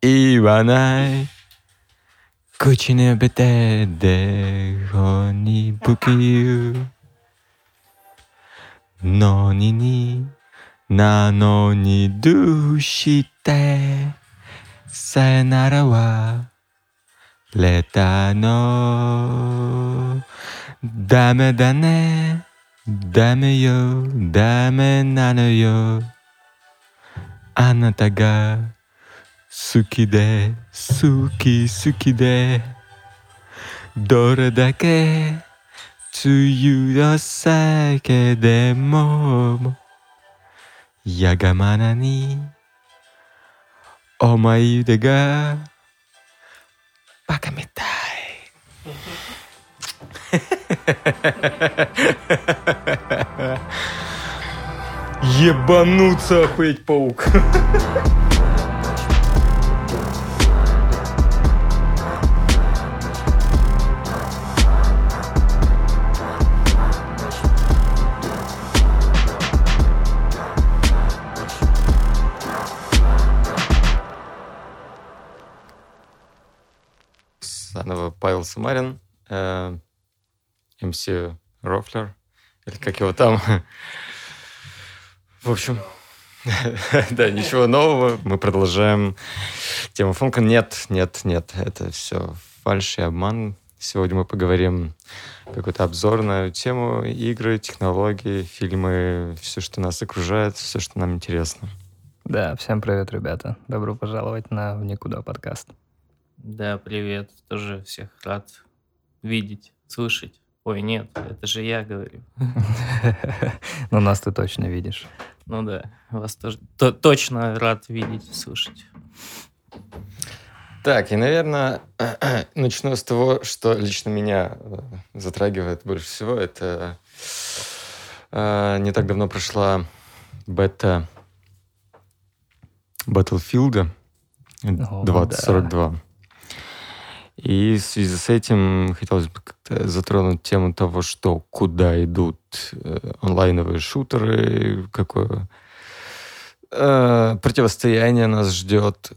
言わない。口にべてで本に不器用。のにになのにどうしてさよならはれたの。ダメだね。ダメよ。ダメなのよ。あなたが好きで好き好きでどれだけ梅雨の酒でもやがまなに思い出がバカみたい Ебануться, охуеть, паук. Заново Павел Самарин, э, МС Рофлер, или как его там. В общем, да, ничего нового. Мы продолжаем тему фонка. Нет, нет, нет, это все фальш и обман. Сегодня мы поговорим какую-то обзорную тему, игры, технологии, фильмы, все, что нас окружает, все, что нам интересно. Да, всем привет, ребята. Добро пожаловать на «В никуда» подкаст. Да, привет. Тоже всех рад видеть, слышать. Ой, нет, это же я говорю. Ну, нас ты точно видишь. Ну да, вас тоже то, точно рад видеть, слышать. Так, и, наверное, начну с того, что лично меня э, затрагивает больше всего. Это э, не так давно прошла бета Battlefield 2042. О, да. И в связи с этим хотелось бы затронуть тему того, что куда идут э, онлайновые шутеры, какое э, противостояние нас ждет.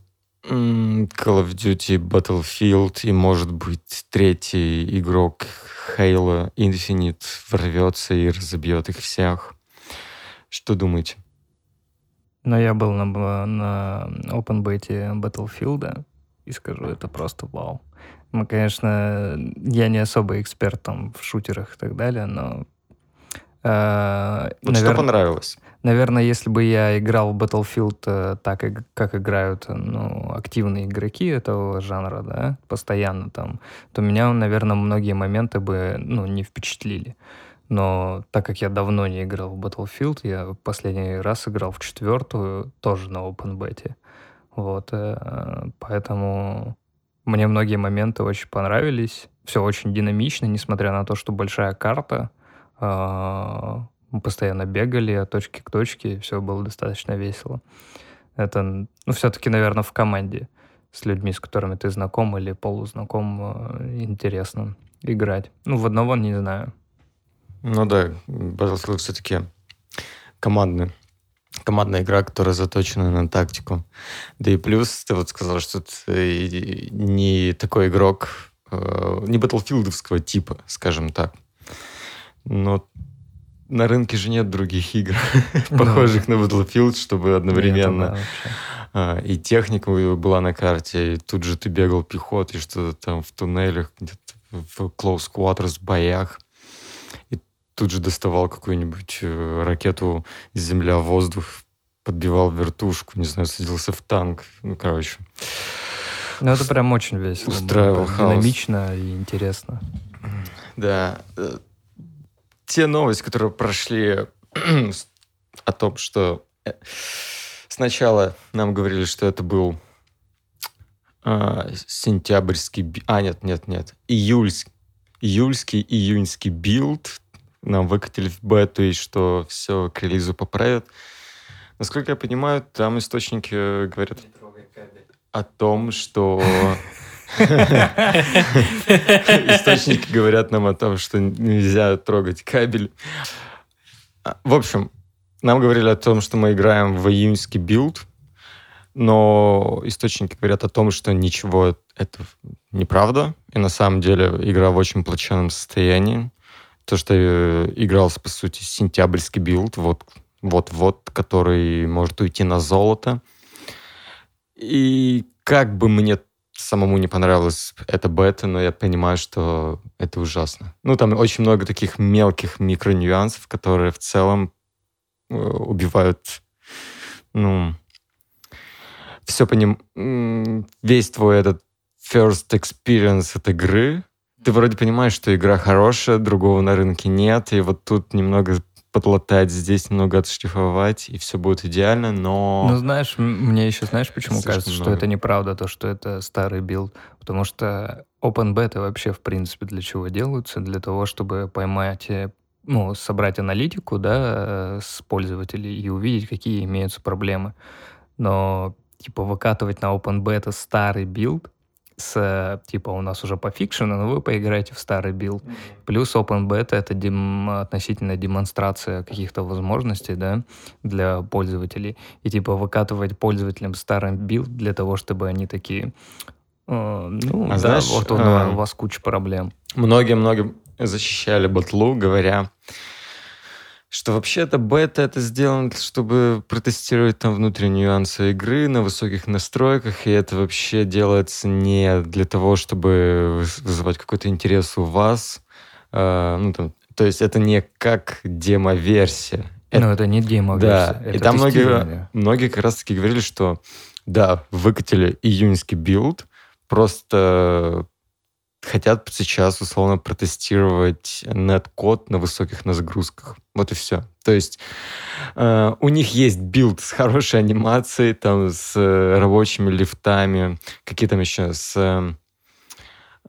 Call of Duty, Battlefield и, может быть, третий игрок Halo Infinite ворвется и разобьет их всех. Что думаете? Ну, я был на, на open beta Battlefield, и скажу, это просто вау. Мы, конечно, я не особо эксперт там в шутерах и так далее, но... Э, вот навер... что понравилось? Наверное, если бы я играл в Battlefield э, так, как играют ну, активные игроки этого жанра, да, постоянно там, то меня, наверное, многие моменты бы ну, не впечатлили. Но так как я давно не играл в Battlefield, я последний раз играл в четвертую, тоже на Open Beta. Вот, э, поэтому мне многие моменты очень понравились. Все очень динамично, несмотря на то, что большая карта. А, мы постоянно бегали от точки к точке, все было достаточно весело. Это, ну, все-таки, наверное, в команде с людьми, с которыми ты знаком или полузнаком, а, интересно играть. Ну, в одного не знаю. Ну да, Battlefield все-таки командный командная игра, которая заточена на тактику. Да и плюс ты вот сказал, что ты не такой игрок, э, не батлфилдовского типа, скажем так. Но на рынке же нет других игр, похожих на Battlefield, чтобы одновременно а, и техника была на карте, и тут же ты бегал пехотой, что-то там в туннелях, где-то в close quarters боях. Тут же доставал какую-нибудь э, ракету из земля в воздух, подбивал вертушку, не знаю, садился в танк. Ну, короче. Ну, это прям очень весело. Устраивал хаос. Динамично и интересно. Да. Э, те новости, которые прошли о том, что э, сначала нам говорили, что это был а, сентябрьский... А, нет, нет, нет. Июльский, июльский, июньский билд нам выкатили в бету, и что все к релизу поправят. Насколько я понимаю, там источники говорят о том, что... Источники говорят нам о том, что нельзя трогать кабель. А, в общем, нам говорили о том, что мы играем в июньский билд, но источники говорят о том, что ничего это неправда, и на самом деле игра в очень плачевном состоянии. То, что э, игрался, по сути, сентябрьский билд, вот, вот-вот, который может уйти на золото. И как бы мне самому не понравилась эта бета, но я понимаю, что это ужасно. Ну, там очень много таких мелких микронюансов, которые в целом э, убивают, ну, все по ним, весь твой этот first experience от игры. Ты вроде понимаешь, что игра хорошая, другого на рынке нет, и вот тут немного подлатать, здесь немного отшлифовать, и все будет идеально, но... Ну, знаешь, мне еще, знаешь, почему Слишком кажется, много. что это неправда, то, что это старый билд? Потому что open beta вообще, в принципе, для чего делаются? Для того, чтобы поймать, э, ну, собрать аналитику, да, с пользователей и увидеть, какие имеются проблемы. Но, типа, выкатывать на open beta старый билд, с, типа, у нас уже пофикшено, но вы поиграете в старый билд. Mm-hmm. Плюс Open Beta — это демо, относительно демонстрация каких-то возможностей, да, для пользователей. И, типа, выкатывать пользователям старый билд для того, чтобы они такие... Э, ну, а да, знаешь, вот у, э, у вас куча проблем. Многие-многие защищали батлу, говоря, что вообще это бета это сделано, чтобы протестировать там внутренние нюансы игры на высоких настройках, и это вообще делается не для того, чтобы вызывать какой-то интерес у вас. Э, ну, там, то есть это не как демо-версия. Ну, это не демо-версия. Да, и там многие, многие как раз-таки говорили, что да, выкатили июньский билд, просто хотят сейчас условно протестировать netcode на высоких нагрузках. Вот и все. То есть э, у них есть билд с хорошей анимацией, там, с э, рабочими лифтами, какие там еще с... Э,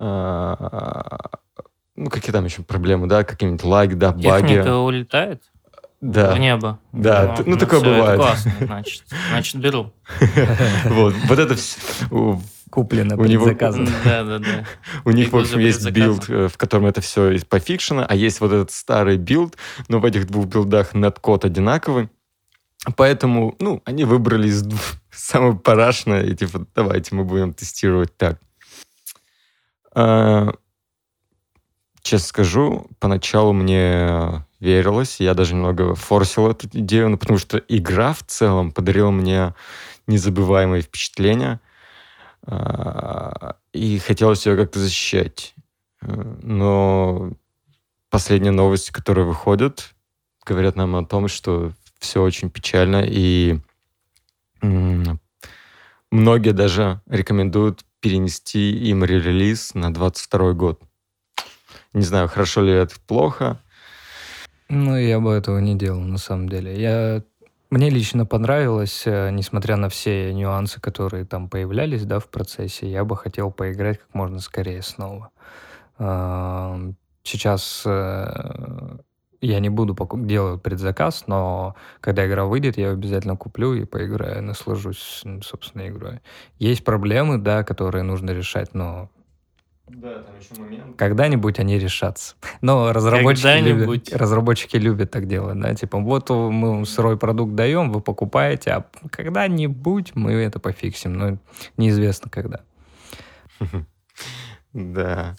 э, ну, какие там еще проблемы, да, какие-нибудь лаги, да, баги. Техника улетает? Да. В небо. Да, ну, ну такое все, бывает. Это классно, значит. Значит, беру. Вот, вот это куплено у него, Да, да, да. У них, в общем, есть билд, э, в котором это все пофикшено, а есть вот этот старый билд, но в этих двух билдах netcode одинаковый. Поэтому, ну, они выбрали из самого парашного и типа, давайте мы будем тестировать так. А, честно скажу, поначалу мне верилось, я даже немного форсил эту идею, ну, потому что игра в целом подарила мне незабываемые впечатления – и хотелось ее как-то защищать. Э, но последние новости, которые выходят, говорят нам о том, что все очень печально, и многие даже рекомендуют перенести им релиз на 22 год. Не знаю, хорошо ли это плохо. Ну, я бы этого не делал, на самом деле. Я мне лично понравилось, э, несмотря на все нюансы, которые там появлялись, да, в процессе, я бы хотел поиграть как можно скорее снова. Сейчас э, я не буду делать предзаказ, но когда игра выйдет, я обязательно куплю и поиграю, наслажусь, собственно, игрой. Есть проблемы, да, которые нужно решать, но да, там еще момент. Когда-нибудь они решатся. Но разработчики любят, разработчики любят так делать, да, типа вот мы сырой продукт даем, вы покупаете, а когда-нибудь мы это пофиксим, но неизвестно когда. Да.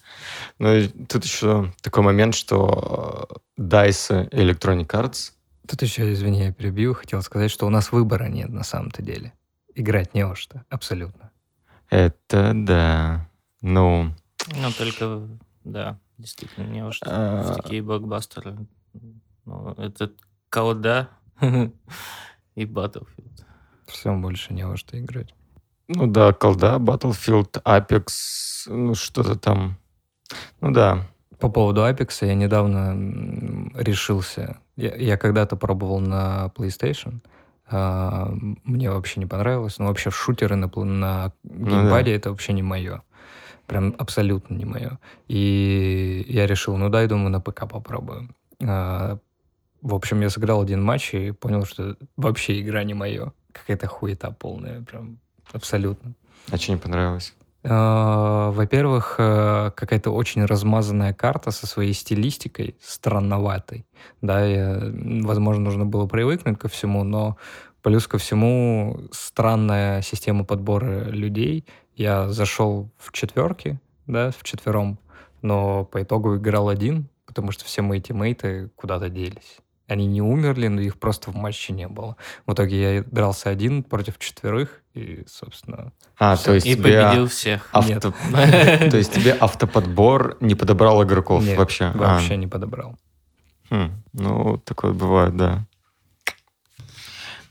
Ну и тут еще такой момент, что э, DICE и Electronic Arts... Тут еще, извини, я перебью, хотел сказать, что у нас выбора нет на самом-то деле. Играть не во что, абсолютно. Это да. Ну, ну, только, да, действительно, не уж а. такие блокбастеры. Ну, это колда и Battlefield. Все, больше не во что играть. Ну да, колда, Battlefield, Apex, ну что-то там. Ну да. По поводу Apex я недавно решился. Я, я когда-то пробовал на PlayStation. А, мне вообще не понравилось. Ну, вообще шутеры на, на геймпаде ну, да. это вообще не мое. Прям абсолютно не мое. И я решил, ну дай, думаю, на ПК попробую. А, в общем, я сыграл один матч и понял, что вообще игра не мое. Какая-то хуета полная, прям абсолютно. А что не понравилось? А, во-первых, э, какая-то очень размазанная карта со своей стилистикой, странноватой. Да, я, возможно, нужно было привыкнуть ко всему, но Плюс ко всему, странная система подбора людей. Я зашел в четверки, да, в четвером, но по итогу играл один, потому что все мои тиммейты куда-то делись. Они не умерли, но их просто в матче не было. В итоге я дрался один против четверых, и, собственно... А, то есть И тебе победил всех. авто- То есть тебе автоподбор не подобрал игроков Нет, вообще? А, Вообще не подобрал. хм, Ну, такое бывает, да.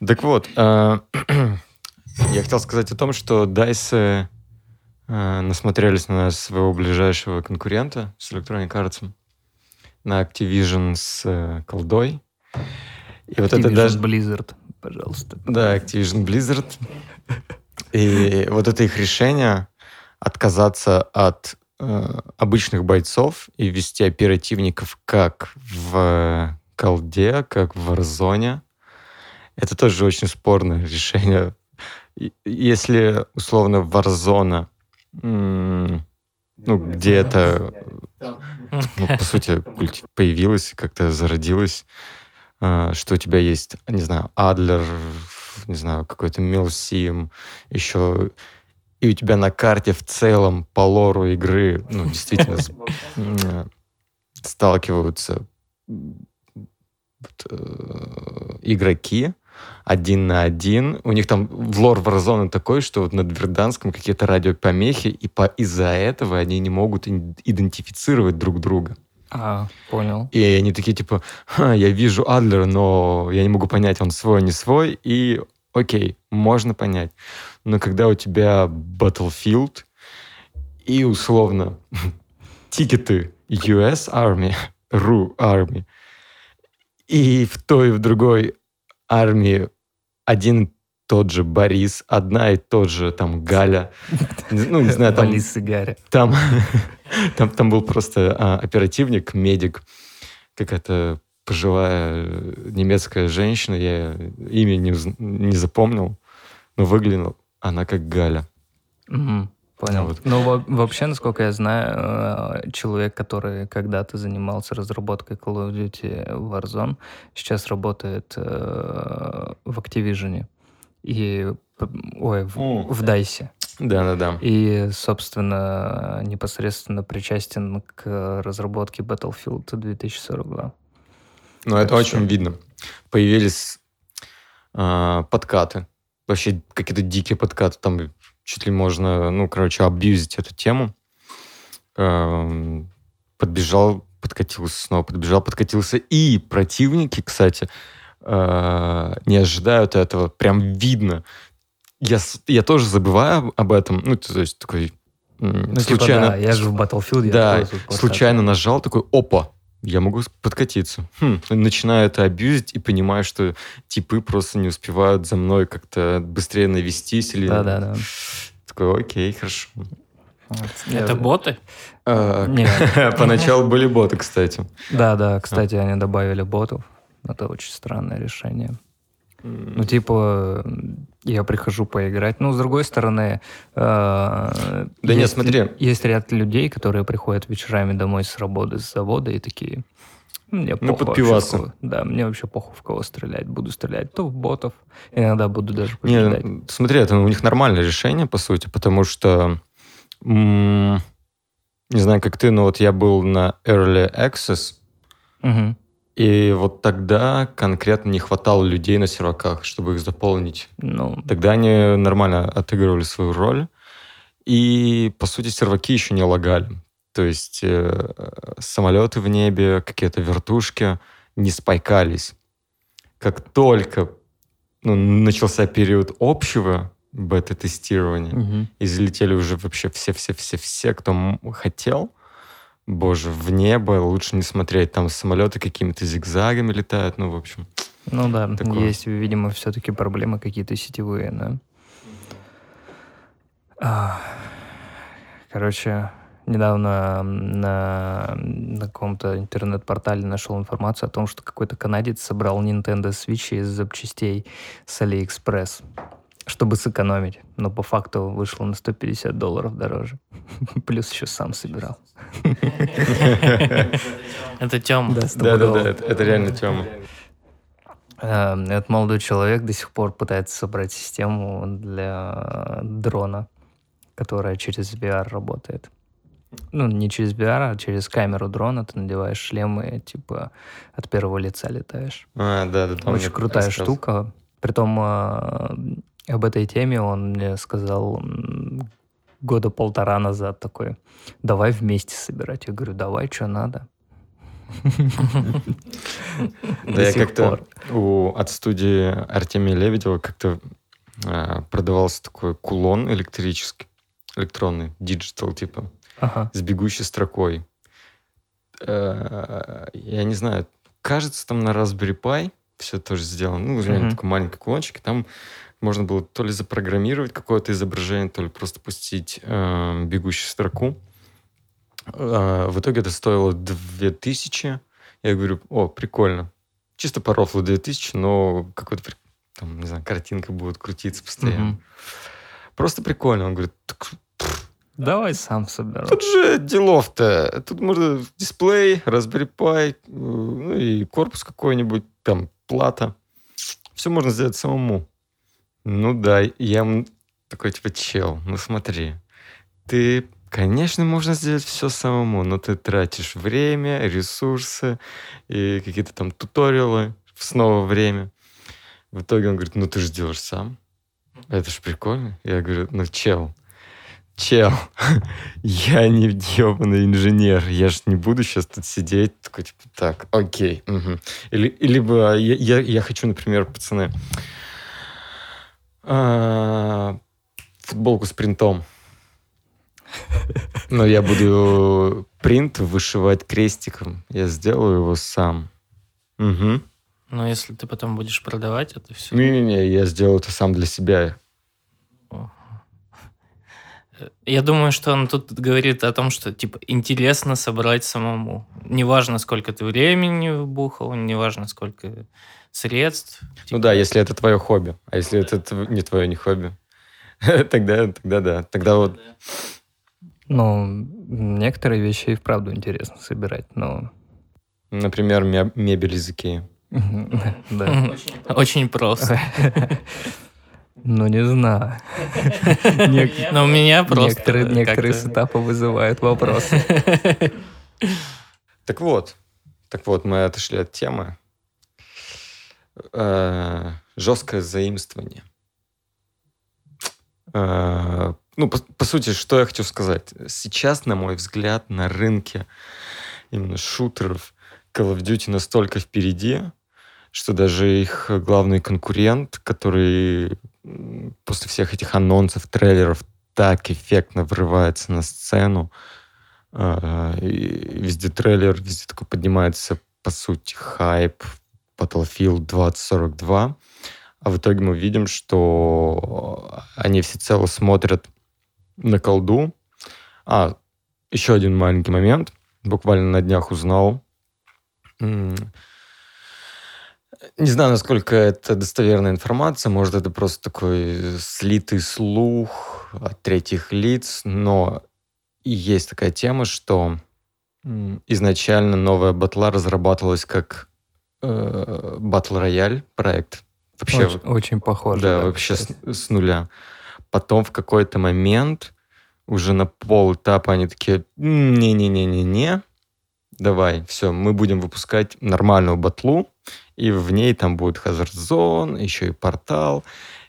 Так вот, э, я хотел сказать о том, что дайсы э, насмотрелись на своего ближайшего конкурента с Electronic Arts, на Activision с э, колдой. И вот это даже... Blizzard, пожалуйста. Да, Activision Blizzard. И вот это их решение отказаться от э, обычных бойцов и вести оперативников как в колде, как в Warzone. Это тоже очень спорное решение. Если, условно, Warzone, ну, где это, ну, по сути, появилось, как-то зародилось, а, что у тебя есть, не знаю, Адлер, не знаю, какой-то Милсим, еще и у тебя на карте в целом по лору игры, ну, действительно, м, сталкиваются э, игроки один на один. У них там в лор Warzone такой, что вот над Верданском какие-то радиопомехи, и по, из-за этого они не могут идентифицировать друг друга. А, понял. И они такие, типа, «Ха, я вижу Адлера, но я не могу понять, он свой, не свой. И окей, можно понять. Но когда у тебя Battlefield и условно тикеты US Army, RU Army, и в той и в другой армии один тот же Борис, одна и тот же там Галя, ну, не знаю, там Борис и Гарри. там, там, там был просто а, оперативник, медик, какая-то пожилая э, немецкая женщина, я имя не, не запомнил, но выглядела она как Галя. Мгм, Понял. Вот. Ну, во- вообще, насколько я знаю, э, человек, который когда-то занимался разработкой Call of Duty Warzone, сейчас работает э, в Activision. И, ой, в, О. в DICE. Да-да-да. И, собственно, непосредственно причастен к разработке Battlefield 2042. Но это очень что- видно. Появились а, подкаты. Вообще какие-то дикие подкаты. Там чуть ли можно, ну, короче, абьюзить эту тему. Эм, Подбежал, подкатился снова, подбежал, подкатился. И противники, кстати, э, не ожидают этого. Прям видно. Я, я тоже забываю об этом. Ну, то есть такой Ну, типа, случайно... да, я же в Battlefield. я Да, подкат. случайно нажал, такой, опа, я могу подкатиться. Хм, начинаю это абьюзить и понимаю, что типы просто не успевают за мной как-то быстрее навестись или... Да-да-да. Такой, окей, хорошо. Вот. Это Я- боты? А, Нет. Поначалу были боты, кстати. Да, да, кстати, они добавили ботов. Это очень странное решение. Ну, типа, я прихожу поиграть. Ну, с другой стороны... э, Да нет, есть- смотри. Есть ряд людей, которые приходят вечерами домой с работы, с завода и такие... Мне Ну, под кого- Да, мне вообще похуй в кого стрелять. Буду стрелять то в ботов, иногда буду даже Не, побеждать. смотри, это у них нормальное решение, по сути, потому что... м, Не знаю, как ты, но вот я был на Early Access, Мгм. И вот тогда конкретно не хватало людей на серваках, чтобы их заполнить. Ну, Тогда они нормально отыгрывали свою роль. И, по сути, серваки еще не лагали. То есть э, самолеты в небе, какие-то вертушки не спайкались. Как только ну, начался период общего бета-тестирования, мгм. и залетели уже вообще все-все-все-все, кто хотел, боже, в небо лучше не смотреть. Там самолеты какими-то зигзагами летают, ну, в общем. ну да, Такое. есть, видимо, все-таки проблемы какие-то сетевые, да. А, Короче, недавно на, на каком-то интернет-портале нашел информацию о том, что какой-то канадец собрал Nintendo Switch из запчастей с AliExpress, чтобы сэкономить. Но по факту вышло на 150 долларов дороже. Плюс еще сам собирал. Это Тёма. Да, Да-да-да, стопудово. это, реально тема. Э, этот молодой человек до сих пор пытается собрать систему для дрона, которая через VR работает. Ну, не через VR, а через камеру дрона ты надеваешь шлем и, типа, от первого лица летаешь. А, да, да. Очень крутая штука. Притом э, об этой теме он мне сказал года полтора назад такой, давай вместе собирать. Я говорю, давай, что надо. Да, я как-то от студии Артемия Лебедева как-то а, продавался такой кулон электрический, электронный, digital типа, с бегущей строкой. Э, я не знаю, кажется, там на Raspberry Pi все тоже сделано. Ну, реально такой маленький кулончик, и там можно было то ли запрограммировать какое-то изображение, то ли просто пустить э, бегущую строку. Э, в итоге это стоило 2000. Я говорю, о, прикольно. Чисто по рофлу 2000, но какой-то, там, не знаю, картинка будет крутиться постоянно. Угу. Просто прикольно. Он говорит, так, Давай сам соберу. Тут же делов-то. Тут можно дисплей, Raspberry Pi, э, ну и корпус какой-нибудь, там, плата. Все можно сделать самому. Ну да, я такой, типа, чел, ну смотри, ты, конечно, можно сделать все самому, но ты тратишь время, ресурсы и какие-то там туториалы, снова время. В итоге он говорит, ну ты же делаешь сам. Это ж прикольно. Я говорю, ну чел, чел, я не ебаный инженер, я же не буду сейчас тут сидеть, такой, типа, так, окей. Угу. Или, либо я, я, я хочу, например, пацаны, футболку с принтом. Но я буду принт вышивать крестиком. Я сделаю его сам. Угу. Но если ты потом будешь продавать это все... Не-не-не, я сделаю это сам для себя. Я думаю, что он тут говорит о том, что типа интересно собрать самому. Неважно, сколько ты времени вбухал, неважно, сколько средств. Типа... Ну да, если это твое хобби. А если да. это не твое не хобби, тогда, тогда да. Тогда вот... Ну, некоторые вещи и вправду интересно собирать, но... Например, мебель из Икеи. Да. Очень просто. Ну, не знаю. Но у меня просто... Некоторые, некоторые сетапы вызывают вопросы. Так вот, так вот, мы отошли от темы. Э, жесткое заимствование. Э, ну, по, по сути, что я хочу сказать. Сейчас, на мой взгляд, на рынке именно шутеров Call of Duty настолько впереди, что даже их главный конкурент, который после всех этих анонсов, трейлеров так эффектно врывается на сцену, э, и везде трейлер, везде такой поднимается, по сути, хайп, Battlefield 2042, а в итоге мы видим, что они всецело смотрят на колду. А, еще один маленький момент. Буквально на днях узнал. Не знаю, насколько это достоверная информация. Может, это просто такой слитый слух от третьих лиц. Но есть такая тема, что изначально новая батла разрабатывалась как Battle Royale проект. Вообще, очень, очень похоже. Да, да вообще с, с нуля. Потом в какой-то момент уже на пол этапа они такие, не-не-не-не-не, давай, все, мы будем выпускать нормальную батлу, и в ней там будет Hazard Zone, еще и портал.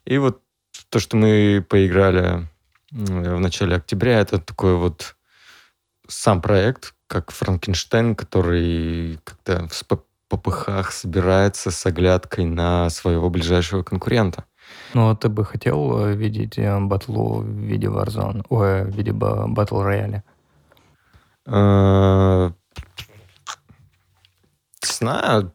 И вот то, что мы поиграли в начале октября, это такой вот сам проект, как Франкенштейн, который как-то попыхах собирается с оглядкой на своего ближайшего конкурента. Ну, а ты бы хотел э, видеть э, батлу в виде Warzone, ой, в виде батл рояля? Э, знаю.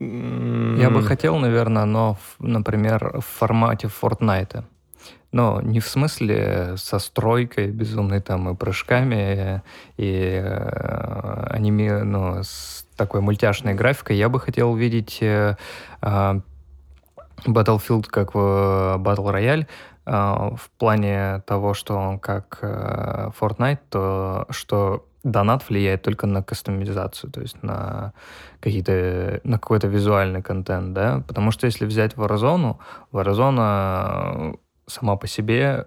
Я бы хотел, наверное, но, например, в формате Fortnite. Но не в смысле со стройкой безумной там и прыжками, и э, аниме, ну, с такой мультяшной графикой. Я бы хотел увидеть э, э, Battlefield как в Battle Royale, э, в плане того, что он как э, Fortnite, то что донат влияет только на кастомизацию, то есть на какие-то на какой-то визуальный контент, да, потому что если взять Warzone, Warzone сама по себе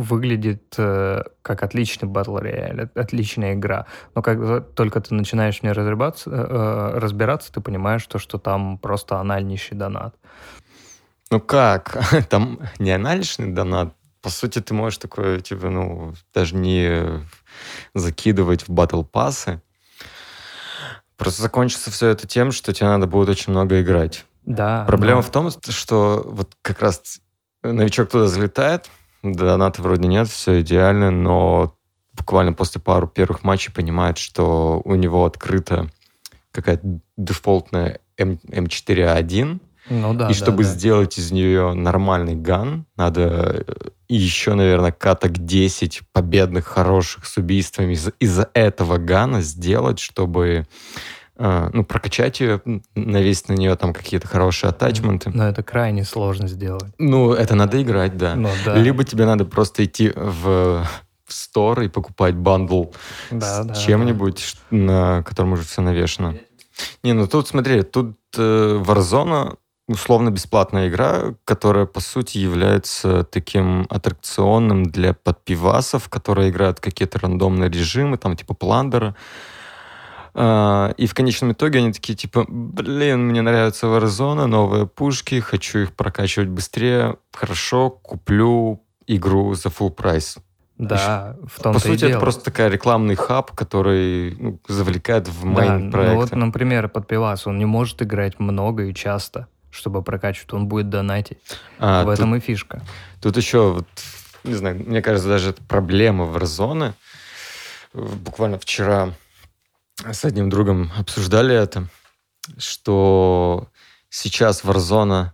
выглядит э, как отличный батл рояль, отличная игра. Но когда только ты начинаешь в ней разбираться, э, разбираться, ты понимаешь, что, что там просто анальнейший донат. Ну как? Там не анальнейший донат. По сути, ты можешь такое, типа, ну, даже не закидывать в батл пассы. Просто закончится все это тем, что тебе надо будет очень много играть. Да. Проблема но... в том, что вот как раз новичок туда залетает, доната вроде нет, все идеально, но буквально после пару первых матчей понимает, что у него открыта какая-то дефолтная М, М4А1, ну да. И чтобы да, да. сделать из нее нормальный ган, надо э, еще, наверное, каток 10 победных, хороших с убийствами из, из этого гана сделать, чтобы ну, прокачать ее, навесить на нее там какие-то хорошие атачменты. Но это крайне сложно сделать. Ну, это надо играть, да. Ну, да. Либо тебе надо просто идти в, в store и покупать bundle да, с да, чем-нибудь, да. на котором уже все навешено. Не, ну тут смотри, тут э, Warzone условно-бесплатная игра, которая, по сути, является таким аттракционным для подпивасов, которые играют какие-то рандомные режимы, там, типа Пландера. А, и в конечном итоге они такие, типа, блин, мне нравится Warzone, новые пушки, хочу их прокачивать быстрее. Хорошо, куплю игру за full price. Да, в том По сути, дело. это просто такой рекламный хаб, который ну, завлекает в main да, Ну вот, например, подпивас, он не может играть много и часто чтобы прокачивать, он будет донатить. А, в тут, этом и фишка. Тут еще, вот, не знаю, мне кажется, даже это проблема Warzone. Буквально вчера с одним другом обсуждали это, что сейчас Warzone,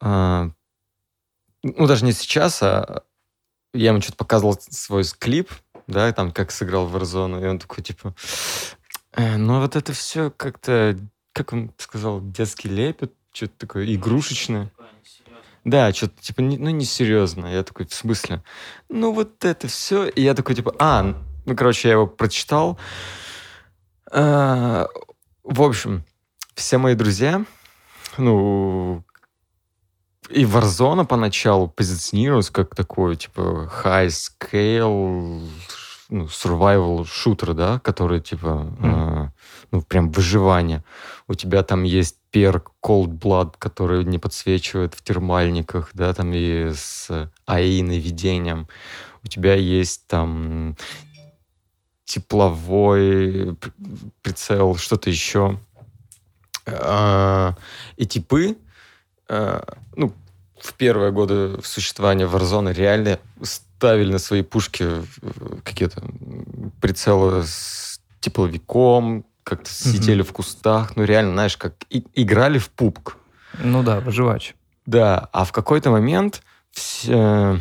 э, ну даже не сейчас, а я ему что-то показывал свой клип, да, там как сыграл Warzone, и он такой типа, э, ну вот это все как-то, как он сказал, детский лепет, что-то такое игрушечное. Да, что-то типа, не, ну, несерьезно. Я такой, в смысле? Ну, вот это все. И я такой, типа, а, ну, короче, я его прочитал. В общем, все мои друзья, ну, и Warzone поначалу позиционировалась как такой, типа, high scale, ну, survival шутер, да, который, типа, mm. э, ну, прям выживание. У тебя там есть перк Cold Blood, который не подсвечивает в термальниках, да, там и с АИ наведением. У тебя есть там тепловой прицел, что-то еще. А, и типы, а, ну, в первые годы существования Warzone реально ставили на свои пушки какие-то прицелы с тепловиком, как-то сидели mm-hmm. в кустах, ну реально, знаешь, как и, играли в пупк. Ну да, выживач. Да, а в какой-то момент все...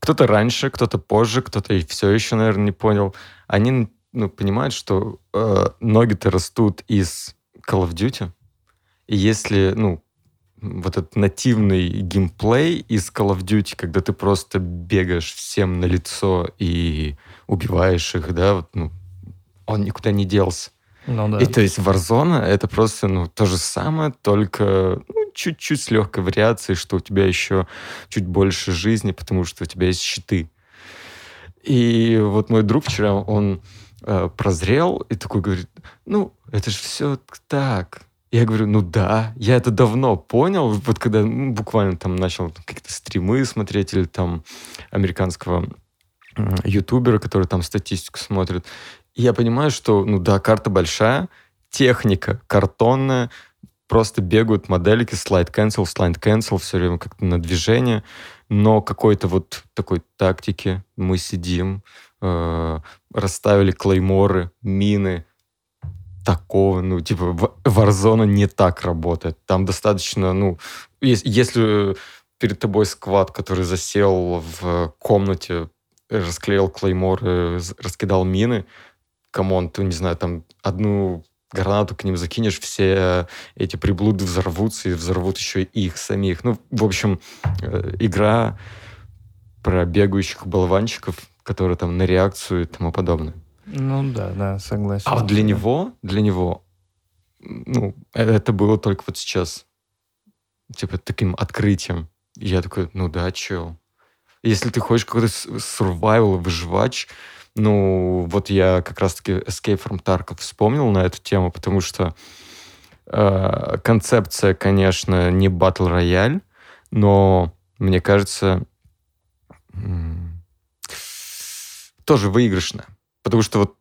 кто-то раньше, кто-то позже, кто-то и все еще, наверное, не понял, они ну, понимают, что э, ноги-то растут из Call of Duty, и если, ну, вот этот нативный геймплей из Call of Duty, когда ты просто бегаешь всем на лицо и убиваешь их, да, вот, ну, он никуда не делся. Ну, да. И то есть Warzone это просто ну, то же самое, только ну, чуть-чуть с легкой вариацией, что у тебя еще чуть больше жизни, потому что у тебя есть щиты. И вот мой друг вчера, он э, прозрел и такой говорит, ну, это же все так. Я говорю, ну да, я это давно понял, вот когда ну, буквально там начал какие-то стримы смотреть или там американского ютубера, который там статистику смотрит. Я понимаю, что, ну да, карта большая, техника картонная, просто бегают модельки, слайд cancel, слайд cancel, все время как-то на движение, но какой-то вот такой тактики мы сидим, э, расставили клейморы, мины, такого, ну, типа, Warzone не так работает. Там достаточно, ну, если, если перед тобой squad, который засел в комнате, расклеил claymore ы, раскидал мины, come on, ты, не знаю, там одну гранату к ним закинешь, все эти приблуды взорвутся и взорвут еще их самих. Ну, в общем, э, игра про бегающих болванчиков, который там на реакцию и тому подобное. Ну да, да, согласен. А для него, для него, ну, э, это было только вот сейчас, типа, таким открытием. И я такой, ну да, чё? Если ты хочешь какой-то survival, выживач, ну, вот я как раз-таки Escape from Tarkov вспомнил на эту тему, потому что э, концепция, конечно, не батл рояль, но мне кажется, тоже выигрышная. Потому что вот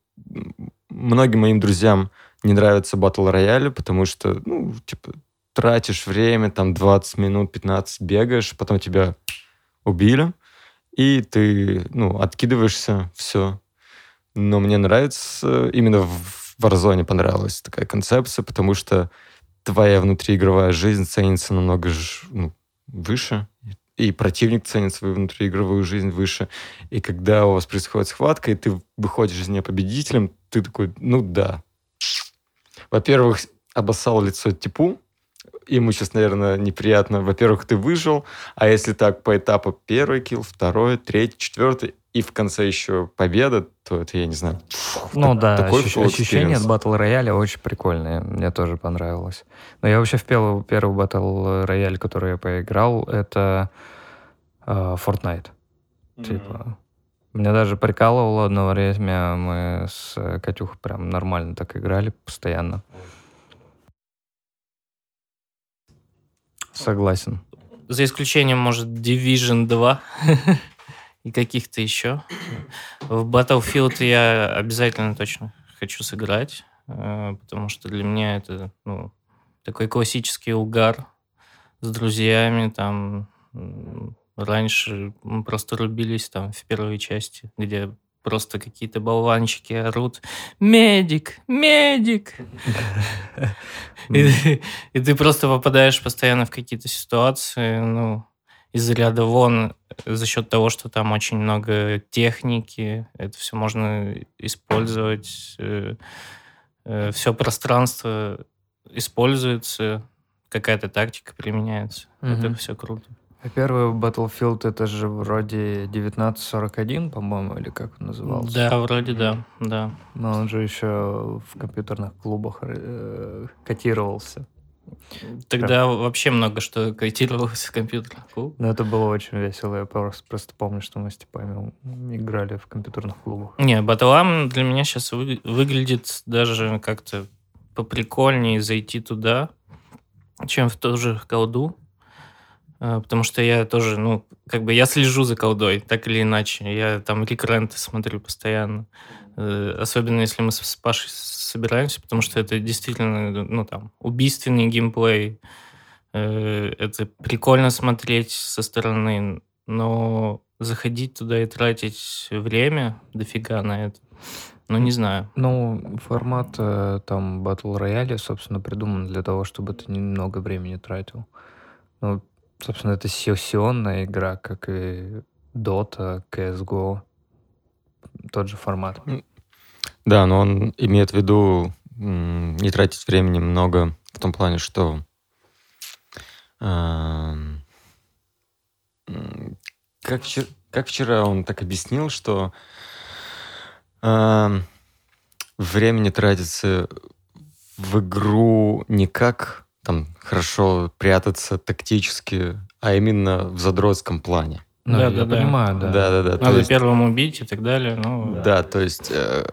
многим моим друзьям не нравится батл рояль, потому что, ну, типа, тратишь время, там, 20 минут, 15 бегаешь, потом тебя убили, и ты, ну, откидываешься, все. Но мне нравится, именно в Warzone понравилась такая концепция, потому что твоя внутриигровая жизнь ценится намного ну, выше, и противник ценит свою внутриигровую жизнь выше. И когда у вас происходит схватка, и ты выходишь из нее победителем, ты такой, ну да. Во-первых, обоссал лицо типу, ему сейчас, наверное, неприятно. Во-первых, ты выжил, а если так по этапу первый килл, второй, третий, четвертый, и в конце еще победа, то это, я не знаю. Ну так, да, такой ощущ- ощущение от батл рояля очень прикольное. Мне тоже понравилось. Но я вообще в первый, первый батл рояль, который я поиграл, это э, Fortnite. Mm-hmm. Типа, меня даже прикалывало одно время, мы с Катюхой прям нормально так играли постоянно. Согласен. За исключением, может, Division 2 и каких-то еще. В Battlefield я обязательно точно хочу сыграть, э, потому что для меня это ну, такой классический угар с друзьями, там раньше мы просто рубились там в первой части, где просто какие-то болванчики орут «Медик! Медик!» и, и ты просто попадаешь постоянно в какие-то ситуации, ну, из ряда вон за счет того, что там очень много техники, это все можно использовать, э, э, все пространство используется, какая-то тактика применяется. Угу. Это все круто. Первый Battlefield это же вроде 1941, по-моему, или как он назывался? Да, вроде да, да. Но он же еще в компьютерных клубах э, котировался. Тогда Прям. вообще много что котировалось в компьютерных клубах. Ну, это было очень весело. Я просто, просто помню, что мы с Степами играли в компьютерных клубах. Не, Battleam для меня сейчас вы, выглядит даже как-то поприкольнее зайти туда, чем в ту же колду. А, потому что я тоже, ну, как бы я слежу за колдой, так или иначе. Я там Рик Ренты смотрю постоянно. Э, особенно если мы с Пашей собираемся, потому что это действительно, ну, там, убийственный геймплей. Э, это прикольно смотреть со стороны, но заходить туда и тратить время дофига на это, ну, не знаю. Ну, формат э, там Battle Royale, собственно, придуман для того, чтобы ты немного времени тратил. Ну, Собственно, это сессионная игра, как и Dota, CSGO. Тот же формат. Да, но он имеет в виду не тратить времени много в том плане, что э, как, вчера, как вчера он так объяснил, что э, времени тратится в игру не как там хорошо прятаться тактически, а именно в задротском плане. Ну, да, я да, понимаю, да. Да, да, да. Надо есть, первым убить и так далее. Ну, да. да, то есть э,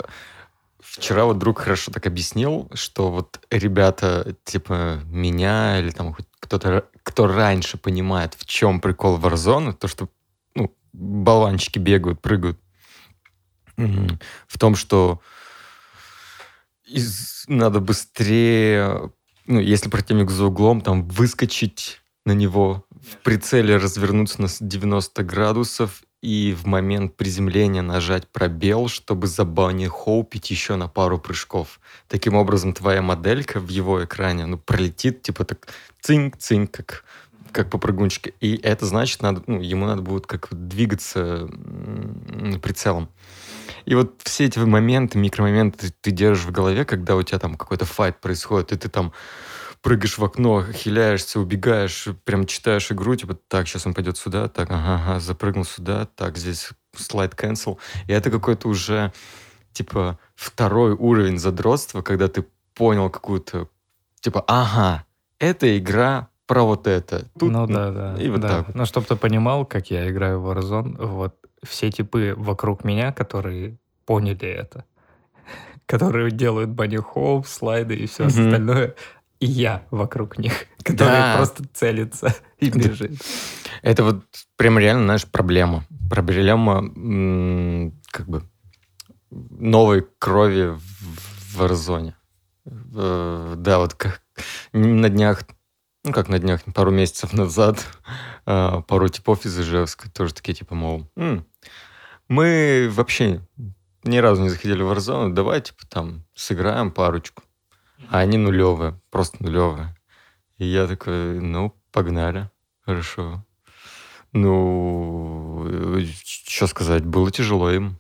вчера вот друг хорошо так объяснил, что вот ребята типа меня или там кто-то, кто раньше понимает, в чем прикол Warzone, то, что ну, болванчики бегают, прыгают, в том, что из, надо быстрее ну, если противник за углом, там выскочить на него, в прицеле развернуться на 90 градусов и в момент приземления нажать пробел, чтобы забани хоупить еще на пару прыжков. Таким образом, твоя моделька в его экране ну, пролетит типа так цинк-цинк, как, как по прыгунчике. И это значит, надо, ну, ему надо будет как двигаться прицелом. И вот все эти моменты, микромоменты ты, держишь в голове, когда у тебя там какой-то файт происходит, и ты там прыгаешь в окно, хиляешься, убегаешь, прям читаешь игру, типа, так, сейчас он пойдет сюда, так, ага, ага, запрыгнул сюда, так, здесь слайд cancel. И это какой-то уже, типа, второй уровень задротства, когда ты понял какую-то, типа, ага, эта игра про вот это. Тут, ну да, да. И вот да. так. Ну, чтобы ты понимал, как я играю в Warzone, вот все типы вокруг меня, которые поняли это, которые делают банни слайды и все mm-hmm. остальное, и я вокруг них, который да. просто целится и бежит. Это вот прям реально, знаешь, проблема. Проблема как бы новой крови в Warzone. Э, да, вот как на днях, ну как на днях, пару месяцев назад, э, пару типов из Ижевска тоже такие типа, мол, мы вообще ни разу не заходили в Warzone, давай типа там сыграем парочку. А они нулевые, просто нулевые. И я такой, ну, погнали, хорошо. Ну, что сказать, было тяжело им.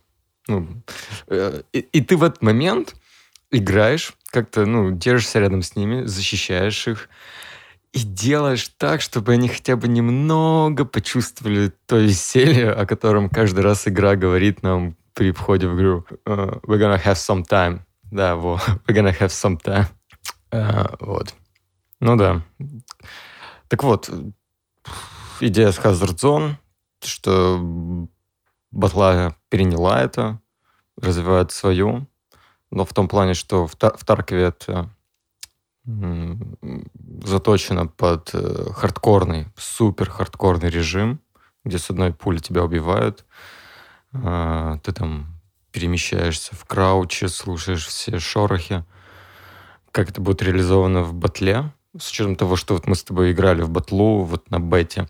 Ну, э, и, и ты в этот момент играешь, как-то, ну, держишься рядом с ними, защищаешь их, и делаешь так, чтобы они хотя бы немного почувствовали то веселье, о котором каждый раз игра говорит нам при входе в игру. Uh, we're gonna have some time. Да, вот. We're gonna have some time. Uh, вот. Ну да. Так вот, идея с Hazard Zone, что батла переняла это, развивает свою, но в том плане, что в, в Таркове это заточено под э, хардкорный, супер хардкорный режим, где с одной пули тебя убивают, а, ты там перемещаешься в крауче, слушаешь все шорохи. Как это будет реализовано в батле, с учетом того, что вот мы с тобой играли в батлу вот на бете,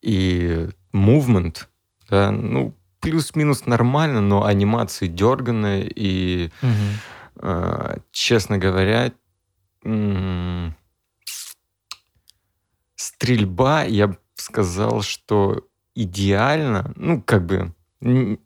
и movement, да, ну, плюс-минус нормально, но анимации дерганные, и, угу. э, честно говоря, стрельба, я бы сказал, что идеально, ну, как бы, ну,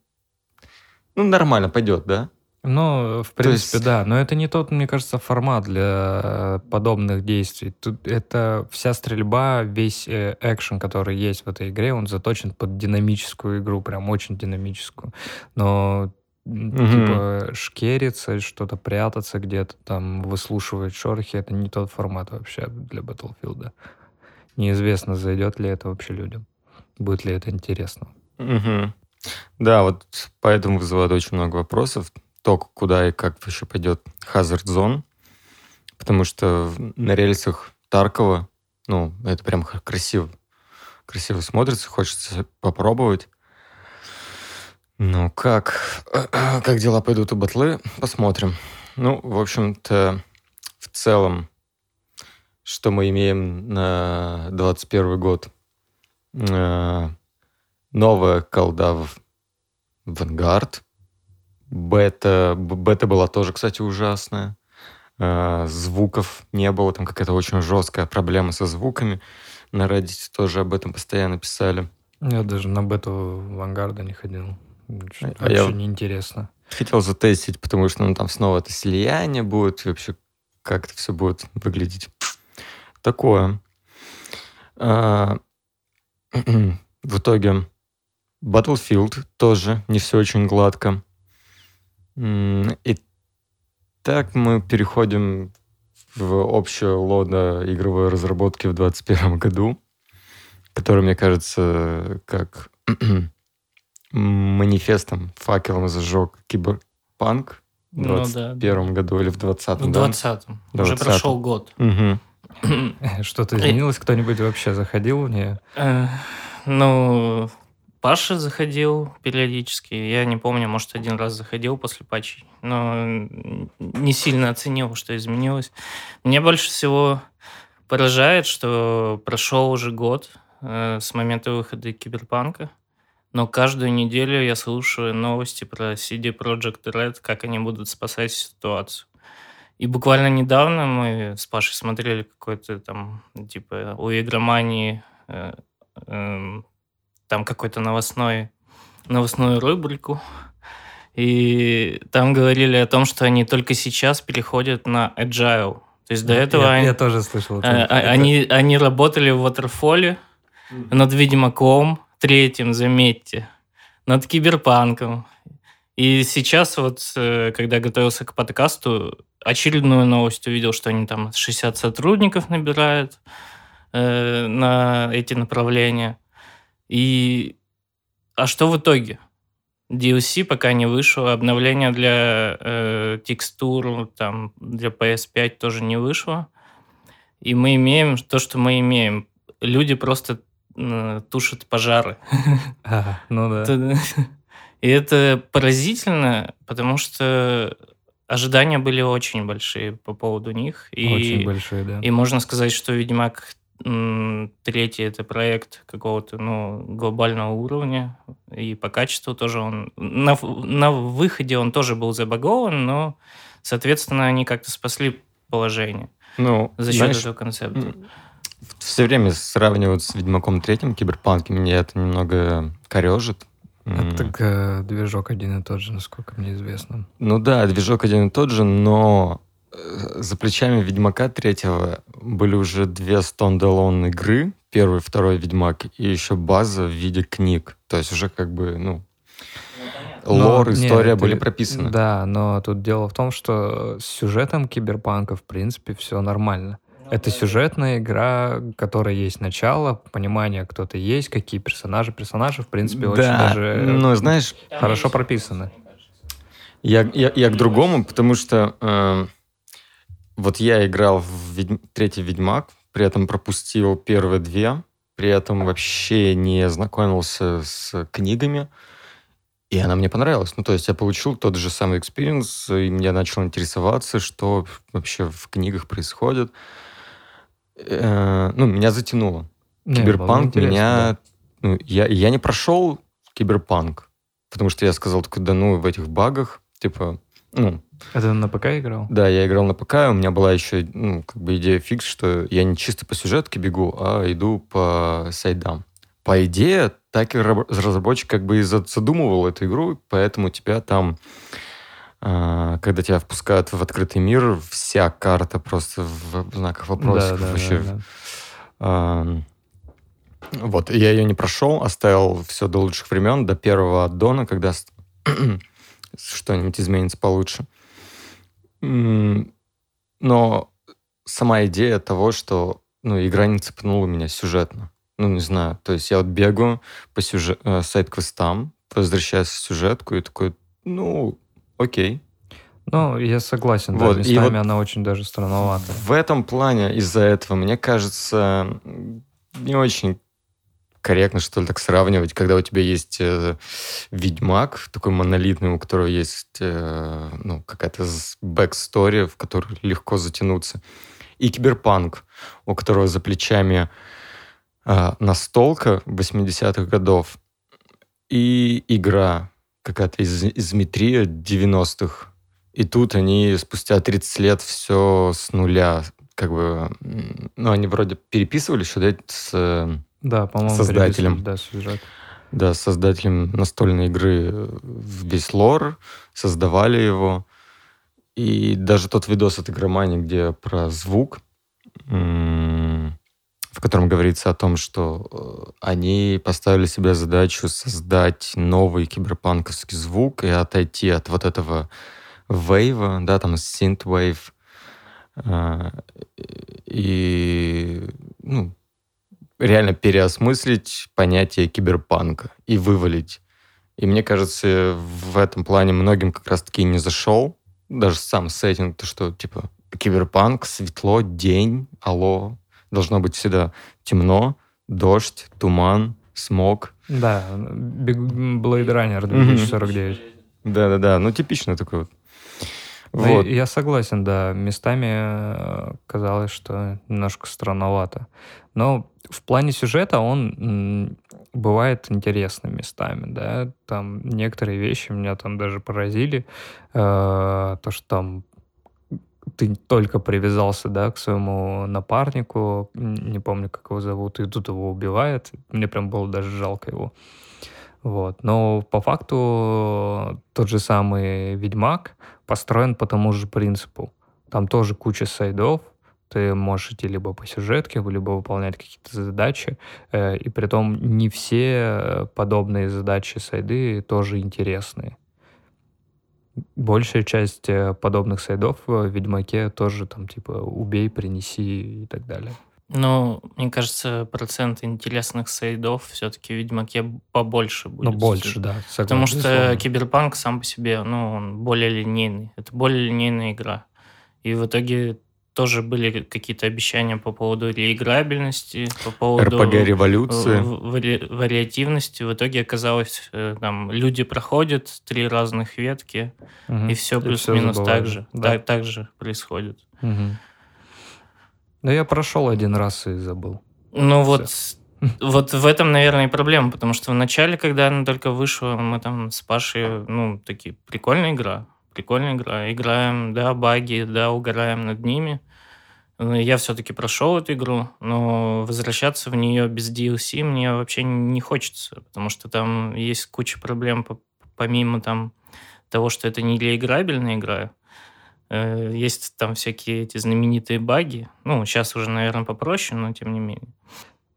нормально пойдет, да? Ну, в принципе, есть... да. Но это не тот, мне кажется, формат для подобных действий. Тут это вся стрельба, весь э, экшен, который есть в этой игре, он заточен под динамическую игру, прям очень динамическую. Но угу. типа шкериться, что-то прятаться где-то, там выслушивать шорохи, это не тот формат вообще для Battlefield. Неизвестно, зайдет ли это вообще людям. Будет ли это интересно. Угу. Да, вот поэтому вызывает очень много вопросов то, куда и как вообще пойдет Hazard Zone. Потому что на рельсах Таркова, ну, это прям красиво. Красиво смотрится, хочется попробовать. Ну, как, как дела пойдут у батлы, посмотрим. Ну, в общем-то, в целом, что мы имеем на 21 год? Э, новая колда в Vanguard, Бета, бета была тоже, кстати, ужасная. Э, звуков не было, там какая-то очень жесткая проблема со звуками. На Reddit тоже об этом постоянно писали. Я даже на бету Вангарда не ходил. А вообще я неинтересно. Хотел затестить, потому что ну, там снова это слияние будет, и вообще как это все будет выглядеть. Такое. А, в итоге Battlefield тоже не все очень гладко. И так мы переходим в общее лода игровой разработки в 2021 году, который, мне кажется, как манифестом, факелом зажег киберпанк в 2021 ну, да. году или в 2020. В 2020. Да? Уже прошел год. Угу. Что-то изменилось? Кто-нибудь вообще заходил в нее? Э, ну, Паша заходил периодически. Я не помню, может, один раз заходил после патчей, но не сильно оценил, что изменилось. Мне больше всего поражает, что прошел уже год э, с момента выхода Киберпанка, но каждую неделю я слушаю новости про CD Projekt Red, как они будут спасать ситуацию. И буквально недавно мы с Пашей смотрели какой-то там, типа, у игромании э, э, там какой-то новостной, новостную рубрику, и там говорили о том, что они только сейчас переходят на agile. То есть до этого я, они, я тоже слышал. Это. Они, они работали в waterfall над Ведьмаком третьим, заметьте. над киберпанком. И сейчас вот, э, когда готовился к подкасту, очередную новость увидел, что они там 60 сотрудников набирают э, на эти направления. И а что в итоге? DLC пока не вышло, обновление для э, текстур, там, для PS5 тоже не вышло. И мы имеем то, что мы имеем. Люди просто тушат пожары. А, ну да. И это поразительно, потому что ожидания были очень большие по поводу них. И, Очень большие, да. И можно сказать, что Ведьмак третий это проект какого-то ну, глобального уровня, и по качеству тоже он... На, на выходе он тоже был забагован, но, соответственно, они как-то спасли положение ну, за счет знаешь, этого концепта. Все время сравнивают с Ведьмаком третьим Киберпанк, меня это немного корежит. Это так э, движок один и тот же, насколько мне известно. Ну да, движок один и тот же, но Э, за плечами Ведьмака третьего были уже две standalone игры, первый, второй Ведьмак, и еще база в виде книг. То есть уже как бы, ну, лор, но, история нет, были ты, прописаны. Да, но тут дело в том, что с сюжетом Киберпанка, в принципе, все нормально. Это сюжетная игра, которая есть начало, понимание, кто ты есть, какие персонажи. Персонажи, в принципе, да, очень даже ну, знаешь, хорошо прописаны. Я, я, я к другому, потому что э, вот я играл в Ведь... третий Ведьмак, при этом пропустил первые две, при этом вообще не знакомился с книгами, и она мне понравилась. Ну, то есть я получил тот же самый experience, и меня начал интересоваться, что вообще в книгах происходит. Э, ну, меня затянуло. Не, Киберпанк меня... Да. Ну, я, я не прошел киберпанк, потому что я сказал такой, да ну, в этих багах, типа, ну, это на ПК играл? Да, я играл на ПК. У меня была еще ну, как бы идея фикс, что я не чисто по сюжетке бегу, а иду по side ам. По идее, так и разработчик как бы и задумывал эту игру, поэтому тебя там, когда тебя впускают в открытый мир, вся карта просто в знаках вопросов да, да, вообще. Да, да. Вот, я ее не прошел, оставил все до лучших времен, до первого аддона, когда что-нибудь изменится получше. Но сама идея того, что ну, игра не цепнула меня сюжетно. Ну, не знаю. То есть я вот бегаю по сюжет, э, сайт-квестам, возвращаюсь в сюжетку и такой, ну, окей. Ну, я согласен, вот, да, местами и вот она очень даже странновата. В этом плане из-за этого, мне кажется, не очень корректно, что ли, так сравнивать, когда у тебя есть э, Ведьмак, такой монолитный, у которого есть э, ну, какая-то backstory, в которую легко затянуться, и Киберпанк, у которого за плечами э, настолка 80-х годов и игра какая-то из, из метрия 90-х. И тут они спустя 30 лет все с нуля как бы... Ну, они вроде переписывали еще, да, с да, по-моему, создателем. Да, сюжет. Да, создателем настольной игры в весь лор, создавали его. И даже тот видос от игромании, где про звук, в котором говорится о том, что э, они поставили себе задачу создать новый киберпанковский звук и отойти от вот этого вейва, да, там synthwave, э, и ну, реально переосмыслить понятие киберпанка и вывалить. И мне кажется, в этом плане многим как раз-таки не зашел. Даже сам сеттинг, то что, типа, киберпанк, светло, день, алло, должно быть всегда темно, дождь, туман, смог. Да, Blade Runner 2049. Да-да-да, ну типично такой вот. Вот. Я согласен, да, местами э, казалось, что немножко странновато. Но в плане сюжета он бывает интересным местами, да, там некоторые вещи меня там даже поразили, э, то, что там ты только привязался, да, к своему напарнику, не помню, как его зовут, и тут его убивает, мне прям было даже жалко его. Вот. Но по факту тот же самый Ведьмак построен по тому же принципу. Там тоже куча сайдов, Ты можешь идти либо по сюжетке, либо выполнять какие-то задачи. Э, и при том не все подобные задачи сайды тоже интересные. Большая часть э, подобных сайдов в Ведьмаке тоже там типа убей, принеси и так далее. Ну, мне кажется, процент интересных сайдов все-таки в Ведьмаке побольше будет. Ну, больше, да. Согласен. Потому что Киберпанк сам по себе, ну, он более линейный. Это более линейная игра. И в итоге тоже были какие-то обещания по поводу реиграбельности, по поводу... РПГ-революции. Вари вариативности. В итоге оказалось, э, там, люди проходят три разных ветки, угу. и все плюс-минус так же. Да. Так, так же происходит. Угу. Да я прошел один раз и забыл. Ну вот, вот в этом, наверное, и проблема, потому что в начале, когда она только вышла, мы там с Пашей, ну, такие, прикольная игра, прикольная игра. Играем, да, баги, да, угораем над ними. Я все-таки прошел эту игру, но возвращаться в нее без DLC мне вообще не хочется, потому что там есть куча проблем, помимо там того, что это не реиграбельная игра, Э, есть там всякие эти знаменитые баги. Ну, сейчас уже, наверное, попроще, но тем не менее.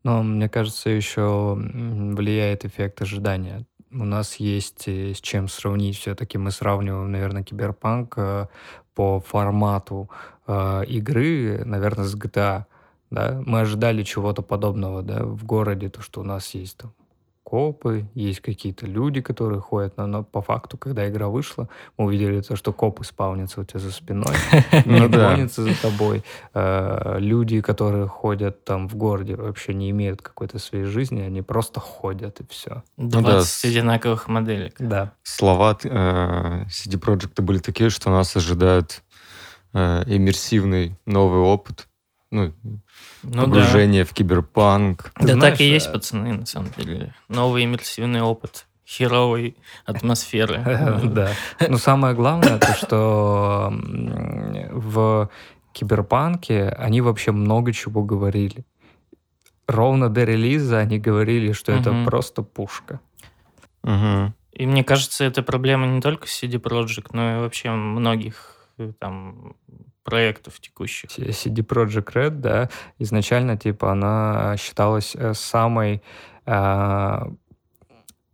Но мне кажется, еще влияет эффект ожидания. У нас есть э, с чем сравнить. Все-таки мы сравниваем, наверное, киберпанк э, по формату э, игры, наверное, с GTA. Да? Мы ожидали чего-то подобного да, в городе, то, что у нас есть там копы, есть какие-то люди, которые ходят, но, но по факту, когда игра вышла, мы увидели то, что копы спавнятся у тебя за спиной, не ну гонятся за тобой. Э, люди, которые ходят там в городе, вообще не имеют какой-то своей жизни, они просто ходят и все. 20 ну одинаковых моделек. Да. Слова э, CD Projekt были такие, что нас ожидает э, иммерсивный новый опыт, ну, ну погружение да. в киберпанк. Да Знаешь, так и есть, пацаны, на самом деле. Новый иммерсивный опыт херовой атмосферы. Да. Но самое главное, то, что в киберпанке они вообще много чего говорили. Ровно до релиза они говорили, что это просто пушка. И мне кажется, это проблема не только CD Projekt, но и вообще многих э, там проектов текущих. CD Project Red, да, изначально, типа, она считалась э, самой э,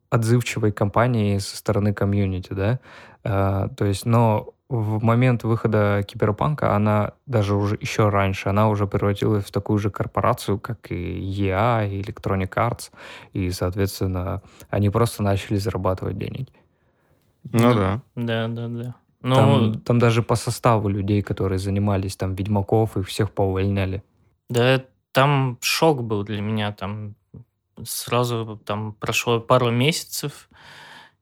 отзывчивой компанией со стороны комьюнити, да, э, то есть, но в момент выхода Киберпанка она даже уже еще раньше, она уже превратилась в такую же корпорацию, как и EA, и Electronic Arts, и, соответственно, они просто начали зарабатывать деньги. Ну да. Да, да, да. Ну, там, там даже по составу людей, которые занимались, там, Ведьмаков, их всех поувольняли. Да, там шок был для меня, там сразу там прошло пару месяцев,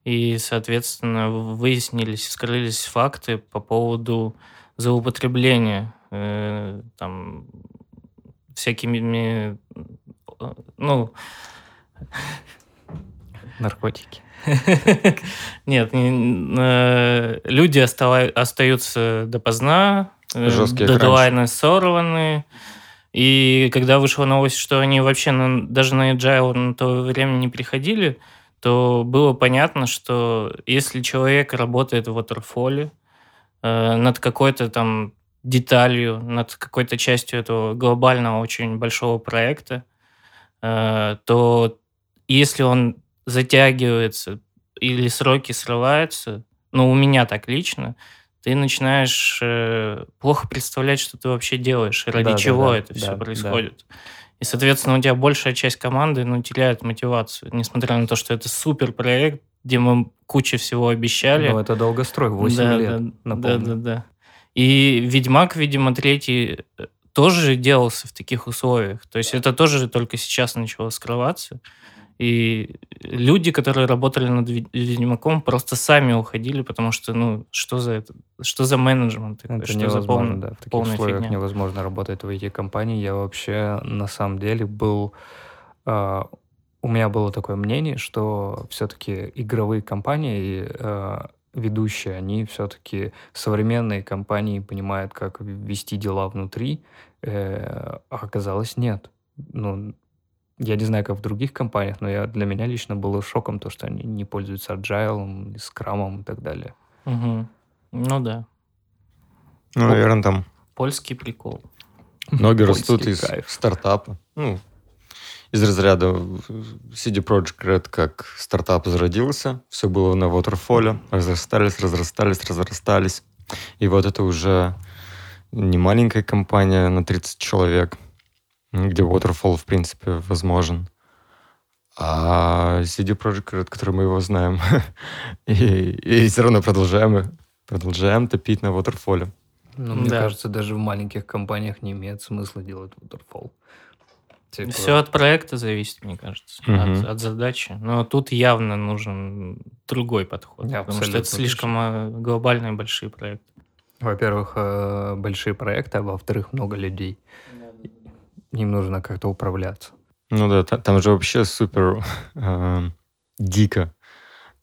и, соответственно, выяснились, скрылись факты по поводу злоупотребления э, там всякими, э, ну... Наркотики. Нет, э, люди остаются допоздна, э, дедлайны сорваны. И когда вышла новость, что они вообще на, даже на agile на то время не приходили, то было понятно, что если человек работает в waterfall э, над какой-то там деталью, над какой-то частью этого глобального очень большого проекта, э, то если он затягивается или сроки срываются, ну, у меня так лично, ты начинаешь э, плохо представлять, что ты вообще делаешь, ради да, чего да, да, это да, все происходит. Да. И, соответственно, у тебя большая часть команды ну, теряет мотивацию, несмотря на то, что это супер проект, где мы кучу всего обещали. Ну, это долгострой, 8 да, лет, да, напомню. Да, да, да. И Ведьмак, видимо, третий э, тоже делался в таких условиях. То есть это тоже только сейчас начало скрываться. И люди, которые работали над Ведьмаком, просто сами уходили, потому что, ну, что за это? Что за менеджмент? Это что невозможно, за пол... да. В таких условиях фигня? невозможно работать в IT-компании. Я вообще, на самом деле, был... Э, у меня было такое мнение, что все-таки игровые компании, э, ведущие, они все-таки современные компании понимают, как вести дела внутри, э, а оказалось нет. Ну, я не знаю, как в других компаниях, но я, для меня лично было шоком то, что они не пользуются agile, скрамом и так далее. Угу. Ну да. Ну, наверное, там... Польский прикол. Ноги растут Польский из кайф. стартапа. Ну, из разряда CD Projekt Red как стартап зародился, все было на waterfall, разрастались, разрастались, разрастались. И вот это уже не маленькая компания на 30 человек, где waterfall, в принципе, возможен. А CD Projekt Red, который мы его знаем, и, и все равно продолжаем, продолжаем топить на waterfall. Ну, мне Да. кажется, даже в маленьких компаниях не имеет смысла делать waterfall. Типа, Все от проекта зависит, мне кажется, Мгм. от, от задачи. Но тут явно нужен другой подход, Я потому что это слишком э, глобальные большие проекты. Во-первых, э, большие проекты, а во-вторых, много людей. Им нужно как-то управляться. Ну да, та- там же вообще супер э, дико.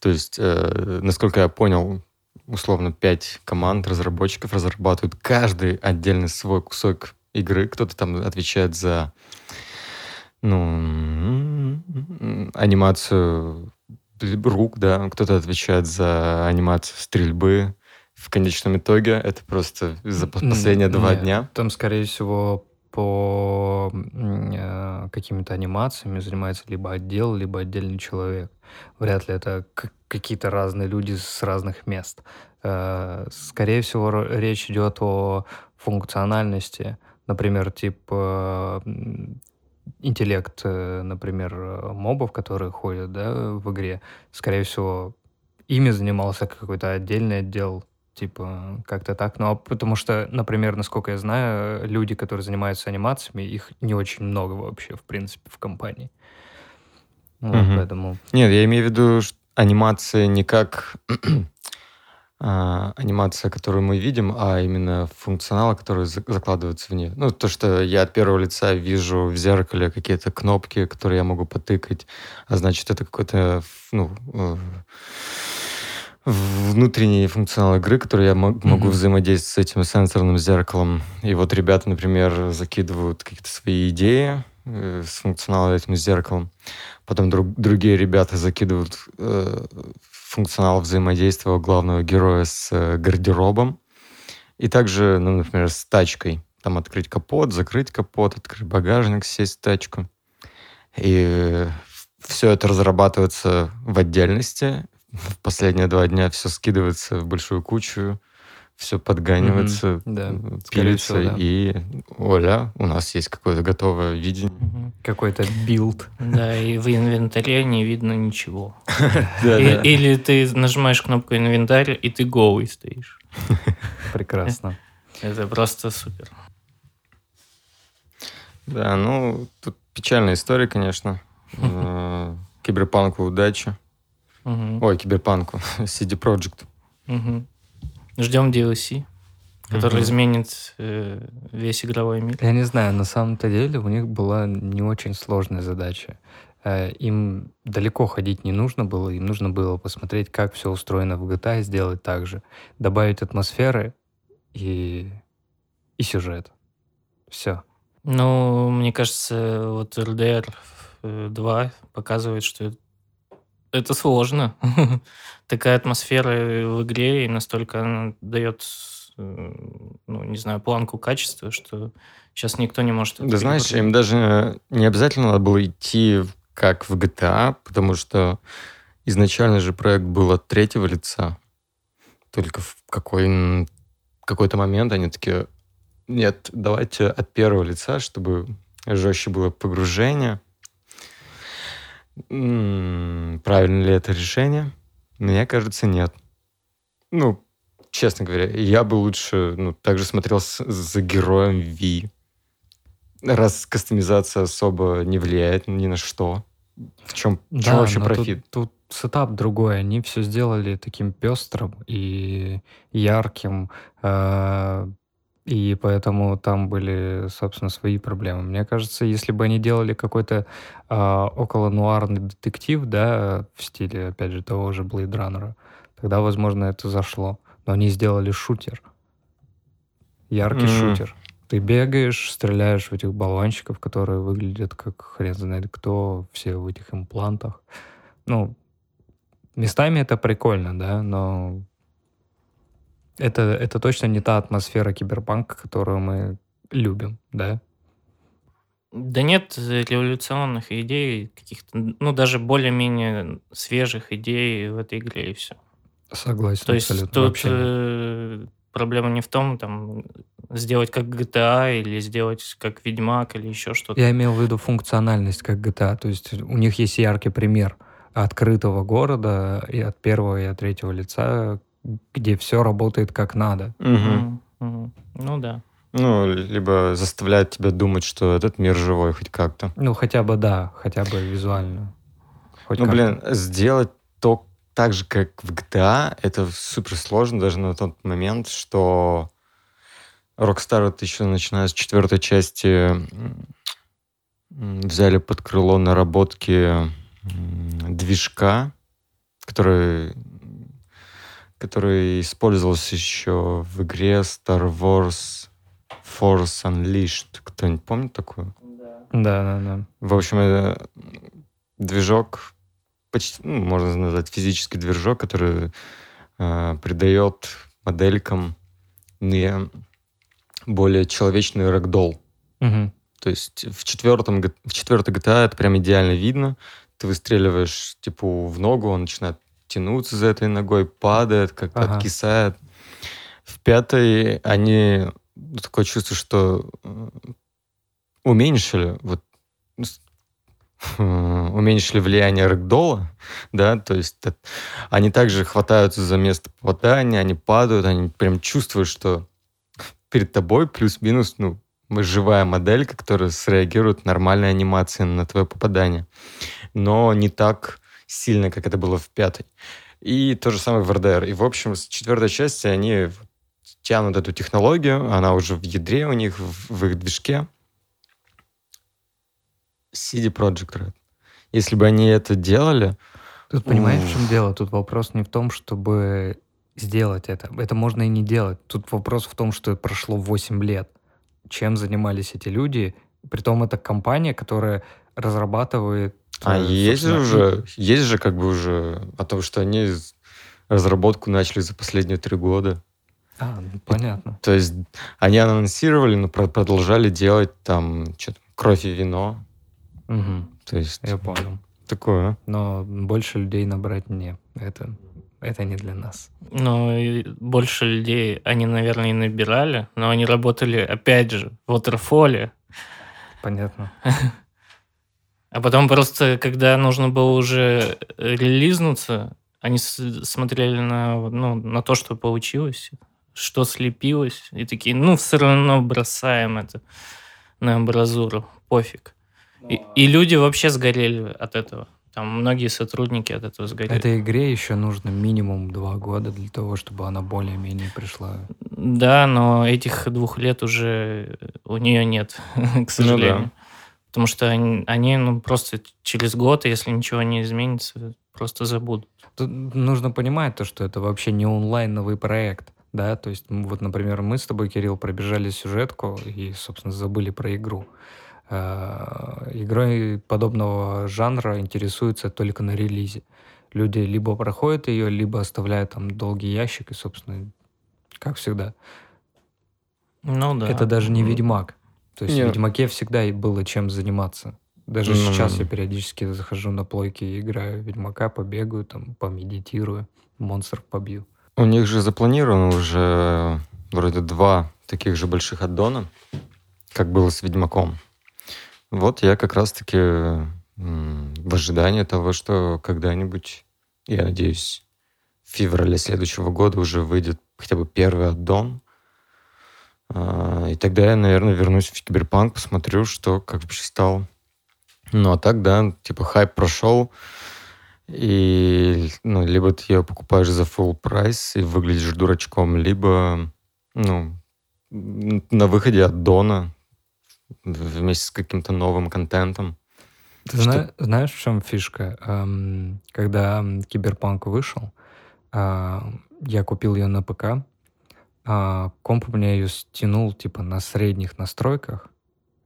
То есть, э, насколько я понял, условно, пять команд разработчиков разрабатывают каждый отдельный свой кусок игры. Кто-то там отвечает за ну, анимацию рук, да, кто-то отвечает за анимацию стрельбы. В конечном итоге это просто за последние два нет, дня. Там, скорее всего, по э, какими-то анимациями занимается либо отдел, либо отдельный человек. Вряд ли это какие-то разные люди с разных мест. Э, Скорее всего, речь идет о функциональности. Например, типа м, интеллект, э, например, э, мобов, которые ходят да, в игре. Скорее всего, ими занимался какой-то отдельный отдел, типа как-то так. Ну, а потому что, например, насколько я знаю, люди, которые занимаются анимациями, их не очень много вообще, в принципе, в компании. Вот, Мгм. поэтому... Нет, я имею в виду ш- анимация не как а, анимация, которую мы видим, а именно функционал, который за- закладывается в нее. Ну, то, что я от первого лица вижу в зеркале какие-то кнопки, которые я могу потыкать, а значит, это какой-то ну, э, внутренний функционал игры, который я мог- могу Мгм. взаимодействовать с этим сенсорным зеркалом. И вот ребята, например, закидывают какие-то свои идеи э, с функционалом этим зеркалом. Потом друг- другие ребята закидывают э, функционал взаимодействия главного героя с э, гардеробом. И также, ну, например, с тачкой. Там открыть капот, закрыть капот, открыть багажник, сесть в тачку. И все это разрабатывается в отдельности. В последние два дня все скидывается в большую кучу, все подгоняется, да, м, скорее пилится, всего, да. и вуаля, у нас есть какое-то готовое видение. Какой-то build. Да, и в инвентаре не видно ничего. Да, да. Или ты нажимаешь кнопку инвентарь, и ты голый стоишь. Прекрасно. Это просто супер. Да, ну, тут печальная история, конечно. Э, Киберпанку удачи. Мгм. Ой, киберпанку. CD Projekt. Мгм. Ждем DLC, который Мгм. изменит э, весь игровой мир. Я не знаю, на самом-то деле у них была не очень сложная задача. Э, Им далеко ходить не нужно было, им нужно было посмотреть, как все устроено в GTA, и сделать так же. Добавить атмосферы и, и сюжет. Все. Ну, мне кажется, вот RDR 2 показывает, что это- сложно. Такая атмосфера в игре, и настолько она дает, э, ну, не знаю, планку качества, что сейчас никто не может Да знаешь, им даже не обязательно надо было идти как в GTA, потому что изначально же проект был от третьего лица. Только в какой, какой-то момент они такие, нет, давайте от первого лица, чтобы жестче было погружение. Правильно ли это решение? Мне кажется, нет. Ну, честно говоря, я бы лучше ну, также смотрел с- за героем Ви. Раз кастомизация особо не влияет ни на что. В чем, в чем вообще но тут- профит? Тут, сетап другой. Они все сделали таким пестрым и ярким. э, И поэтому там были, собственно, свои проблемы. Мне кажется, если бы они делали какой-то а, около-нуарный детектив, да, в стиле, опять же, того же Blade Runner, тогда, возможно, это зашло. Но они сделали шутер. Яркий М. шутер. Ты бегаешь, стреляешь в этих баллончиков, которые выглядят как хрен знает кто, все в этих имплантах. Ну, местами это прикольно, да, но это, это точно не та атмосфера киберпанка, которую мы любим, да? Да нет революционных идей, каких-то, ну, даже более-менее свежих идей в этой игре, и все. Согласен, То есть тут Вообще э, проблема не в том, там, сделать как GTA или сделать как Ведьмак или еще что-то. Я имел в виду функциональность как GTA. То есть у них есть яркий пример открытого города и от первого и от третьего лица, где все работает как надо. Мгм, мгм. Ну да. Ну, либо заставляет тебя думать, что этот мир живой хоть как-то. Ну, хотя бы да, хотя бы визуально. Хоть Ну, как-то. блин, сделать то так же, как в GTA, это супер сложно даже на тот момент, что Rockstar это еще начиная с четвертой части взяли под крыло наработки движка, который, который использовался еще в игре Star Wars Force Unleashed. Кто-нибудь помнит такую? Да, да, да. В общем, это движок, почти, ну, можно назвать физический движок, который э, придает моделькам не более человечный рэгдолл. Мгм. То есть в четвертом, в четвертой GTA это прям идеально видно. Ты выстреливаешь типа в ногу, он начинает тянуться за этой ногой, падает, как-то Ага. откисает. В пятой они такое чувство, что уменьшили вот ну, уменьшили влияние рэгдола, да, то есть они также хватаются за место попадания, они падают, они прям чувствуют, что перед тобой плюс-минус, ну, живая моделька, которая среагирует нормальной анимацией на твое попадание. Но не так сильно, как это было в пятой. И то же самое в РДР. И, в общем, с четвертой части они тянут эту технологию, она уже в ядре у них, в, их движке. CD Projekt Red. Если бы они это делали, Тут понимаешь, в чем дело? Тут вопрос не в том, чтобы сделать это. Это можно и не делать. Тут вопрос в том, что прошло 8 лет. Чем занимались эти люди? Притом это компания, которая разрабатывает... а э, есть же уже, есть же как бы уже о том, что они разработку начали за последние три года. А, ну, понятно. То есть они анонсировали, но про- продолжали делать там что-то кровь и вино. Мгм, То есть я понял. такое. Но больше людей набрать не. Это, это не для нас. Ну, и больше людей они, наверное, и набирали, но они работали, опять же, в Waterfall. Понятно. А потом просто, когда нужно было уже э, релизнуться, они смотрели на, ну, на то, что получилось, что слепилось, и такие, ну, все равно бросаем это на амбразуру, пофиг. И, и люди вообще сгорели от этого. Там многие сотрудники от этого сгорели. Этой игре еще нужно минимум два года для того, чтобы она более-менее пришла. Да, но этих двух лет уже у нее нет, к сожалению. Потому что они, они, ну, просто через год, если ничего не изменится, просто забудут. Тут нужно понимать то, что это вообще не онлайновый проект. Да, то есть, вот, например, мы с тобой, Кирилл, пробежали сюжетку и, собственно, забыли про игру. А, Игрой подобного жанра интересуются только на релизе. Люди либо проходят ее, либо оставляют там долгий ящик, и, собственно, как всегда. Ну да. Это даже не. Ведьмак. То есть Не. в Ведьмаке всегда и было чем заниматься. Даже Ну, сейчас я периодически захожу на плойки и играю в Ведьмака, побегаю, там, помедитирую, монстров побью. У них же запланировано уже вроде два таких же больших аддона, как было с Ведьмаком. Вот я как раз-таки в ожидании того, что когда-нибудь, я надеюсь, в феврале следующего года уже выйдет хотя бы первый аддон. А, И тогда я, наверное, вернусь в Киберпанк, посмотрю, что как вообще стало. Ну, а так, да, типа хайп прошел, и ну, либо ты ее покупаешь за full price и выглядишь дурачком, либо ну, на выходе аддона вместе с каким-то новым контентом. Ты Что- зна- знаешь, в чем фишка? Когда Киберпанк вышел, а, я купил ее на ПК, а комп у меня ее стянул типа на средних настройках,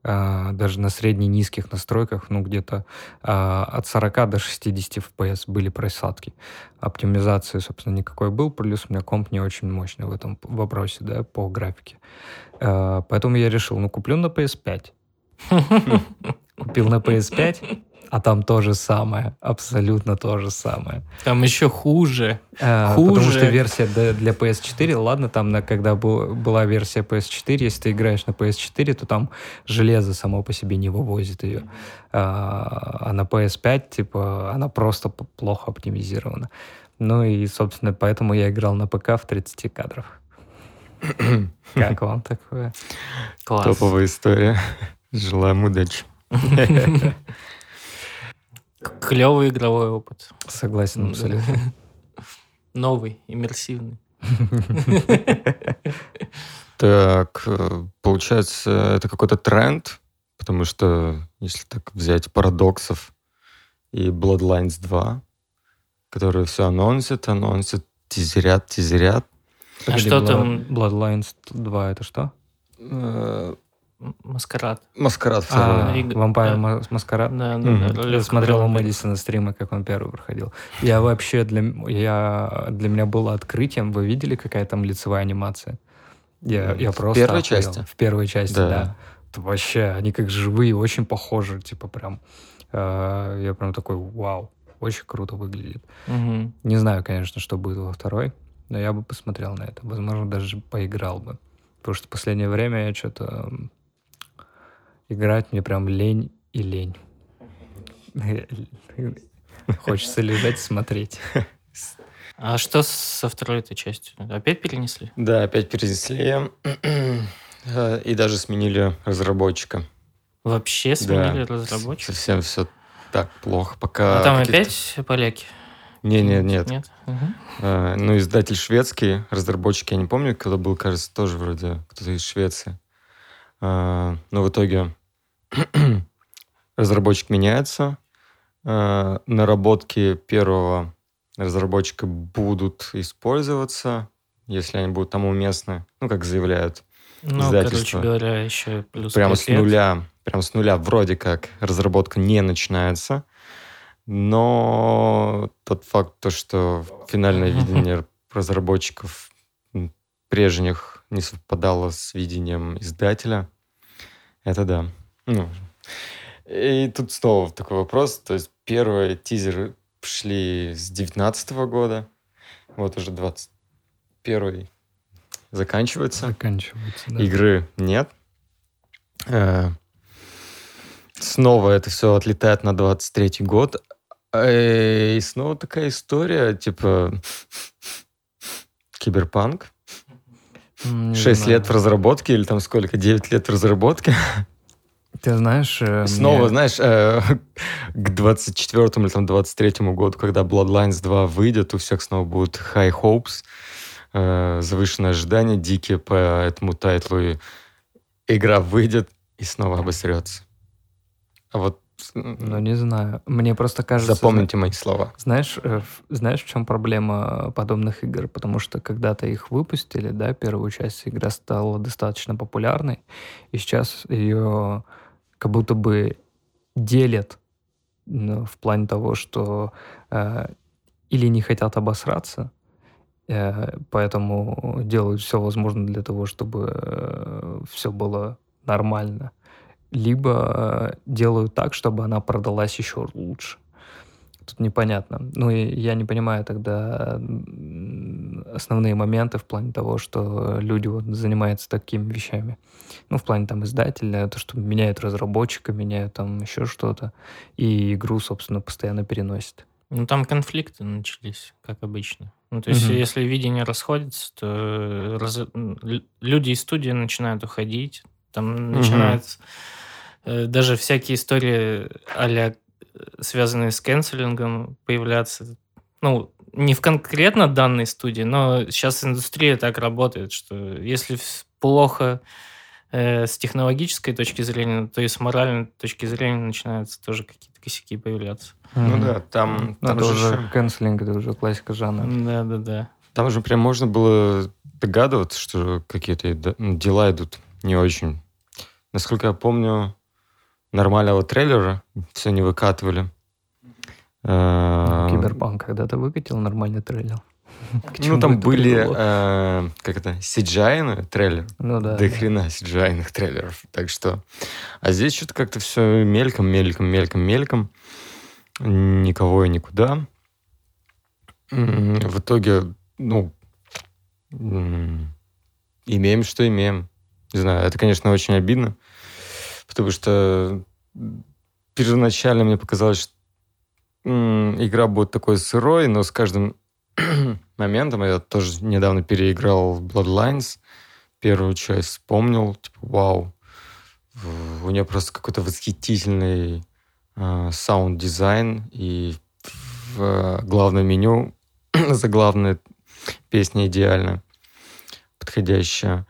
а, даже на средне-низких настройках, ну, где-то а, от 40 до 60 FPS были просадки. Оптимизации, собственно, никакой был, плюс у меня комп не очень мощный в этом вопросе, да, по графике. А, поэтому я решил, ну, куплю на PS5. Купил на PS5, а там то же самое, абсолютно то же самое. Там еще хуже. А, хуже. Потому что версия для PS4, ладно, там, на, когда был, была версия PS4, если ты играешь на PS4, то там железо само по себе не вывозит ее. А, а на PS5, типа, она просто плохо оптимизирована. Ну и, собственно, поэтому я играл на ПК в 30 кадрах. Как вам такое? Класс. Топовая история. Желаем удачи. Клевый игровой опыт. Согласен абсолютно. Новый, иммерсивный. Так, э, получается, это какой-то тренд, потому что, если так взять парадоксов и Bloodlines 2, которые все анонсят, анонсят, тизерят, тизерят. А что там? Bloodlines 2 это что? Маскарад. Маскарад а, второй. А, Вампир да. Маскарад? Да, да, mm-hmm. да. Я смотрел у Мэдисона стримы, как он первый проходил. Я вообще, для, я, для меня было открытием. Вы видели, какая там лицевая анимация? Я, я просто... В первой охуел. части? В первой части, да. да. Это вообще, они как живые, очень похожи, типа прям... Э, я прям такой, вау, очень круто выглядит. Угу. Не знаю, конечно, что будет во второй, но я бы посмотрел на это. Возможно, даже поиграл бы. Потому что в последнее время я что-то играть мне прям лень и лень. Хочется лежать смотреть. А что со второй этой частью? Опять перенесли? Да, опять перенесли. И даже сменили разработчика. Вообще сменили да, разработчика? Совсем все так плохо. Пока а там опять поляки? Не, нет, нет. Нет? Угу. А, ну, издатель шведский, разработчик, я не помню, кто был, кажется, тоже вроде кто-то из Швеции. А, но в итоге разработчик меняется. А, наработки первого разработчика будут использоваться, если они будут там уместны, ну, как заявляют ну, издательства. короче говоря, еще плюс Прямо с нуля, прямо с нуля вроде как разработка не начинается, но тот факт, то, что финальное видение разработчиков прежних не совпадало с видением издателя, это да. Ну, и тут снова такой вопрос. То есть первые тизеры шли с 19 года. Вот уже 21 заканчивается. Заканчивается, да. Игры нет. Э, снова это все отлетает на 23 год. Э, и снова такая история, типа киберпанк. Шесть лет в разработке или там сколько? Девять лет в разработке. Ты знаешь... Э, Снова, мне... знаешь, э, к 24 или там 23 году, когда Bloodlines 2 выйдет, у всех снова будут high hopes, э, завышенные ожидания дикие по этому тайтлу, и игра выйдет и снова обосрется. А вот ну, не знаю. Мне просто кажется... Запомните мои слова. Знаешь, э, знаешь, в чем проблема подобных игр? Потому что когда-то их выпустили, да, первую часть игра стала достаточно популярной, и сейчас ее как будто бы делят ну, в плане того, что э, или не хотят обосраться, э, поэтому делают все возможное для того, чтобы э, все было нормально, либо э, делают так, чтобы она продалась еще лучше. Тут непонятно. Ну и я не понимаю тогда основные моменты в плане того, что люди вот занимаются такими вещами. Ну, в плане там издателя, то, что меняют разработчика, меняют там еще что-то, и игру, собственно, постоянно переносят. Ну, там конфликты начались, как обычно. Ну, то есть, угу. если видение расходится, то раз... люди из студии начинают уходить, там угу. начинаются э, даже всякие истории а связанные с канцелингом, появляться. Ну, не в конкретно данной студии, но сейчас индустрия так работает, что если плохо э, с технологической точки зрения, то и с моральной точки зрения начинаются тоже какие-то косяки появляться. Ну да, там... Ну, там это же уже канцелинг, это уже классика жанра. Да-да-да. Там же прям можно было догадываться, что какие-то дела идут не очень насколько я помню, нормального трейлера все не выкатывали. Э, Киберпанк когда-то выкатил нормальный трейлер. Ну, там были, э, как это, cgi трейлер. Ну да. Да хрена cgi трейлеров. Так что... А здесь что-то как-то все мельком, мельком, мельком, мельком. Никого и никуда. В итоге, ну, имеем, что имеем. Не знаю, это, конечно, очень обидно, потому что первоначально мне показалось, что игра будет такой сырой, но с каждым моментом я тоже недавно переиграл Bloodlines, первую часть вспомнил, типа, вау, у нее просто какой-то восхитительный э, саунд-дизайн, и в э, главном меню заглавная песня идеально подходящая.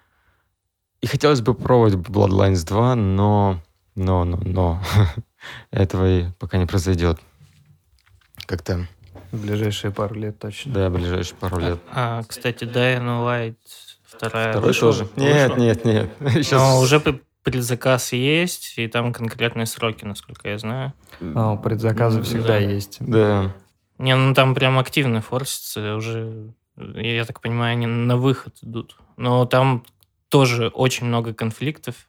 И хотелось бы пробовать Bloodlines 2, но, но, но, но этого и пока не произойдет. Как-то... В ближайшие пару лет точно. Да, ближайшие пару лет. А, кстати, Dying Light вторая Второй вышла? тоже? Нет, нет, нет. Сейчас... Но уже предзаказ есть, и там конкретные сроки, насколько я знаю. А, предзаказы всегда да. есть. Да. Не, ну там прям активно форсится, уже, я так понимаю, они на выход идут. Но там тоже очень много конфликтов.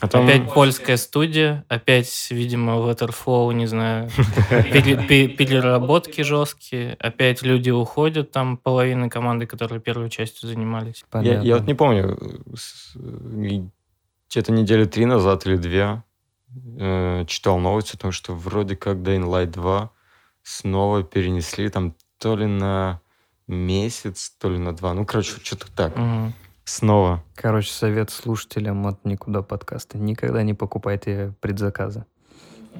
А там... Опять польская студия, опять, видимо, Waterfall, не знаю, переработки жесткие, опять люди уходят, там половина команды, которые первой частью занимались. Я, я вот не помню, где-то недели три назад или две э, читал новости о том, что вроде как Dying Light 2 снова перенесли там то ли на месяц, то ли на два. Ну, короче, что-то так. Угу. Снова. Короче, совет слушателям от Никуда подкаста. Никогда не покупайте предзаказы.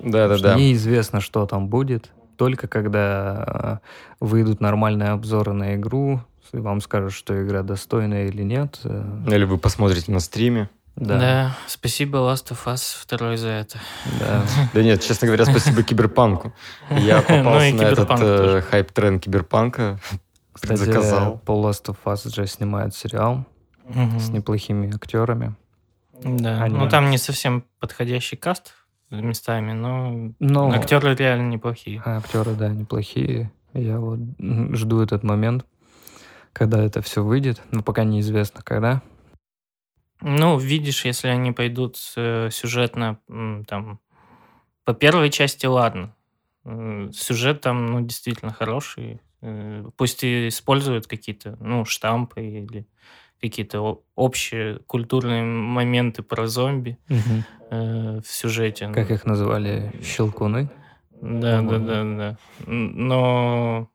Да-да-да. Неизвестно, что там будет. Только когда э, выйдут нормальные обзоры на игру, вам скажут, что игра достойная или нет. Э. Или вы посмотрите на стриме. Да. да, спасибо Last of Us 2 за это. Да. да нет, честно говоря, спасибо Киберпанку. Я ну попался на этот э, хайп-тренд Киберпанка. Кстати, заказал. по Last of Us уже снимают сериал угу. с неплохими актерами. Да, Они... ну там не совсем подходящий каст местами, но, но... актеры реально неплохие. А, актеры, да, неплохие. Я вот жду этот момент, когда это все выйдет, но пока неизвестно когда. Ну, видишь, если они пойдут э, сюжетно там по первой части, ладно. Сюжет там, ну, действительно хороший. Э, пусть и используют какие-то, ну, штампы или какие-то общие культурные моменты про зомби угу. э, в сюжете. Как их называли? Щелкуны? Да, да, да, да. Но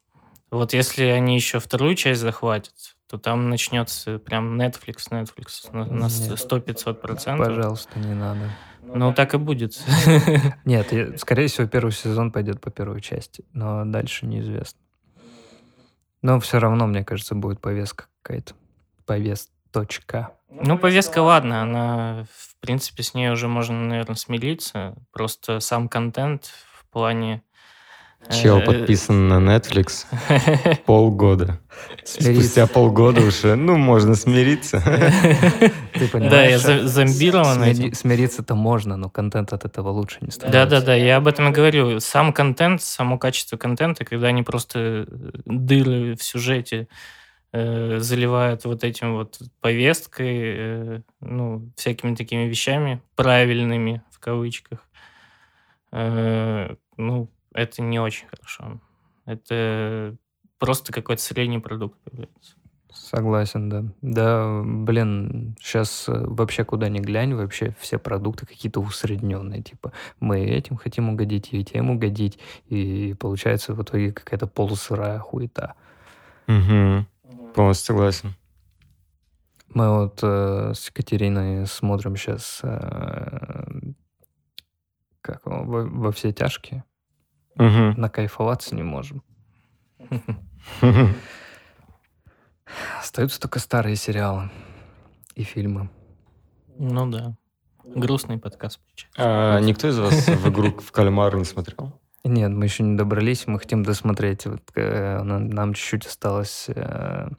вот если они еще вторую часть захватят, то там начнется прям Netflix, Netflix на, на 100-500 процентов. Пожалуйста, не надо. Ну, так и будет. Нет, скорее всего, первый сезон пойдет по первой части, но дальше неизвестно. Но все равно, мне кажется, будет повестка какая-то повесточка? Ну, повестка, ладно, она, в принципе, с ней уже можно, наверное, смириться. Просто сам контент в плане... Чел э, подписан на Netflix полгода. Спустя полгода уже, ну, можно смириться. Да, я зомбирован. Смириться-то можно, но контент от этого лучше не становится. Да-да-да, я об этом и говорю. Сам контент, само качество контента, когда они просто дыры в сюжете э, заливают вот этим вот повесткой, э, ну, всякими такими вещами, правильными, в кавычках, э, ну, это не очень хорошо. Это просто какой-то средний продукт появляется. Согласен, да. Да, блин, сейчас э, вообще куда ни глянь, вообще все продукты какие-то усредненные. Типа, мы этим хотим угодить, и тем угодить. И получается в итоге какая-то полусырая хуета. Угу. Полностью согласен. Мы вот э, с Екатериной смотрим сейчас э, как во, во все тяжкие. Угу. Накайфоваться не можем. Остаются только старые сериалы и фильмы. Ну да. Грустный подкаст. А, никто из вас в игру в кальмар не смотрел? Нет, мы еще не добрались, мы хотим досмотреть. Вот, э, нам чуть-чуть осталось э,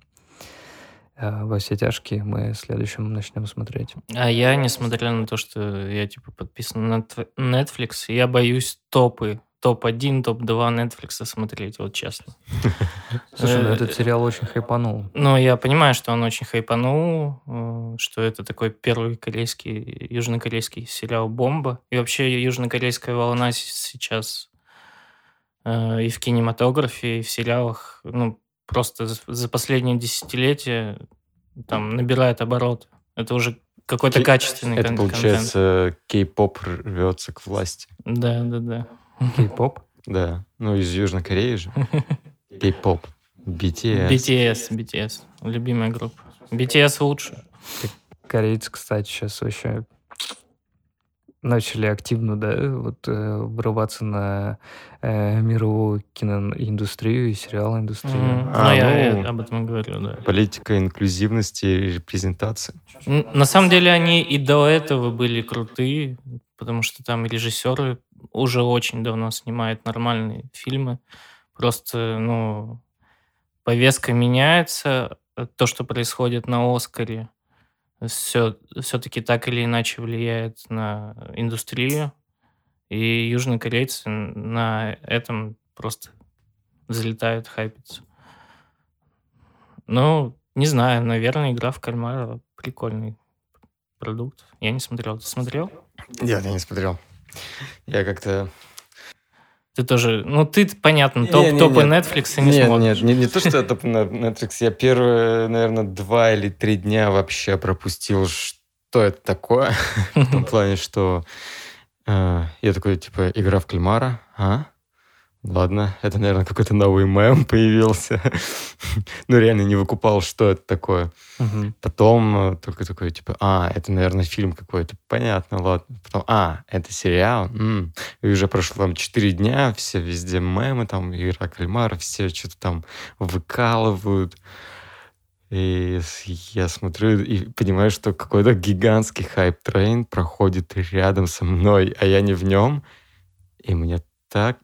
во все тяжкие мы следующим начнем смотреть. А я, несмотря на то, что я типа подписан на Netflix, я боюсь топы, топ-1, топ-2 Netflix смотреть, вот честно. Слушай, ну Э, этот сериал очень хайпанул. Ну, я понимаю, что он очень хайпанул, э, что это такой первый корейский, южнокорейский сериал «Бомба». И вообще южнокорейская волна сейчас э, и в кинематографе, и в сериалах, ну, просто за- последние десятилетия там набирает оборот. Это уже какой-то качественный Это кон- контент. получается, кей-поп рвется к власти. Да, да, да. Кей-поп. Да, ну из Южной Кореи же. Кей-поп. BTS. BTS, BTS, любимая группа. BTS лучше. Корейцы, кстати, сейчас вообще начали активно, да, вот э, врываться на э, мировую киноиндустрию и сериал-индустрию. Мгм. А, Ну, я ну. и об этом говорю, да. Политика инклюзивности и репрезентации. На самом деле они и до этого были крутые, потому что там режиссеры уже очень давно снимают нормальные фильмы. Просто, ну, повестка меняется, э, то, что происходит на Оскаре, все, все-таки так или иначе влияет на индустрию, и южнокорейцы на этом просто взлетают, хайпятся. Ну, не знаю, наверное, игра в кальмара прикольный продукт. Я не смотрел. Ты смотрел? Нет, я не смотрел. Я как-то... Ты тоже... Ну, ты, понятно, Не, топ, не, топы нет. Netflix не нет, смотришь. нет, не, не то, что я топ Netflix. Я первые, наверное, два или три дня вообще пропустил, что это такое. В том плане, что э, я такой, типа, игра в кальмара, а? Ладно, это, наверное, какой-то новый мем появился. ну, реально не выкупал, что это такое. Мгм. Потом э, только такой, типа, а, это, наверное, фильм какой-то. Понятно, ладно. Потом, а, это сериал. М. И уже прошло там 4 дня, все везде мемы, там, игра кальмара, все что-то там выкладывают. И я смотрю и понимаю, что какой-то гигантский hype train проходит рядом со мной, а я не в нем. И мне так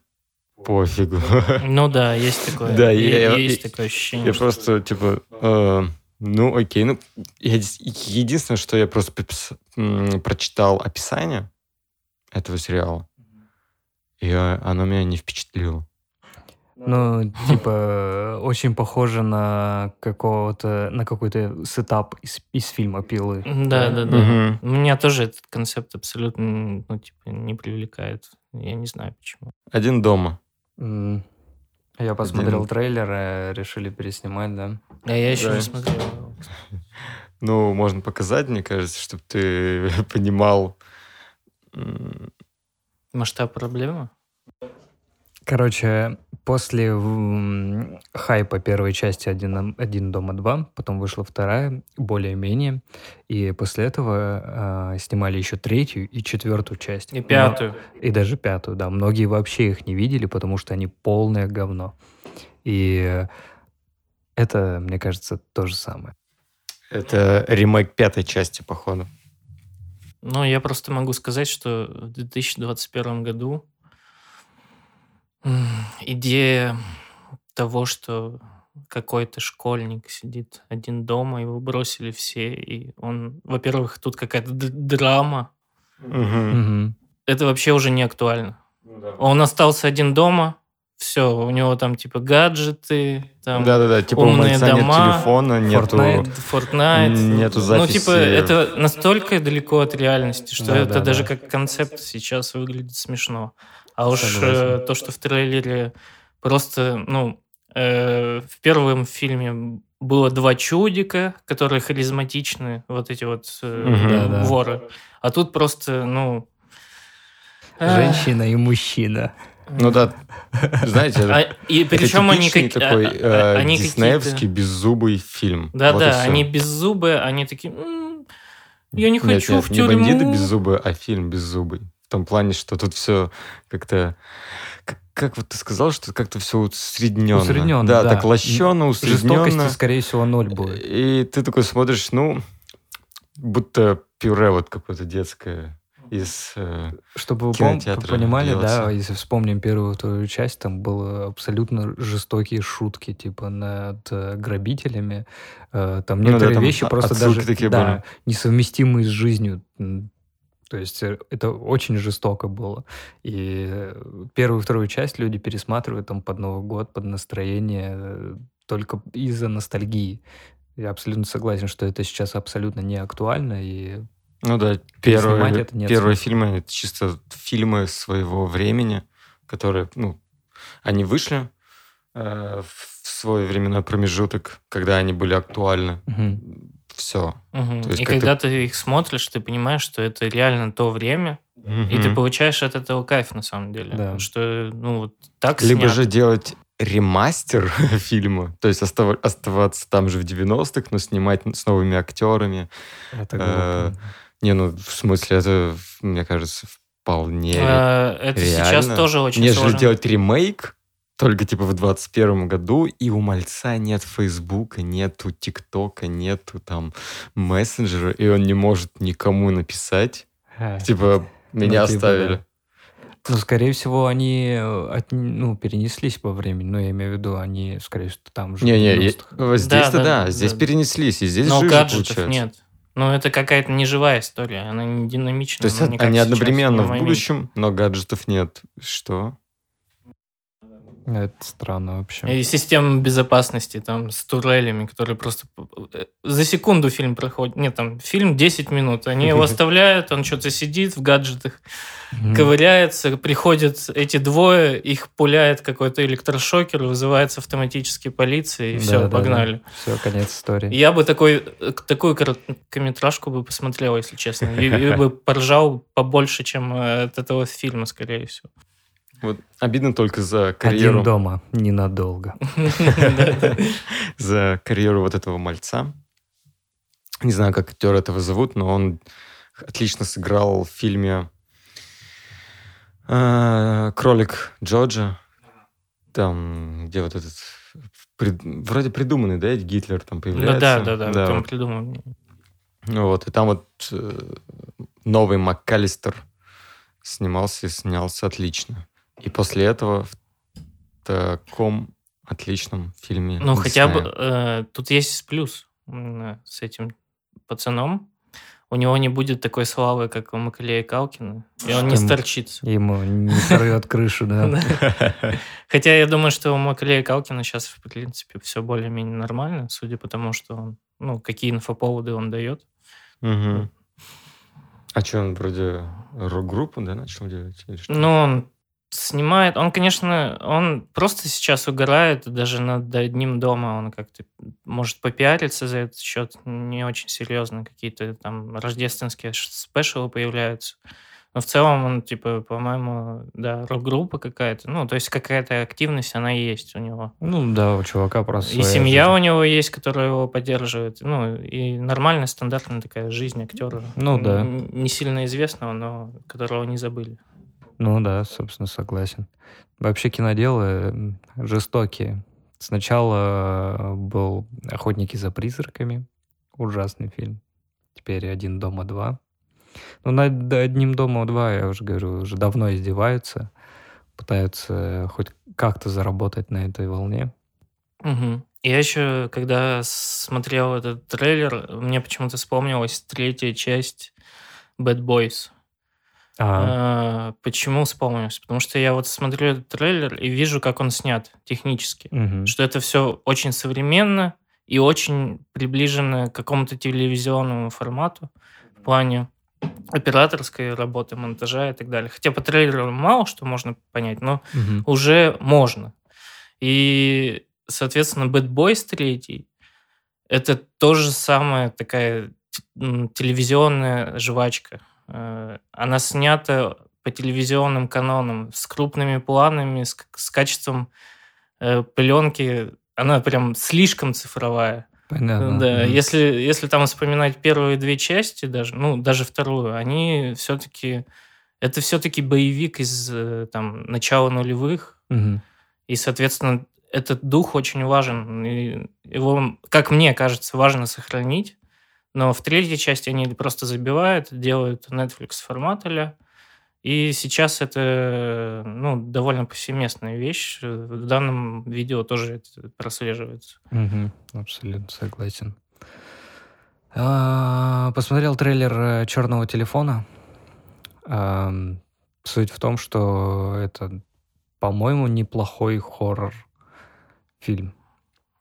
пофигу. Ну да, есть такое. Да, я- есть я- такое ощущение. Я что- просто, типа, э, ну, окей, ну, я единственное, что я просто прочитал описание этого сериала, и э, оно меня не впечатлило. Ну, типа, очень похоже на какого-то, на какой-то сетап из, из фильма «Пилы». Да, да, да. Мгм. Меня тоже этот концепт абсолютно, ну, типа, не привлекает. Я не знаю почему. Один дома. Я посмотрел Один. трейлер, э, решили переснимать, да. А я еще Да. не смотрел. Ну, можно показать, мне кажется, чтобы ты понимал. Масштаб проблемы? Короче, после хайпа первой части «Один, «Один дома 2», потом вышла вторая, более-менее, и после этого а, снимали еще третью и четвертую часть. И Но- пятую. И даже пятую, да. Многие вообще их не видели, потому что они полное говно. И это, мне кажется, то же самое. Это ремейк пятой части, походу. Ну, я просто могу сказать, что в 2021 году идея того, что какой-то школьник сидит один дома, его бросили все, и он, во-первых, тут какая-то д- драма. Мгм. это вообще уже не актуально. Он остался один дома, все, у него там типа гаджеты, там Да-да-да, типа у умные мальца нет дома, телефона, нету... Fortnite. Fortnite. Нету Ну, записи. типа, это настолько далеко от реальности, что Да, это да, даже да. как концепт сейчас выглядит смешно. А уж Согласен. э, то, что в трейлере просто, ну, э, в первом фильме было два чудика, которые харизматичны, вот эти вот э, Мгм. Да, да. воры. А тут просто, ну... э, Женщина и мужчина. Ну да, знаете, это, а, и это причем они, типичный как- такой а- э, а- они диснеевский беззубый фильм. Да, Вот да, они беззубые, они такие, «М, я не Нет, хочу нет, в не тюрьму. бандиты беззубые, а фильм беззубый. В том плане, что тут все как-то... Как, как вот ты сказал, что как-то все усредненно. Усредненно, да, да. так лощено, усредненно. Жестокости, скорее всего, ноль будет. И ты такой смотришь, ну, будто пюре вот какое-то детское. из... Э, Чтобы вы понимали, да, если вспомним первую вторую часть, там было абсолютно жестокие шутки, типа над э, грабителями. Э, там некоторые ну, да, там вещи просто даже такие да, были. несовместимые с жизнью. То есть э, это очень жестоко было. И первую и вторую часть люди пересматривают там под Новый год, под настроение, э, только из-за ностальгии. Я абсолютно согласен, что это сейчас абсолютно не актуально, и ну да, первые, это нет первые фильмы это чисто фильмы своего времени, которые, ну, они вышли э, в свой временной промежуток, когда они были актуальны. Угу. Все. Угу. И когда ты их смотришь, ты понимаешь, что это реально то время, угу. и ты получаешь от этого кайф на самом деле. Да. Что, ну, вот так Либо снято. же делать ремастер фильма, то есть остав, оставаться там же в 90-х, но снимать с новыми актерами. Это глупо. Э, не, ну, в смысле, это, мне кажется, вполне э, Это реально. сейчас тоже очень Нежели сложно. делать ремейк, только типа в 21 году, и у мальца нет Фейсбука, нету ТикТока, нету там мессенджера, и он не может никому написать. А, типа, меня ну, типа, оставили. Да. Ну, скорее всего, они э, от, ну, перенеслись по времени. Ну, я имею в виду, они, скорее всего, там же. Не-не, здесь-то да, да, да, здесь да. перенеслись, и здесь Но жиже, гаджетов получается. нет. Ну, это какая-то неживая история, она не динамичная. То есть они одновременно в будущем, но гаджетов нет. Что? Это странно вообще. И система безопасности там с турелями, которые просто... Э, за секунду фильм проходит. Нет, там фильм 10 минут. Они его оставляют, он что-то сидит в гаджетах, ковыряется, приходят эти двое, их пуляет какой-то электрошокер, вызывается автоматически полиция, и все, погнали. Все, конец истории. Я бы такой, э, такую короткометражку бы посмотрел, если честно. И, бы поржал побольше, чем э, от этого фильма, скорее всего. Вот обидно только за карьеру... Один дома, ненадолго. За карьеру вот этого мальца. Не знаю, как актер этого зовут, но он отлично сыграл в фильме э, «Кролик Джорджа». Там, где вот этот... Вроде придуманный, да, Гитлер там появляется? Да, да, да, да. там придуманный. Вот, и там вот э, новый МакКаллистер снимался и снялся отлично. И после этого в таком отличном фильме. Ну, хотя бы э, тут есть плюс с этим пацаном. У него не будет такой славы, как у Макалея Калкина, и он не сторчится. Ему не сорвет крышу, да. Хотя я думаю, что у Макалея Калкина сейчас, в принципе, все более-менее нормально, судя по тому, что он, ну, какие инфоповоды он дает. А что, он вроде рок-группу, да, начал делать? Ну, он снимает. Он, конечно, он просто сейчас угорает даже над одним дома. Он как-то может попиариться за этот счет. Не очень серьезно. Какие-то там рождественские спешалы появляются. Но в целом он, типа, по-моему, да, рок-группа какая-то. Ну, то есть какая-то активность, она есть у него. Ну, да, у чувака просто И семья жизнь. у него есть, которая его поддерживает. Ну, и нормальная, стандартная такая жизнь актера. Ну, да. Не сильно известного, но которого не забыли. Ну да, собственно, согласен. Вообще киноделы жестокие. Сначала был «Охотники за призраками», ужасный фильм. Теперь «Один дома два». Ну, над «Одним дома два», я уже говорю, уже давно издеваются. Пытаются хоть как-то заработать на этой волне. Угу. Я еще, когда смотрел этот трейлер, мне почему-то вспомнилась третья часть Bad Boys. А, почему вспомнилось? Потому что я вот смотрю этот трейлер и вижу, как он снят технически. Угу. Что это все очень современно и очень приближено к какому-то телевизионному формату в плане операторской работы, монтажа и так далее. Хотя по трейлеру мало что можно понять, но угу. уже можно. И, соответственно, Bad Boys 3 это тоже самая такая телевизионная жвачка она снята по телевизионным канонам с крупными планами, с, с качеством э, пленки. Она прям слишком цифровая. Понятно. Да, mm если, если там вспоминать первые две части, даже, ну, даже вторую, они все-таки... Это все-таки боевик из э, там, начала нулевых. mm И, соответственно, этот дух очень важен. И его, как мне кажется, важно сохранить Но в третьей части они просто забивают, делают Netflix формат а И сейчас это ну, довольно повсеместная вещь. В данном видео тоже это прослеживается. Угу, абсолютно согласен. А, посмотрел трейлер черного телефона. Суть в том, что это, по-моему, неплохой хоррор фильм.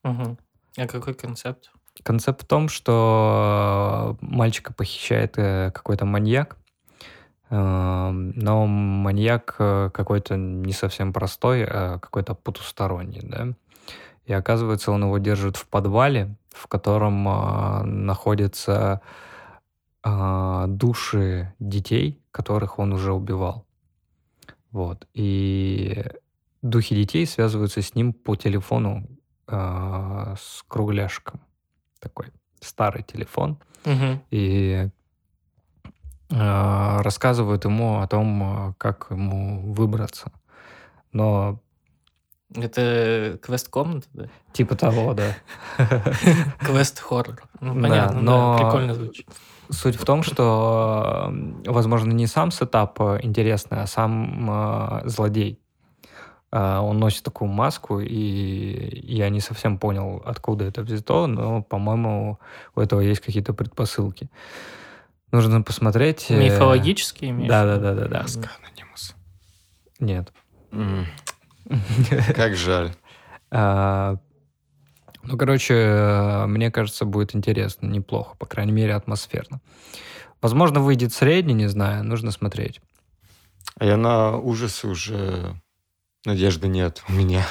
Угу. А какой концепт? Концепт в том, что мальчика похищает э, какой-то маньяк, эм, но маньяк э, какой-то не совсем простой, а какой-то потусторонний, да. И оказывается, он его держит в подвале, в котором находятся души детей, которых он уже убивал. Вот. И духи детей связываются с ним по телефону а, с кругляшком. Такой старый телефон. Угу. И а, рассказывают ему о том, а, как ему выбраться. Но это квест комната, да? Типа того, да. Квест хоррор. Ну, понятно, но да, прикольно звучит. Суть в том, что, возможно, не сам сетап э, интересный, а сам э, злодей. Э, он носит такую маску, и я не совсем понял, откуда это взято, но, по-моему, у этого есть какие-то предпосылки. Нужно посмотреть. Э, Мифологические имеешь? Да, да, да, да, да. Маска Анонимус. Нет. Как жаль. А, ну, короче, мне кажется, будет интересно, неплохо, по крайней мере, атмосферно. Возможно, выйдет средний, не знаю, нужно смотреть. А я на ужасы уже надежды нет у меня.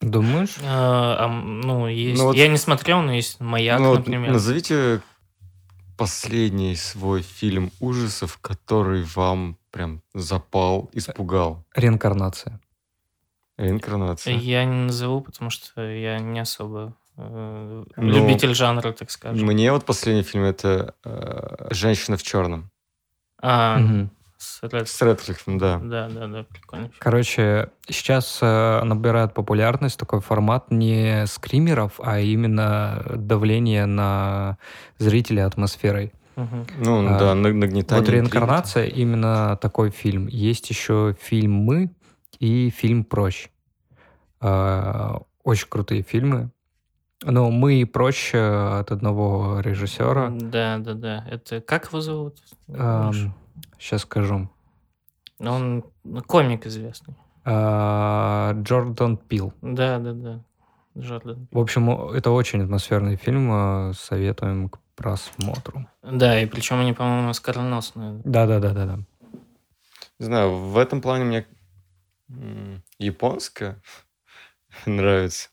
Думаешь? А, а, ну, есть. Ну, вот, я не смотрел, но есть маяк, ну, например. Назовите последний свой фильм ужасов, который вам прям запал, испугал. Реинкарнация. Реинкарнация. Я не назову, потому что я не особо э, ну, любитель жанра, так скажем. Мне вот последний фильм это э, «Женщина в черном». А, угу. С, Редклиффом, да. Да, да, да, прикольно. Короче, сейчас э, набирает популярность такой формат не скримеров, а именно давление на зрителя атмосферой. Угу. Ну а, да, нагнетание. Вот реинкарнация именно такой фильм. Есть еще фильм «Мы», и фильм «Прочь». А, очень крутые фильмы. Но мы и прочь от одного режиссера. Да, да, да. Это как его зовут? А, сейчас скажу. Он комик известный. А, Джордан Пил. Да, да, да. Джордан. В общем, это очень атмосферный фильм. А, советуем к просмотру. Да, и причем они, по-моему, скороносные. Да, да, да, да, да. Не знаю, в этом плане мне японская нравится.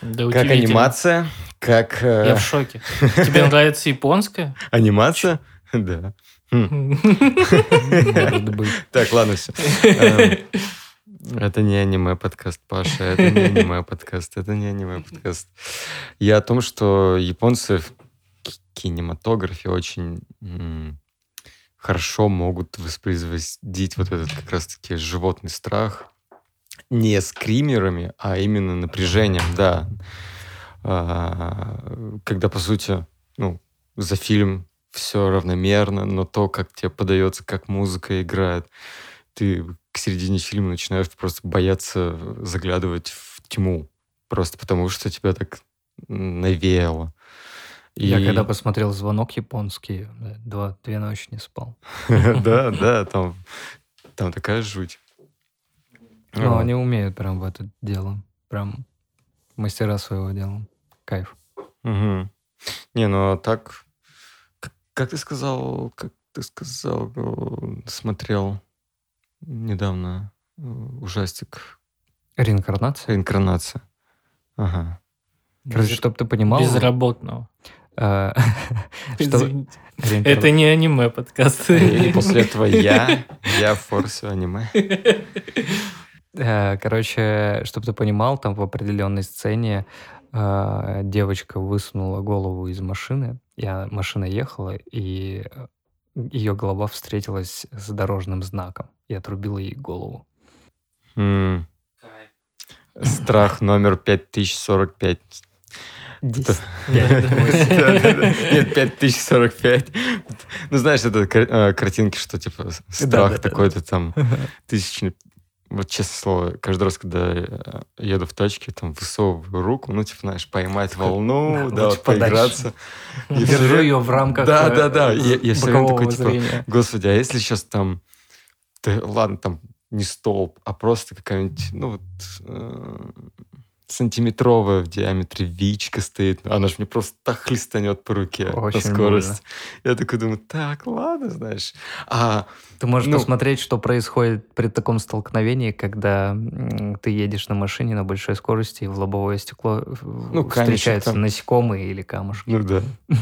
Да, как анимация, как... Э, Я в шоке. Тебе нравится японская? Анимация? Да. Хм. Так, ладно, все. Эм, это не аниме-подкаст, Паша, это не аниме-подкаст, это не аниме-подкаст. Я о том, что японцы в кинематографе очень хорошо могут воспроизводить вот этот как раз-таки животный страх не скримерами, а именно напряжением, да. А, когда, по сути, ну, за фильм все равномерно, но то, как тебе подается, как музыка играет, ты к середине фильма начинаешь просто бояться заглядывать в тьму, просто потому что тебя так навеяло. И... Я когда посмотрел «Звонок японский», два, две ночи не спал. Да, да, там, там такая жуть. Ну, они умеют прям в это дело. Прям мастера своего дела. Кайф. Угу. Не, ну а так, как, ты сказал, как ты сказал, смотрел недавно э, ужастик. Реинкарнация? Реинкарнация. Ага. Короче, чтобы ты понимал... Безработного. А, Это не аниме подкаст. И после этого я, я форсю аниме. Э, короче, чтобы ты понимал, там в определенной сцене э, девочка высунула голову из машины, и машина ехала, и э, ее голова встретилась с дорожным знаком и отрубила ей голову. Страх номер 5045. 10. Нет, 5045. Ну, знаешь, это э, картинки, что типа страх такой-то там тысячный. Вот честное слово, каждый раз, когда я еду в тачке, там высовываю руку, ну, типа, знаешь, поймать волну, да, вот поиграться. Держу ее в рамках Да, да, да. Я все время такой, типа, зрения. господи, а если сейчас там, ладно, там не столб, а просто какая-нибудь, ну, вот, э, сантиметровая в диаметре вичка стоит. Она же мне просто так хлестанет по руке Очень на скорость. Я такой думаю, так, ладно, знаешь. А, Ты можешь Ну- посмотреть, что происходит при таком столкновении, когда ты едешь на машине на большой скорости, и в лобовое стекло э, Ну, встречаются там. насекомые или камушки. ну да.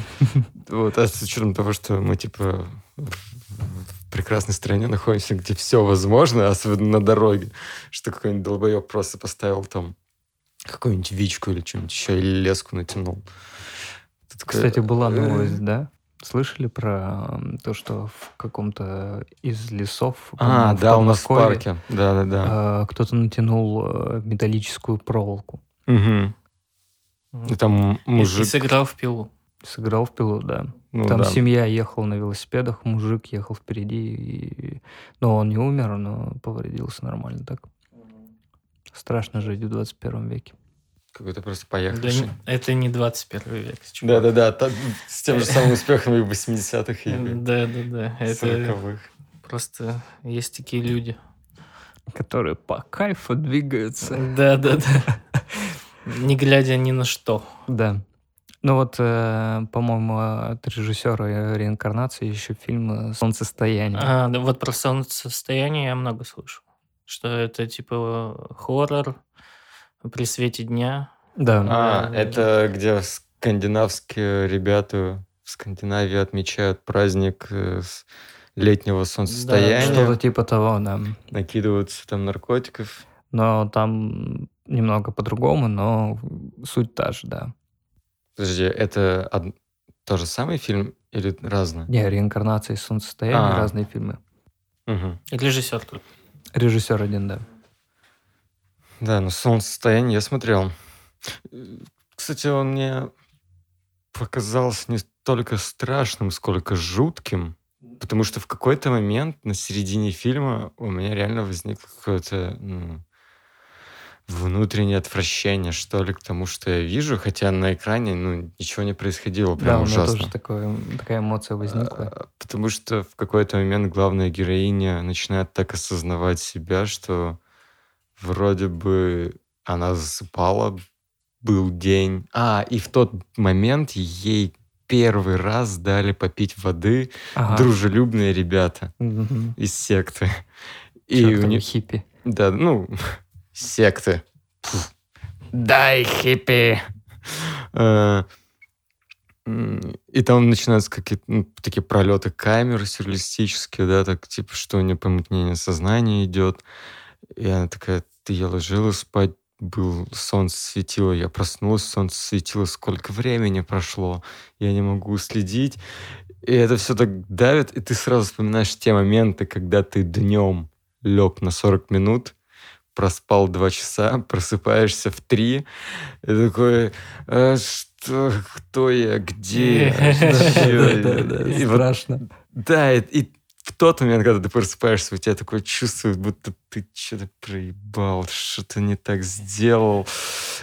Вот, а с учетом того, что мы, типа, в прекрасной стране находимся, где все возможно, особенно на дороге, что какой-нибудь долбоеб просто поставил там какую-нибудь вичку или что-нибудь еще, или леску натянул. Такой, Кстати, была э, новость, да? Слышали про то, что в каком-то из лесов, А, да, у нас в парке. Да, да, да. кто-то натянул э, металлическую проволоку. Мгм. И там И мужик... сыграл в пилу. Сыграл в пилу, да. ну Там да. семья ехала на велосипедах, мужик ехал впереди. И... Но он не умер, но повредился нормально так. Страшно жить в 21 веке. Какой-то просто Да поехавший. не- это не 21 век. Да-да-да, с тем же самым успехом и в 80-х, и в Да, да, да. Это 40-х. просто есть такие люди. Которые по кайфу двигаются. Да, да, да. Не глядя ни на что. Да. Ну вот, э, по-моему, от режиссера реинкарнации еще фильм «Солнцестояние». А, да, вот про солнцестояние я много слышу. Что это типа хоррор при свете дня. Да. А, Да, это где скандинавские ребята в Скандинавии отмечают праздник э, с- летнего солнцестояния, Что-то типа того, да. накидываются там наркотиков. Но там немного по-другому, но суть та же, да. Подожди, это од- тот же самый фильм или разные? Не, реинкарнация и солнцестояние А. разные фильмы. И режиссер тут. Режиссер один, да. Да, ну солнцестояние я смотрел. Кстати, он мне показался не столько страшным, сколько жутким. Потому что в какой-то момент на середине фильма у меня реально возникло какое-то ну, внутреннее отвращение, что ли, к тому, что я вижу, хотя на экране ну, ничего не происходило, да, прям у меня ужасно. тоже такое, такая эмоция возникла. А, Потому что в какой-то момент главная героиня начинает так осознавать себя, что вроде бы она засыпала, был день. А, и в тот момент ей первый раз дали попить воды Ага. дружелюбные ребята Мгм. из секты. И у них... хиппи. Да, ну, секты. Дай, хиппи! Э, И там начинаются какие-то ну, такие пролеты камеры сюрреалистические, да, так типа, что у нее помутнение сознания идет. И она такая, ты я ложилась спать, был солнце светило, я проснулась, солнце светило, сколько времени прошло, я не могу следить. И это все так давит, и ты сразу вспоминаешь те моменты, когда ты днем лег на 40 минут, проспал 2 часа, просыпаешься в 3, и такой, «А что, кто я, где? Чё?» Да-да-да, И вот страшно. да, и, в тот момент, когда ты просыпаешься, у тебя такое чувство, будто ты что-то проебал, что-то не так сделал.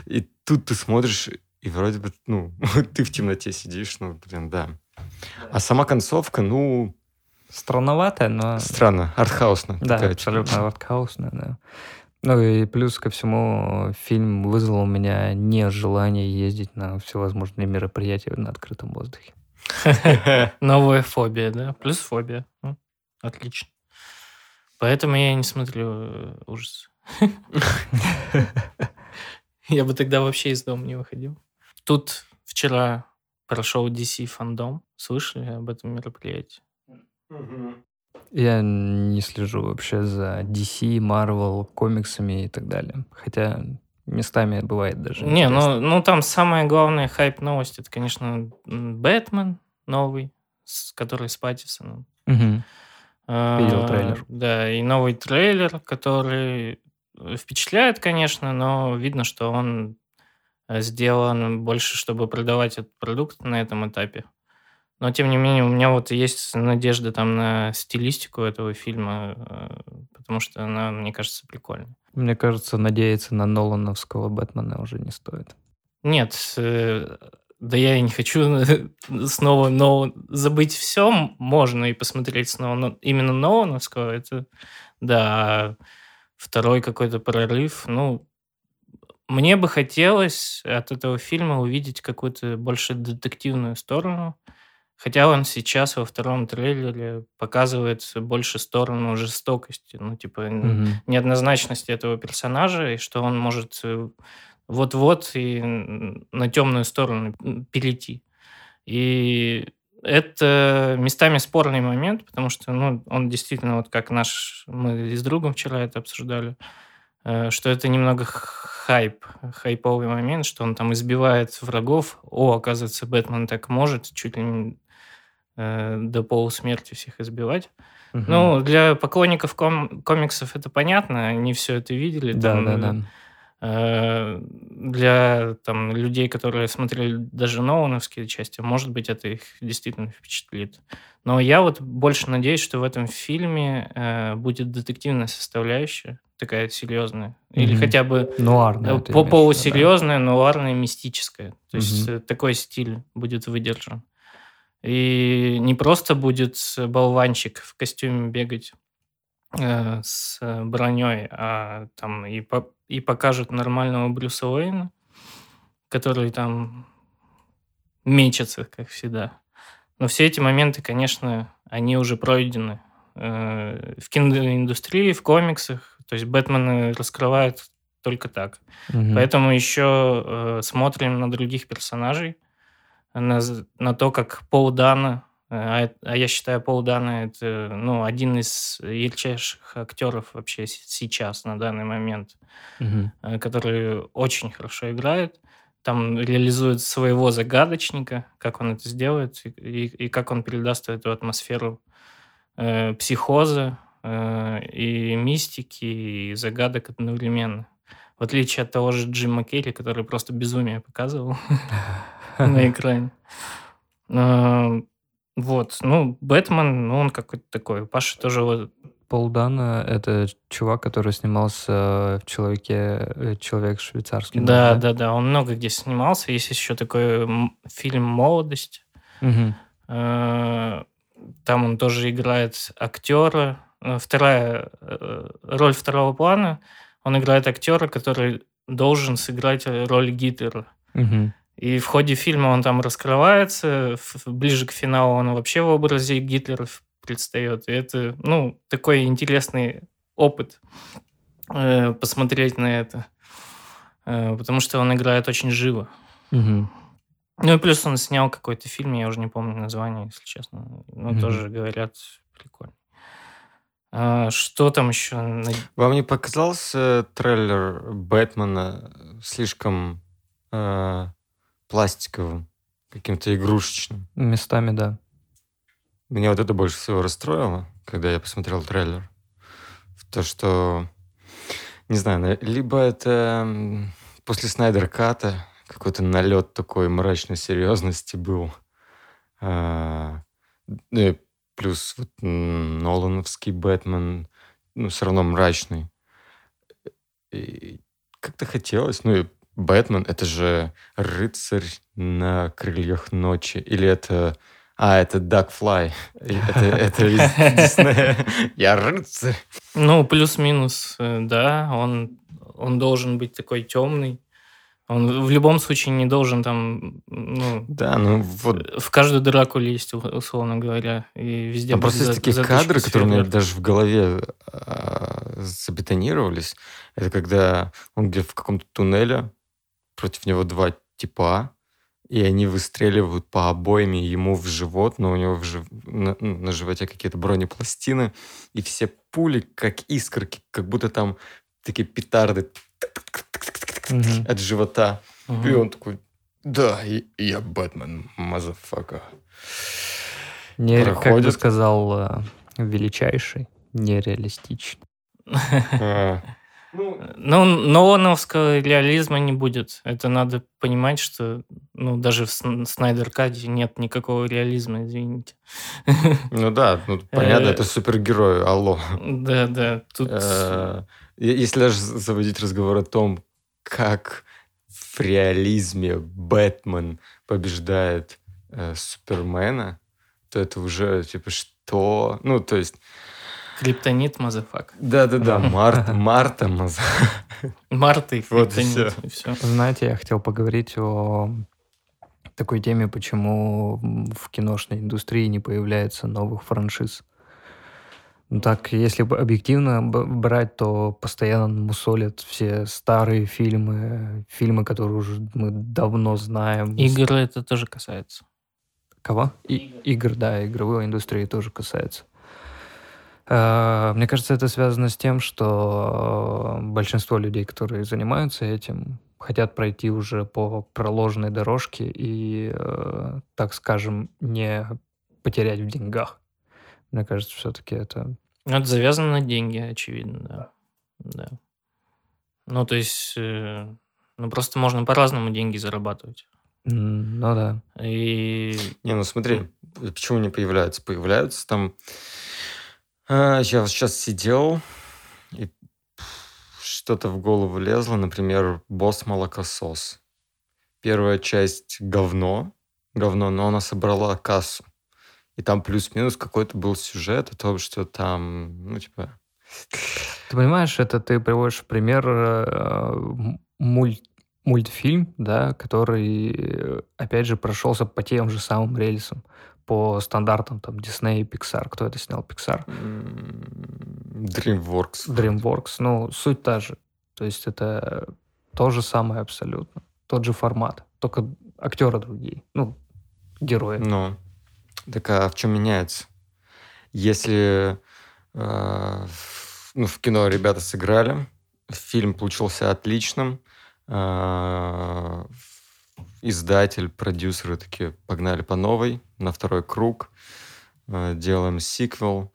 И тут ты смотришь, и вроде бы, ну, ты в темноте сидишь, ну, блин, да. А сама концовка, ну, Странноватая, но... странно, артхаусная. Да, такая, абсолютно типа. артхаусная, да. Ну и плюс ко всему, фильм вызвал у меня нежелание ездить на всевозможные мероприятия на открытом воздухе. Новая фобия, да? Плюс фобия. Ну, Отлично. Поэтому я не смотрю э, ужасы. Я бы тогда вообще из дома не выходил. Тут вчера прошел DC фандом. Слышали об этом мероприятии? Я не слежу вообще за DC, Marvel, комиксами и так далее. Хотя местами бывает даже Не, интересно. ну, ну там самая главная хайп-новость, это, конечно, Бэтмен новый, с, который с Паттисоном. Видел А, трейлер. Да, и новый трейлер, который впечатляет, конечно, но видно, что он э, сделан больше, чтобы продавать этот продукт на этом этапе. Но, тем не менее, у меня вот есть надежда там на стилистику этого фильма, э, потому что она, мне кажется, прикольная. Мне кажется, надеяться на Нолановского Бэтмена уже не стоит. Нет, э, да я и не хочу снова но забыть все можно и посмотреть снова, но именно Нолановского, это, да, второй какой-то прорыв, ну, мне бы хотелось от этого фильма увидеть какую-то больше детективную сторону, Хотя он сейчас во втором трейлере показывает больше сторону жестокости, ну, типа, Мгм. неоднозначности этого персонажа, и что он может э, вот-вот и на темную сторону перейти. И это местами спорный момент, потому что, ну, он действительно, вот как наш, мы с другом вчера это обсуждали, э, что это немного хайп, хайповый момент, что он там избивает врагов. О, оказывается, Бэтмен так может, чуть ли не э, до полусмерти всех избивать. Мгм. Ну, для поклонников ком- комиксов это понятно, они все это видели. да, там, да, да. э, для там, людей, которые смотрели даже Нолановские части, может быть, это их действительно впечатлит. Но я вот больше надеюсь, что в этом фильме э, будет детективная составляющая, такая серьезная. Или Мгм. хотя бы Нуарная. э, по виду, да? полусерьезная, нуарная, мистическая. То есть Мгм. э, такой стиль будет выдержан. И не просто будет болванчик в костюме бегать э, с броней, а там и, по- и покажут нормального Брюса Уэйна, который там мечется, как всегда. Но все эти моменты, конечно, они уже пройдены э, в киноиндустрии, в комиксах. То есть Бэтмена раскрывают только так. Мгм. Поэтому еще э, смотрим на других персонажей, на, на то, как Пол Дана, э, а, а я считаю, Пол Дана это ну, один из ярчайших актеров вообще сейчас, на данный момент, э, который очень хорошо играет. Там реализует своего загадочника, как он это сделает, и, и- и как он передаст эту атмосферу э, психоза э, и мистики, и загадок одновременно. В отличие от того же Джима Керри, который просто безумие показывал на экране. А, Вот, ну, Бэтмен, ну, он какой-то такой. Паша тоже вот Пол Дана — это чувак, который снимался в «Человеке... э, Человек швейцарский». нож», Да, да, да, он много где снимался. Есть еще такой фильм «Молодость». Э, Там он тоже играет актера. Э, Вторая э, роль второго плана. Он играет актера, который должен сыграть роль Гитлера. Мгм. И в ходе фильма он там раскрывается, ближе к финалу он вообще в образе Гитлера предстает. И это, ну, такой интересный опыт э, посмотреть на это. Э, потому что он играет очень живо. Мгм. Ну и плюс он снял какой-то фильм, я уже не помню название, если честно. Ну, Мгм. тоже говорят, прикольно. А, что там еще? на- Вам не показался трейлер Бэтмена слишком э, пластиковым, каким-то игрушечным? Местами, да. Меня вот это больше всего расстроило, когда я посмотрел трейлер. То, что, не знаю, на- либо это после Снайдер Ката какой-то налет такой мрачной серьезности был. А, ну плюс вот Нолановский Бэтмен, ну, все равно мрачный. И как-то хотелось. Ну и Бэтмен — это же рыцарь на крыльях ночи. Или это... А, это Дакфлай. Это, это из Диснея. Я рыцарь. Ну, плюс-минус, э, да, он, он должен быть такой темный. Он в любом случае не должен там, ну, Да, ну вот в каждую драку лезть, условно говоря, и везде Там просто есть такие кадры, которые у меня даже в голове а, забетонировались. Это когда он где в каком-то туннеле, против него два типа, и они выстреливают по обойме ему в живот, но у него в жив- на, на животе какие-то бронепластины, и все пули, как искорки, как будто там такие петарды от живота. И он такой, да, я Бэтмен, motherfucker. Не, как бы сказал э, величайший, нереалистичный. А, Ну, Нолановского реализма не будет. Это надо понимать, что ну, даже в Снайдер Каде нет никакого реализма, извините. Ну да, ну, понятно, это э, супергерой, алло. Да, да. Тут... Э, если даже заводить разговор о том, как в реализме Бэтмен побеждает э, Супермена, то это уже типа что? Ну, то есть Криптонит motherfuck. Да-да-да, Марта, Марта motherfuck. Марта и криптонит, и все. Знаете, я хотел поговорить о такой теме, почему в киношной индустрии не появляется новых франшиз. Ну так, если объективно брать, то постоянно мусолят все старые фильмы, фильмы, которые уже мы давно знаем. Игры это тоже касается. Кого? И, игр, да, игровой индустрии тоже касается. Э, мне кажется, это связано с тем, что большинство людей, которые занимаются этим, хотят пройти уже по проложенной дорожке и, э, так скажем, не потерять в деньгах. Мне кажется, все-таки это... Это завязано на деньги, очевидно, да. да. Ну, то есть, э, ну, просто можно по-разному деньги зарабатывать. Ну да. И... Не, ну смотри, почему не появляются? Появляются там я вот сейчас сидел, и что-то в голову лезло, например, «Босс-молокосос». Первая часть говно, говно, но она собрала кассу. И там плюс-минус какой-то был сюжет о том, что там, ну, типа... Ты понимаешь, это ты приводишь пример э, мульт, мультфильм, да, который, опять же, прошелся по тем же самым рельсам по стандартам там Disney и Pixar. Кто это снял? Pixar? DreamWorks. DreamWorks. Ну, суть та же. То есть это то же самое абсолютно. Тот же формат. Только актеры другие. Ну, герои. Ну, так а в чем меняется? Если э, ну, в кино ребята сыграли, фильм получился отличным, э, издатель, продюсеры такие погнали по новой, на второй круг, э, делаем сиквел,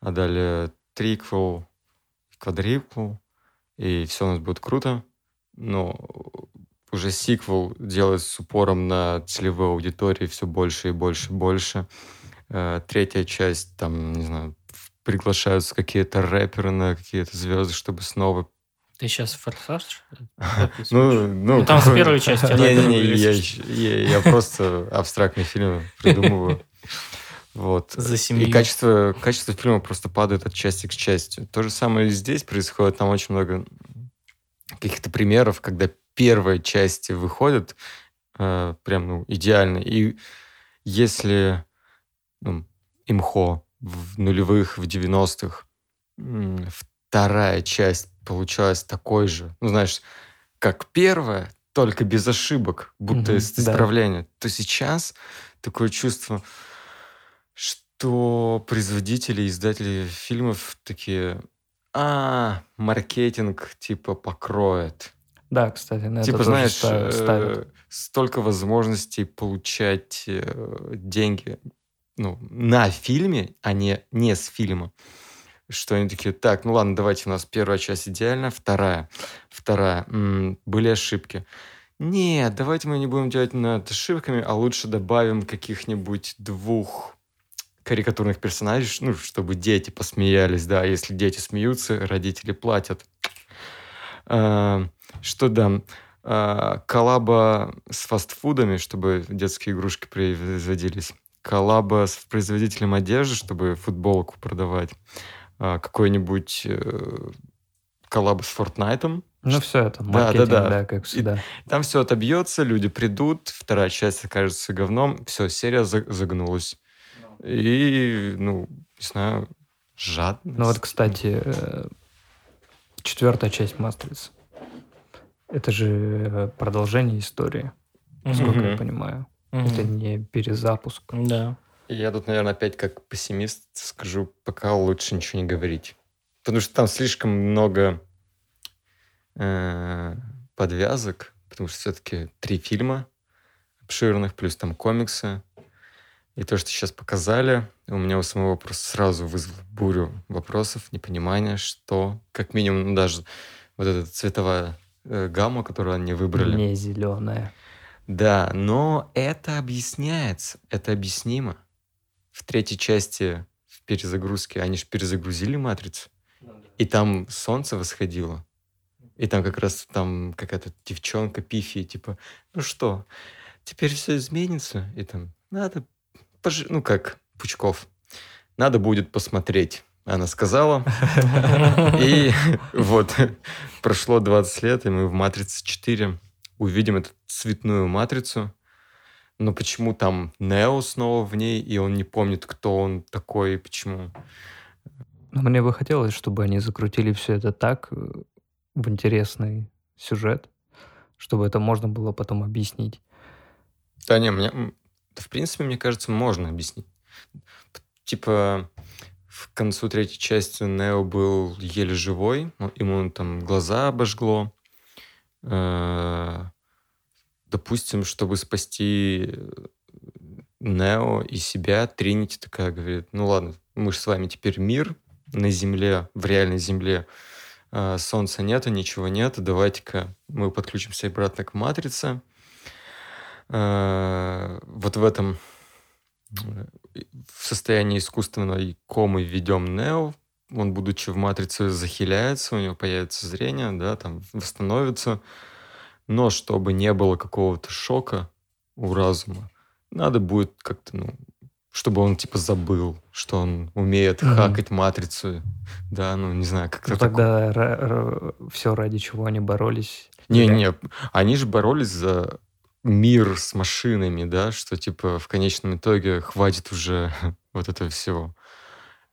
а далее триквел, квадриквел, и все у нас будет круто. Но уже сиквел делает с упором на целевой аудитории все больше и больше и больше. Э, третья часть, там, не знаю, приглашаются какие-то рэперы на какие-то звезды, чтобы снова ты сейчас форсаж? Ну, ну, там с первой части. Не-не-не, я просто абстрактный фильм придумываю. Вот. За семью. И качество, качество фильма просто падает от части к части. То же самое и здесь происходит. Там очень много каких-то примеров, когда первые части выходят э, прям ну, идеально. И если ну, имхо в нулевых, в 90-х, вторая часть получалась такой же, ну, знаешь, как первая, только без ошибок, будто mm-hmm, из исправления, да. то сейчас такое чувство, что производители, издатели фильмов такие, а, маркетинг типа покроет. Да, кстати, на типа, это знаешь, ставят. Э, столько возможностей получать э, деньги ну, на фильме, а не, не с фильма что они такие, так, ну ладно, давайте у нас первая часть идеальная, вторая, вторая, м-м, были ошибки. Нет, давайте мы не будем делать над ошибками, а лучше добавим каких-нибудь двух карикатурных персонажей, ну, чтобы дети посмеялись, да, если дети смеются, родители платят. А, что да, а, коллаба с фастфудами, чтобы детские игрушки производились, коллаба с производителем одежды, чтобы футболку продавать, какой-нибудь э, коллаб с Fortnite. Ну, все это, маркетинг, да, да, да. да как всегда. И там все отобьется, люди придут, вторая часть окажется говном, все, серия загнулась. И, ну, не знаю, жадность. Ну вот, кстати, э, четвертая часть Матрицы. Это же э, продолжение истории, насколько mm-hmm. я понимаю. Mm-hmm. Это не перезапуск. Да. Я тут, наверное, опять как пессимист скажу, пока лучше ничего не говорить. Потому что там слишком много э, подвязок, потому что все-таки три фильма обширных, плюс там комиксы. И то, что сейчас показали, у меня у самого вопрос сразу вызвал бурю вопросов, непонимания, что, как минимум, ну, даже вот эта цветовая э, гамма, которую они выбрали. Не зеленая. Да, но это объясняется, это объяснимо. В третьей части в перезагрузке они же перезагрузили матрицу, и там солнце восходило. И там как раз там какая-то девчонка пифи, типа, ну что, теперь все изменится, и там надо, пож... ну как, Пучков, надо будет посмотреть. Она сказала. И вот прошло 20 лет, и мы в «Матрице 4» увидим эту цветную матрицу. Но почему там Нео снова в ней, и он не помнит, кто он такой и почему? Мне бы хотелось, чтобы они закрутили все это так, э, в интересный сюжет, чтобы это можно было потом объяснить. Да не, мне, в принципе, мне кажется, можно объяснить. Типа, в концу третьей части Нео был еле живой, ему там глаза обожгло. Э, допустим, чтобы спасти э, Нео и себя, Тринити такая говорит, ну ладно, мы же с вами теперь мир на Земле, в реальной Земле. Э, солнца нету, ничего нету, давайте-ка мы подключимся обратно к Матрице. Вот в этом в состоянии искусственной комы введем Нео, он, будучи в матрице, захиляется, у него появится зрение, да, там восстановится. Но чтобы не было какого-то шока у разума, надо будет как-то, ну, чтобы он типа забыл, что он умеет mm-hmm. хакать матрицу, да, ну не знаю, как-то. Ну, тогда р- все ради чего они боролись. Не, не, они же боролись за мир с машинами, да, что типа в конечном итоге хватит уже вот этого всего.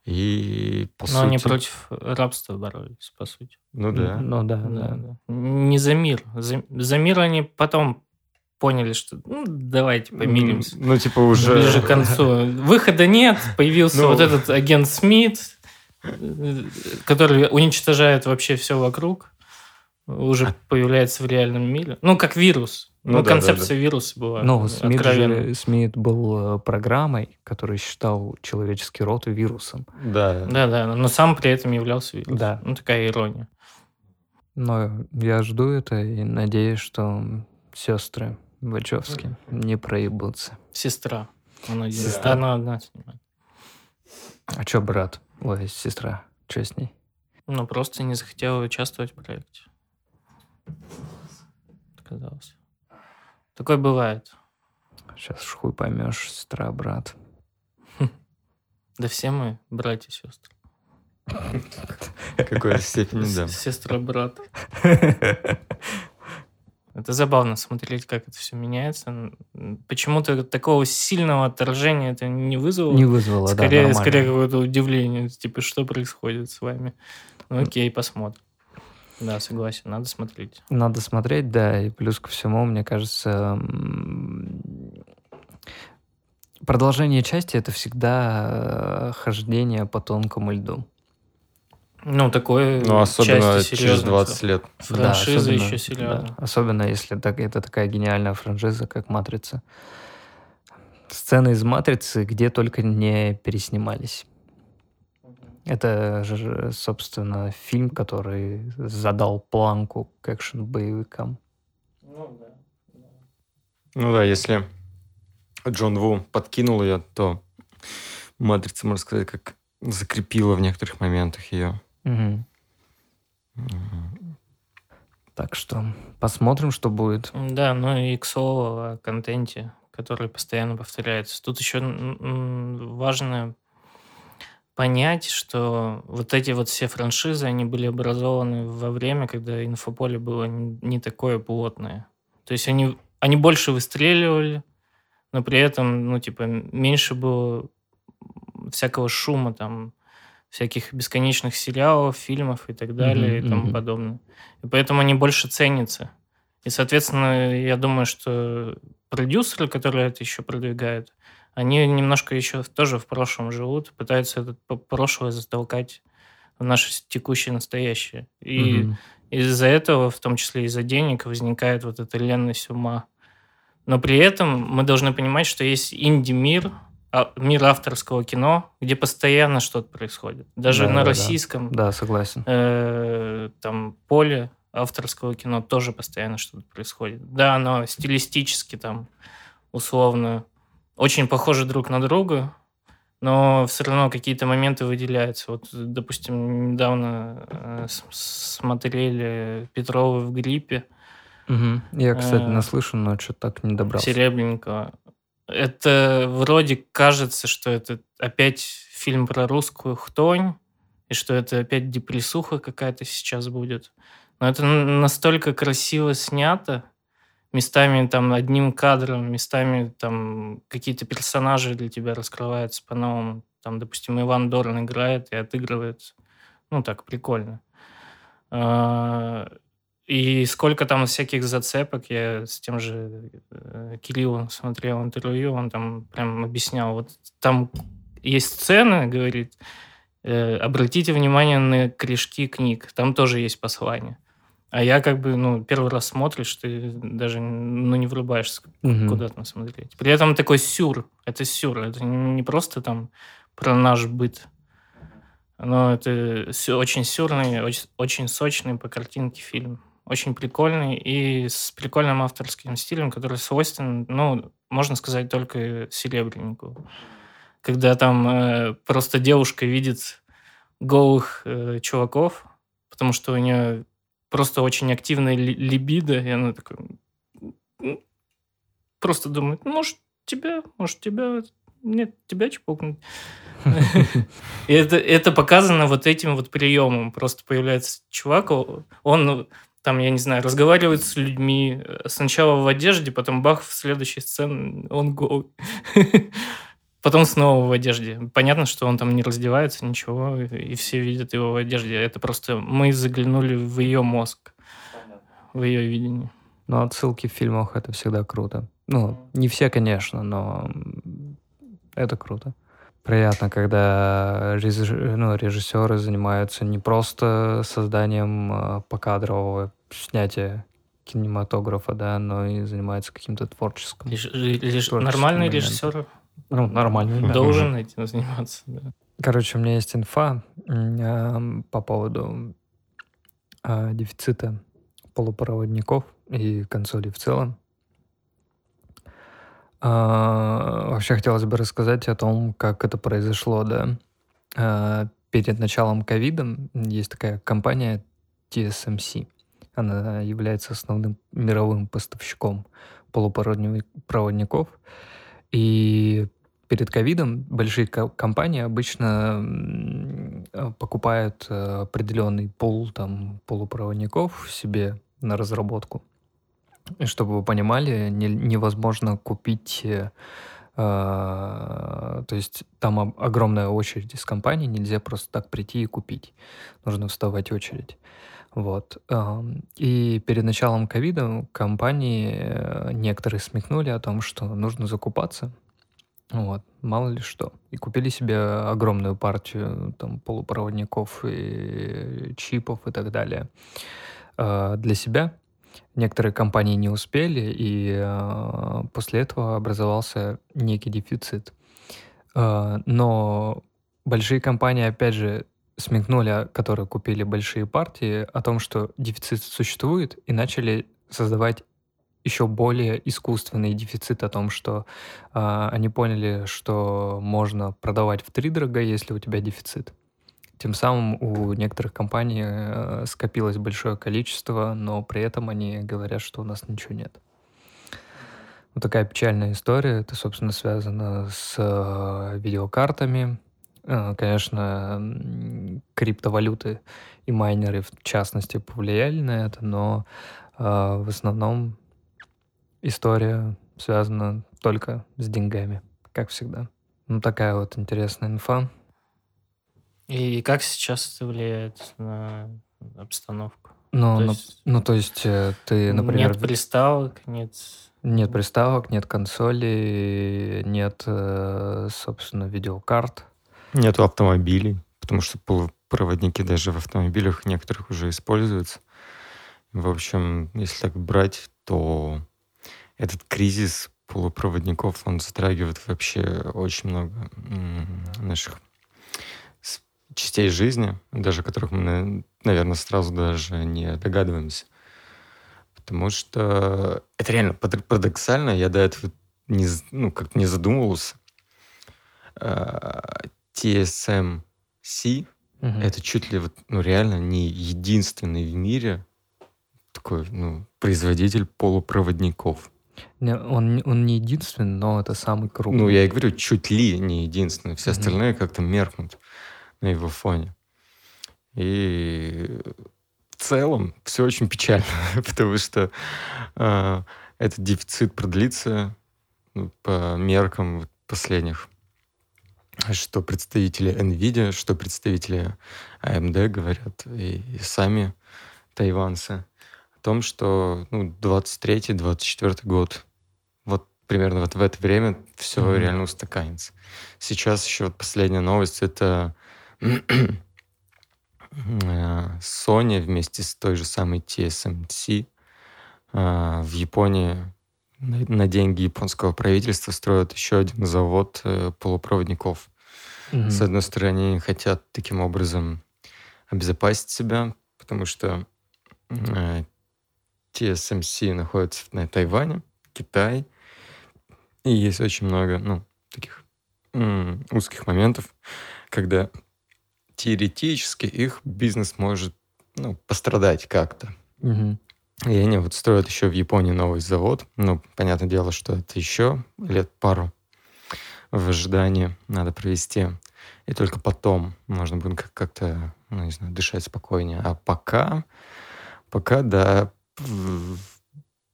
И по Но сути... они против рабства боролись, по сути. Ну да. Ну да, да. да. да. Не за мир. За, за мир они потом поняли, что ну, давайте помиримся. Ну, типа уже... Ближе к концу. Выхода нет, появился ну... вот этот агент Смит, э, который уничтожает вообще все вокруг. Уже а... появляется в реальном мире. Ну, как вирус. Ну, ну да, концепция да, да. вируса была. Ну, Смит, же, Смит был э, программой, которая считал человеческий род вирусом. Да. Да, да, но сам при этом являлся вирусом. Да. Ну, такая ирония. Но я жду это и надеюсь, что сестры Вачовски не проебутся. Сестра. Она, Сестра. Она одна снимает. А что брат? Ой, сестра. Что с ней? Ну, просто не захотела участвовать в проекте. Отказалась. Такое бывает. Сейчас хуй поймешь, сестра, брат. Да все мы братья и сестры. Какой степени, да. Сестра, брат. Это забавно смотреть, как это все меняется. Почему-то такого сильного отторжения это не вызвало. Не вызвало, скорее, да, Скорее какое-то удивление. Типа, что происходит с вами? Ну окей, посмотрим. Да, согласен, надо смотреть. Надо смотреть, да, и плюс ко всему, мне кажется, продолжение части это всегда э, хождение по тонкому льду. Ну, такое Ну, особенно через 20 все. лет. Франшиза да, еще серьезно. Да, особенно если так, это такая гениальная франшиза, как «Матрица». Сцены из «Матрицы» где только не переснимались. Это же, собственно, фильм, который задал планку к экшен-боевикам. Ну да. Ну да, если Джон Ву подкинул ее, то «Матрица», можно сказать, как закрепила в некоторых моментах ее. Угу. Угу. Так что посмотрим, что будет. Да, ну и к слову о контенте, который постоянно повторяется. Тут еще важно понять, что вот эти вот все франшизы, они были образованы во время, когда инфополе было не такое плотное. То есть они, они больше выстреливали, но при этом, ну, типа, меньше было всякого шума, там, всяких бесконечных сериалов, фильмов и так далее mm-hmm, и тому mm-hmm. подобное. И поэтому они больше ценятся. И, соответственно, я думаю, что продюсеры, которые это еще продвигают, они немножко еще тоже в прошлом живут, пытаются это прошлое затолкать в наше текущее настоящее. И угу. из-за этого, в том числе из-за денег, возникает вот эта ленность ума. Но при этом мы должны понимать, что есть инди-мир, а, мир авторского кино, где постоянно что-то происходит. Даже Да, на да, да. российском Да, согласен. э, там поле авторского кино тоже постоянно что-то происходит. Да, оно стилистически там условно очень похожи друг на друга, но все равно какие-то моменты выделяются. Вот, допустим, недавно э, смотрели Петрова в гриппе Мгм. Я, кстати, Э, наслышан, но что-то так не добрался. Серебренникова. Это вроде кажется, что это опять фильм про русскую хтонь, и что это опять депрессуха какая-то сейчас будет. Но это настолько красиво снято, местами там одним кадром, местами там какие-то персонажи для тебя раскрываются по-новому. Там, допустим, Иван Дорн играет и отыгрывает. Ну, так, прикольно. А, И сколько там всяких зацепок, я с тем же э, Кириллом смотрел интервью, он там прям объяснял, вот там есть сцены, говорит, э, обратите внимание на корешки книг, там тоже есть послание. А я как бы, ну, первый раз смотришь, ты даже, ну, не врубаешься, Мгм. куда там смотреть. При этом такой сюр, это сюр, это не просто там про наш быт, но это очень сюрный, очень, очень сочный по картинке фильм. Очень прикольный и с прикольным авторским стилем, который свойственен, ну, можно сказать, только Серебреннику. Когда там э, просто девушка видит голых э, чуваков, потому что у нее просто очень активная ли- либидо, и она такая... «М, Просто думает, может, тебя, может, тебя... Нет, тебя чпокнуть. И это, это показано вот этим вот приемом. Просто появляется чувак, он, ну, там, я не знаю, разговаривает с людьми, э, сначала в одежде, потом бах, в следующей сцене он голый. Потом снова в одежде. Понятно, что он там не раздевается, ничего, и все видят его в одежде. Это просто мы заглянули в ее мозг, в ее видение. Но отсылки в фильмах это всегда круто. Ну, не все, конечно, но это круто. Приятно, когда ну, режиссеры занимаются не просто созданием э, покадрового снятия кинематографа, да, но и занимаются каким-то творческим. Реж- реж- Творческим Нормальный моментом. режиссер Ну, нормально. да. должен этим заниматься. да. Короче, у меня есть инфа ам, по поводу а, дефицита полупроводников и консолей в целом. А, Вообще хотелось бы рассказать о том, как это произошло, да. А, Перед началом ковида есть такая компания TSMC. Она является основным мировым поставщиком полупроводников. И перед ковидом большие ко- компании обычно э, покупают э, определенный пул там, полупроводников себе на разработку. И чтобы вы понимали, не- невозможно купить... э, а, то есть там огромная очередь из компаний, нельзя просто так прийти и купить. Нужно вставать в очередь. Вот. И перед началом ковида компании э, некоторые смекнули о том, что нужно закупаться. Вот, мало ли что. И купили себе огромную партию там полупроводников и чипов и так далее э, для себя. Некоторые компании не успели, и э, после этого образовался некий дефицит. Но большие компании, опять же, смекнули, а, которые купили большие партии, о том, что дефицит существует, и начали создавать еще более искусственный дефицит о том, что а, они поняли, что можно продавать в три дорого, если у тебя дефицит. Тем самым у некоторых компаний э, скопилось большое количество, но при этом они говорят, что у нас ничего нет. Вот такая печальная история. Это, собственно, связано с э, видеокартами. Э, Конечно, криптовалюты и майнеры, в частности, повлияли на это, но э, в основном история связана только с деньгами, как всегда. Ну, такая вот интересная инфа. И как сейчас это влияет на обстановку? Ну, То есть ну, то есть э, ты, например, нет приставок, нет... нет приставок, нет консолей, нет, собственно, видеокарт. Нету автомобилей, потому что полупроводники даже в автомобилях некоторых уже используются. В общем, если так брать, то этот кризис полупроводников, он затрагивает вообще очень много наших частей жизни, даже которых мы, наверное, сразу даже не догадываемся. Потому что это реально парадоксально. Я до этого не, ну, как не задумывался. TSMC угу. это чуть ли вот, ну, реально не единственный в мире такой ну, производитель полупроводников. Не, он, он не единственный, но это самый крупный. Ну, я и говорю, чуть ли не единственный. Все остальные как-то меркнут на его фоне. И в целом все очень печально, потому что э, этот дефицит продлится ну, по меркам последних, что представители NVIDIA, что представители AMD говорят, и, и сами тайванцы, о том, что ну, 23-24 год, вот примерно вот в это время все mm-hmm. реально устаканится. Сейчас еще вот последняя новость, это Sony вместе с той же самой TSMC а, в Японии на деньги японского правительства строят еще один завод э, полупроводников. Mm-hmm. С одной стороны, они хотят таким образом обезопасить себя, потому что э, TSMC находится на Тайване, Китай, и есть очень много, ну, таких м- узких моментов, когда теоретически их бизнес может ну, пострадать как-то. Угу. И они вот строят еще в Японии новый завод. Ну, понятное дело, что это еще лет пару в ожидании надо провести. И только потом можно будет как-то, ну, не знаю, дышать спокойнее. А пока, пока, да,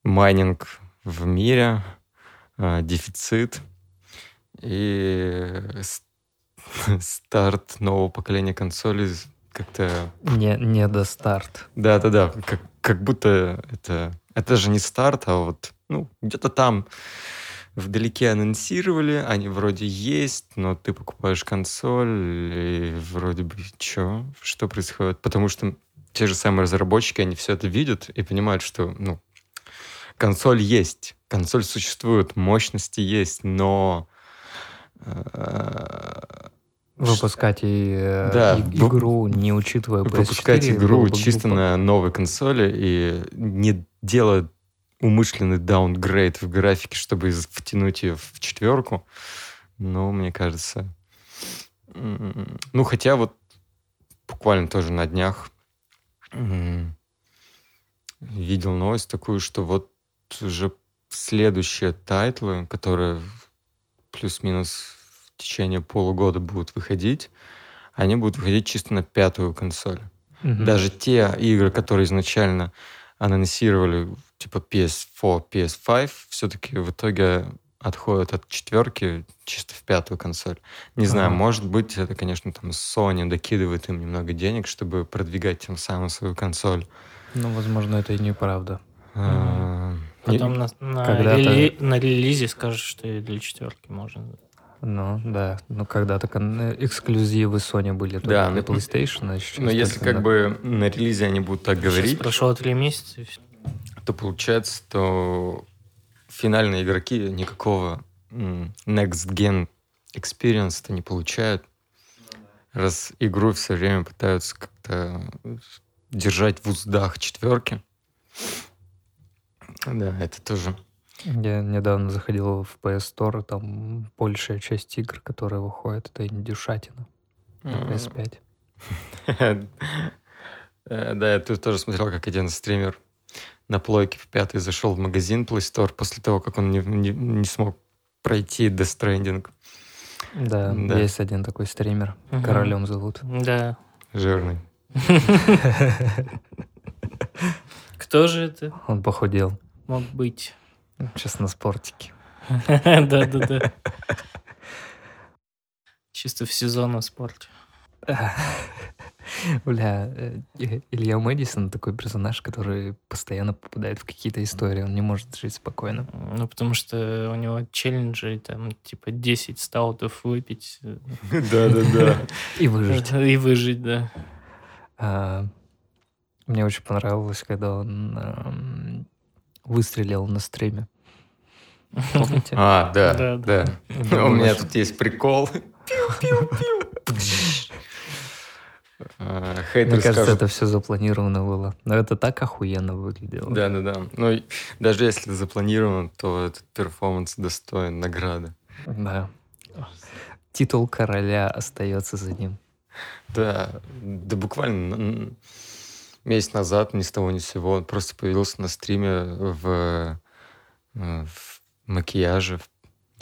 майнинг в мире, э, дефицит и старт нового поколения консолей как-то... Не, не до старт. Да-да-да, как, как будто это... Это же не старт, а вот, ну, где-то там вдалеке анонсировали, они вроде есть, но ты покупаешь консоль, и вроде бы что? Что происходит? Потому что те же самые разработчики, они все это видят и понимают, что, ну, консоль есть, консоль существует, мощности есть, но э, Выпускать и, э, да, и, игру, не учитывая PS4. Выпускать игру чисто глупо. на новой консоли и не делая умышленный даунгрейд в графике, чтобы втянуть ее в четверку. Ну, мне кажется... Ну, хотя вот буквально тоже на днях видел новость такую, что вот уже следующие title ы, которые плюс-минус течение полугода будут выходить, они будут выходить чисто на пятую консоль. Mm-hmm. Даже те игры, которые изначально анонсировали, типа PS4, PS5, все-таки в итоге отходят от четверки чисто в пятую консоль. Не знаю, может быть, это, конечно, там Sony докидывает им немного денег, чтобы продвигать тем самым свою консоль. Ну, возможно, это и неправда. А, Потом на, на, рели, на релизе скажут, что и для четверки можно. Ну, да. Ну, когда-то э, эксклюзивы Sony были только да, для PlayStation. А Но ну, если как бы на релизе они будут так говорить... Сейчас прошло три месяца. То получается, что финальные игроки никакого next-gen experience-то не получают. Раз игру все время пытаются как-то держать в уздах четверки. Да, это тоже я недавно заходил в PS Store, там большая часть игр, которые выходят, это индюшатина на PS5. Э, да, я тут тоже смотрел, как один стример на плойке в пятый зашел в магазин Play Store после того, как он не, не, не смог пройти Death Stranding. Да, да, есть один такой стример, королем зовут. Да. Жирный. Кто же это? Он похудел. Мог быть. Сейчас на спортике. Да-да-да. Чисто в сезонном спорте. Бля, э, Илья Мэдисон такой персонаж, который постоянно попадает в какие-то истории. Он не может жить спокойно. Ну, потому что у него челленджи, там, типа, 10 стаутов выпить. Да-да-да. И выжить. И выжить, да. А, мне очень понравилось, когда он выстрелил на стриме. Помните? А, да, Да, да. Да, У меня тут есть прикол. А, Мне Хейтеры кажется, скажут, это все запланировано было. Но это так охуенно выглядело. Да, да, да. Ну, даже если запланировано, то этот перформанс достоин награды. Да. Титул короля остается за ним. Да, да буквально месяц назад ни с того ни с сего он просто появился на стриме в, э, в макияже, в,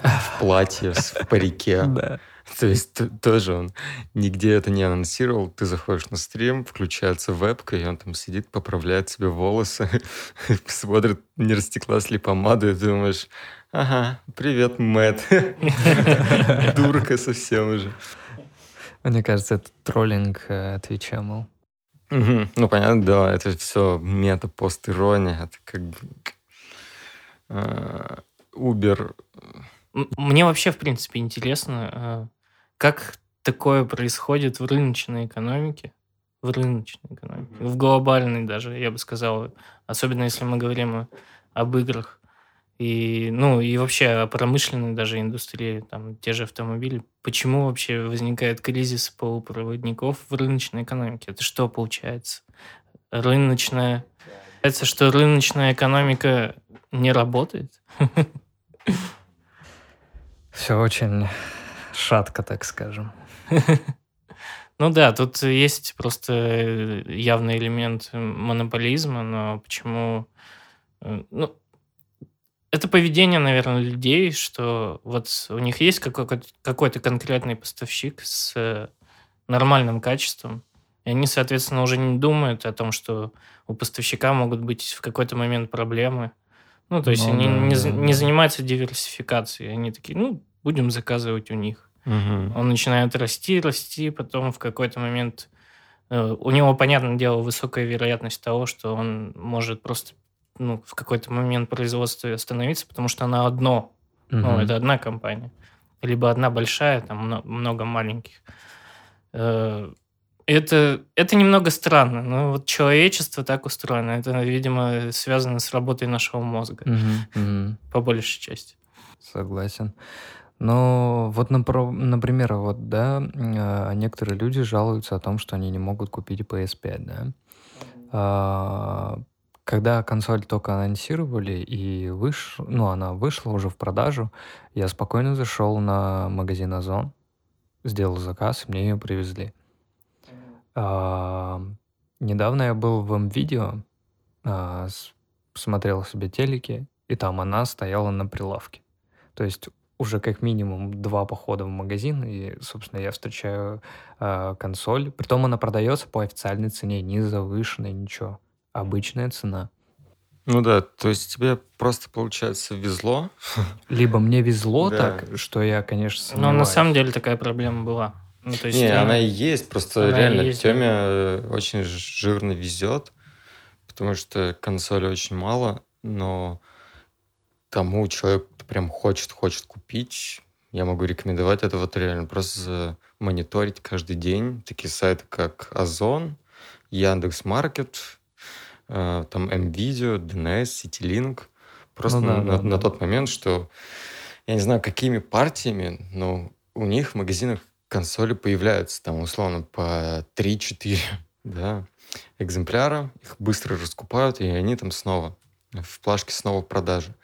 в платье, в парике. Да. То есть тоже он нигде это не анонсировал. Ты заходишь на стрим, включается вебка, и он там сидит, поправляет себе волосы, смотрит, не растеклась ли помада, и думаешь, ага, привет, Мэтт. Дурка совсем уже. Мне кажется, это троллинг э, Твича, мол. Мгм. Ну, понятно, да, это все мета-пост-ирония. Это как бы... э, Uber... Мне вообще, в принципе, интересно, э, как такое происходит в рыночной экономике, в рыночной экономике, в глобальной даже, я бы сказал, особенно если мы говорим об играх. И, ну, и вообще о промышленной даже индустрии, там, те же автомобили. Почему вообще возникает кризис полупроводников в рыночной экономике? Это что получается? Рыночная... Получается, что рыночная экономика не работает? Все очень шатко, так скажем. Ну да, тут есть просто э, явный элемент монополизма, но почему... э, Ну, это поведение, наверное, людей, что вот у них есть какой-то, какой-то конкретный поставщик с э, нормальным качеством, и они, соответственно, уже не думают о том, что у поставщика могут быть в какой-то момент проблемы. Ну, то есть Ну они да, не, да, не занимаются диверсификацией. Они такие, ну, будем заказывать у них. Мгм. Он начинает расти, расти, потом в какой-то момент э, у него, понятное дело, высокая вероятность того, что он может просто ну, в какой-то момент производства остановиться, потому что она одно, ну, Мгм. это одна компания. Либо одна большая, там мно- много маленьких. Э, Это, это немного странно, но вот человечество так устроено. Это, видимо, связано с работой нашего мозга, Мгм, мгм. по большей части. Согласен. Но вот, напро- например, вот, да, а, некоторые люди жалуются о том, что они не могут купить PS5, да. Когда консоль только анонсировали и выш... ну, она вышла уже в продажу, я спокойно зашел на магазин Озон, сделал заказ, мне ее привезли. А, Недавно я был в М-видео, а, смотрел себе телеки, и там она стояла на прилавке. То есть уже как минимум два похода в магазин, и, собственно, я встречаю а, консоль. Притом она продается по официальной цене, не завышенной, ничего. Обычная цена. Ну да, то есть тебе просто, получается, везло. Либо мне везло Да. так, что я, конечно, Но на сомневаюсь. самом деле такая проблема была. Ну, то есть, Не, э, она и есть, просто она реально есть, Теме э, очень жирно везет, потому что консоли очень мало, но тому человеку, кто прям хочет, хочет купить, я могу рекомендовать это вот реально просто мониторить каждый день такие сайты, как Озон, Яндекс.Маркет, э, там МВидео, DNS, CityLink. Просто Ну да, на, да, на да. тот момент, что я не знаю, какими партиями, но у них в магазинах консоли появляются там условно по 3-4 да, экземпляра, их быстро раскупают, и они там снова в плашке снова в продаже.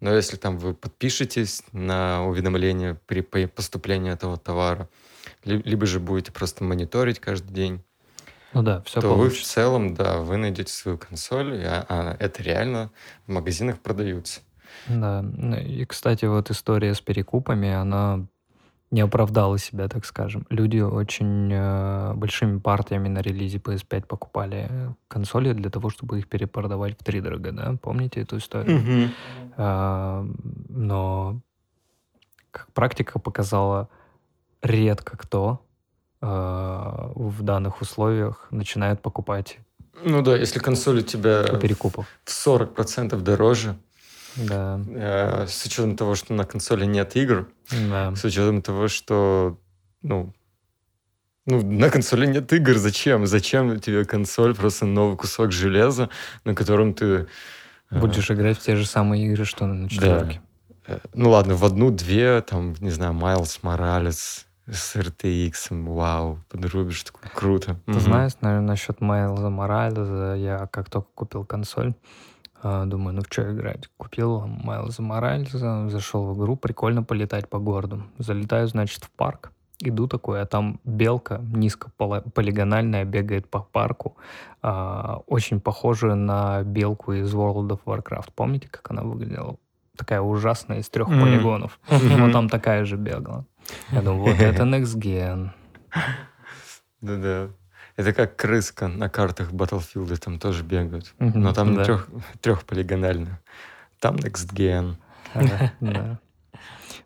Но если там вы подпишетесь на уведомления при по- поступлении этого товара, ли- либо же будете просто мониторить каждый день, Ну да, все то вы в получится. целом, да, вы найдете свою консоль, и а- а это реально в магазинах продаются. Да. Ну И, кстати, вот история с перекупами, она не оправдала себя, так скажем. Люди очень э, большими партиями на релизе PS5 покупали э, консоли для того, чтобы их перепродавать в втридорога, да? Помните эту историю? А, но, как практика показала, редко кто в данных условиях начинает покупать Ну да, если консоль у тебя по перекупу. в 40% дороже, Да, э, с учетом того, что на консоли нет игр, да. с учетом того, что, ну, ну, на консоли нет игр, зачем? Зачем тебе консоль? Просто новый кусок железа, на котором ты... э, Будешь играть в те же самые игры, что на четверке. Э, ну ладно, в одну-две, там, не знаю, Майлз Моралес с RTX, вау, подрубишь, такое круто. Ты угу. знаешь, наверное, насчет Майлза Моралеса, я как только купил консоль, а, думаю, ну в что играть? Купил Майлза Моралеса, зашел в игру, прикольно полетать по городу. Залетаю, значит, в парк. Иду такой, а там белка низкополигональная бегает по парку, а, очень похожая на белку из World of Warcraft. Помните, как она выглядела? Такая ужасная из трех mm. полигонов. Вот там такая же бегала. Я думаю, вот это Next Gen. Да-да. Это как крыска на картах Battlefield, там тоже бегают. Но там да. трех, трехполигонально. Там Next Gen. Да.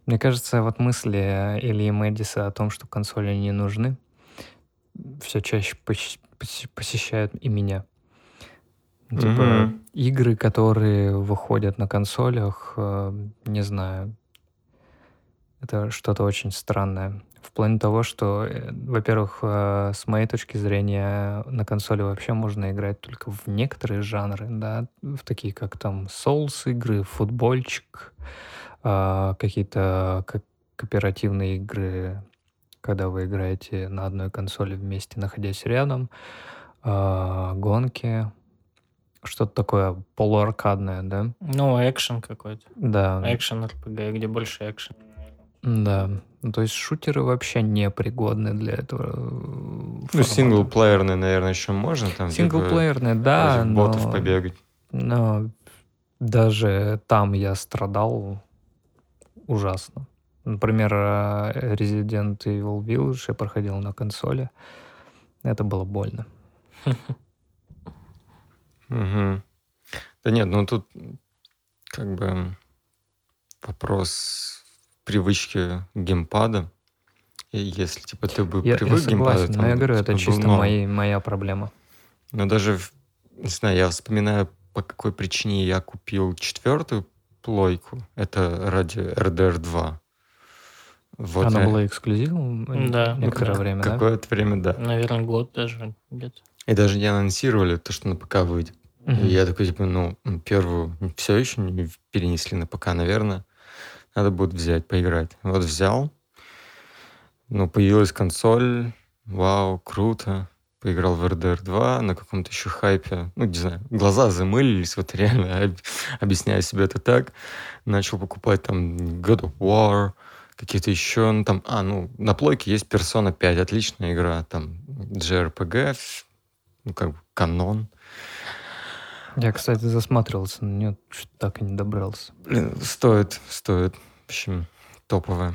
Мне кажется, вот мысли Ильи Мэдиса о том, что консоли не нужны, все чаще посещают и меня. Типа mm-hmm. игры, которые выходят на консолях, э, не знаю, это что-то очень странное. В плане того, что, э, во-первых, э, с моей точки зрения, на консоли вообще можно играть только в некоторые жанры, да, в такие как там Souls игры, футбольчик, а, какие-то кооперативные игры, когда вы играете на одной консоли вместе, находясь рядом, гонки, что-то такое полуаркадное, да? Ну, экшен какой-то. Да. Экшен RPG, где больше экшен. Да. Ну, то есть шутеры вообще не пригодны для этого. Э, ну, синглплеерные, наверное, еще можно там. Типа, синглплеерные, да. Но, ботов побегать. Но даже там я страдал ужасно. Например, э, Resident Evil Village я проходил на консоли. Это было больно. Угу. Да нет, ну тут как бы вопрос привычки геймпада. И если типа ты бы я, привык я согласен, но я говорю, типа, это чисто мои, моя проблема. Но даже, не знаю, я вспоминаю, по какой причине я купил четвертую плойку. Это ради RDR 2. Вот Она я... была эксклюзивом да. некоторое ну, время, Какое-то да? время, да. Наверное, год даже где-то. И даже не анонсировали то, что на ПК выйдет. Угу. И я такой, типа, ну, первую все еще не перенесли на ПК, наверное. Надо будет взять, поиграть. Вот взял. Ну, появилась консоль. Вау, круто поиграл в RDR 2 на каком-то еще хайпе. Ну, не знаю, глаза замылились, вот реально, объясняю себе это так. Начал покупать там God of War, какие-то еще, ну, там, а, ну, на плойке есть Persona 5, отличная игра, там, JRPG, ну, как бы, канон. Я, кстати, засматривался на нее, что так и не добрался. Блин, стоит, стоит. В общем, топовая.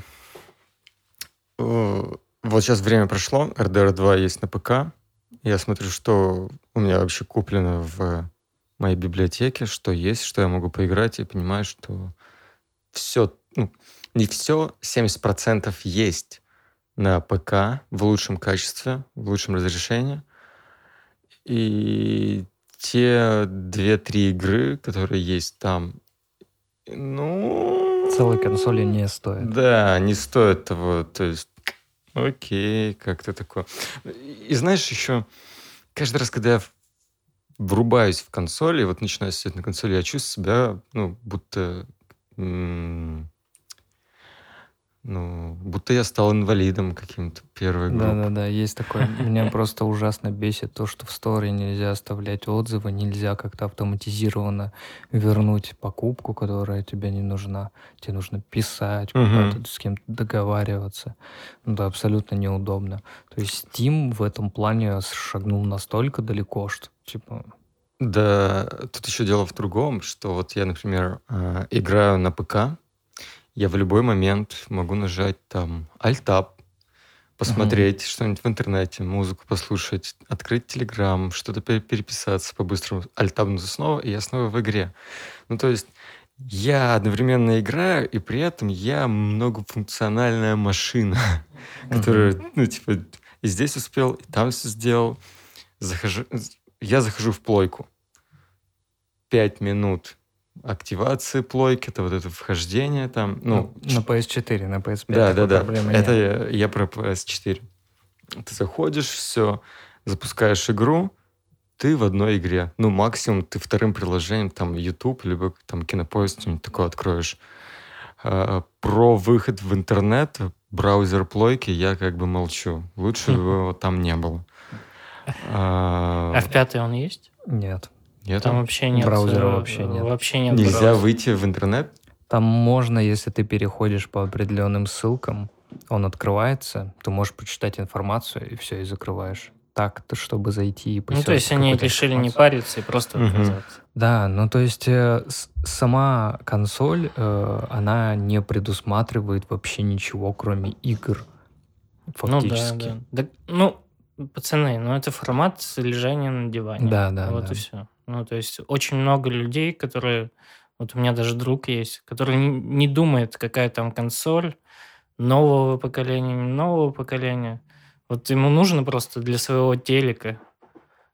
Вот сейчас время прошло, RDR 2 есть на ПК. Я смотрю, что у меня вообще куплено в моей библиотеке, что есть, что я могу поиграть, и понимаю, что все, ну, не все, 70% есть на ПК в лучшем качестве, в лучшем разрешении. И те две-три игры, которые есть там, ну... Целой консоли не стоит. Да, не стоит того. То есть Окей, как-то такое. И знаешь, еще каждый раз, когда я врубаюсь в консоль, и вот начинаю сидеть на консоли, я чувствую себя, ну, будто ну, будто я стал инвалидом каким-то первой группы. Да-да-да, есть такое. Меня просто ужасно бесит то, что в сторе нельзя оставлять отзывы, нельзя как-то автоматизированно вернуть покупку, которая тебе не нужна. Тебе нужно писать, угу. с кем-то договариваться. Ну, это абсолютно неудобно. То есть Steam в этом плане шагнул настолько далеко, что типа да, тут еще дело в другом, что вот я, например, э, играю на ПК, я в любой момент могу нажать там Alt-Tab, посмотреть uh-huh. что-нибудь в интернете, музыку послушать, открыть Telegram, что-то переписаться по-быстрому, альтабнуться снова, и я снова в игре. Ну, то есть я одновременно играю, и при этом я многофункциональная машина, uh-huh. которая, ну, типа, и здесь успел, и там все сделал. Захожу, я захожу в плойку. Пять минут активации плойки, это вот это вхождение там. Ну, на PS4, на PS5 да, да, да. Это я, я про PS4. Ты заходишь, все, запускаешь игру, ты в одной игре. Ну, максимум ты вторым приложением, там, YouTube, либо там Кинопоиск, что-нибудь такое откроешь. А, про выход в интернет, браузер плойки я как бы молчу. Лучше бы его там не было. А, а в пятый он есть? Нет. Нет? Там вообще нет. Браузера э, вообще нет. Вообще нет Нельзя браузера. выйти в интернет? Там можно, если ты переходишь по определенным ссылкам, он открывается, ты можешь прочитать информацию и все, и закрываешь. Так, то, чтобы зайти и Ну, то есть они решили не париться и просто отказаться. Да, ну то есть э, с- сама консоль, э, она не предусматривает вообще ничего, кроме игр. Фактически. Ну, да, да. Да, ну, пацаны, ну это формат лежания на диване. Да, да, Вот да. и все. Ну, то есть очень много людей, которые... Вот у меня даже друг есть, который не, думает, какая там консоль нового поколения, нового поколения. Вот ему нужно просто для своего телека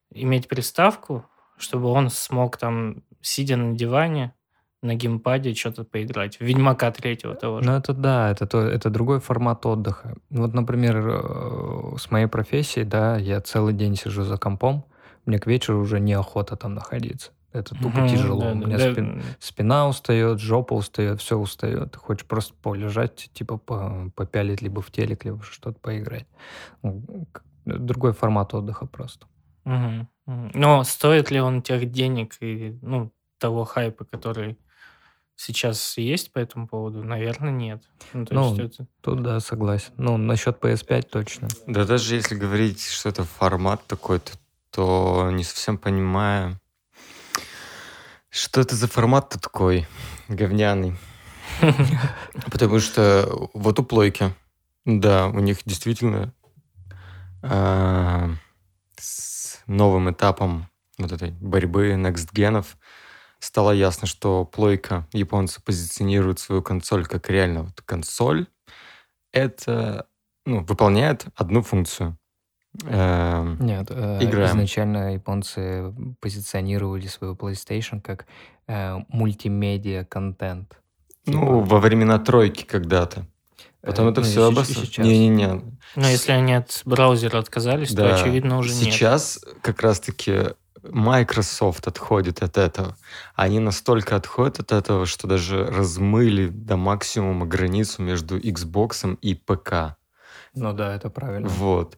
иметь приставку, чтобы он смог там, сидя на диване, на геймпаде что-то поиграть. Ведьмака третьего того же. Ну, это да, это, то, это другой формат отдыха. Вот, например, э, с моей профессией, да, я целый день сижу за компом, мне к вечеру уже неохота там находиться. Это тупо Мгм, тяжело. да, У да, меня да. спин- спина устает, жопа устает, все устает. Ты хочешь просто полежать, типа по- попялить либо в телек, либо что-то поиграть. Ну, Другой формат отдыха просто. Мгм. Но стоит ли он тех денег и ну, того хайпа, который сейчас есть по этому поводу? Наверное, нет. Ну, то Ну, это... Тут да, согласен. Ну, насчет PS5 точно. Да даже если говорить, что это формат такой-то, то не совсем понимаю, что это за формат-то такой говняный. Потому что вот у плойки, да, у них действительно а, с новым этапом вот этой борьбы next генов стало ясно, что плойка японцы позиционируют свою консоль как реально вот консоль. Это ну, выполняет одну функцию. Эм, Нет, э, Играем. изначально японцы позиционировали свою PlayStation как э, мультимедиа-контент. Ну, Типа, во времена тройки когда-то. Потом э, это ну, все сейчас. Не-не-не. Но если они от браузера отказались, то, Да. очевидно, уже нет. Сейчас как раз-таки Microsoft отходит от этого. Они настолько отходят от этого, что даже размыли до максимума границу между Xbox и ПК. Ну да, это правильно. Вот.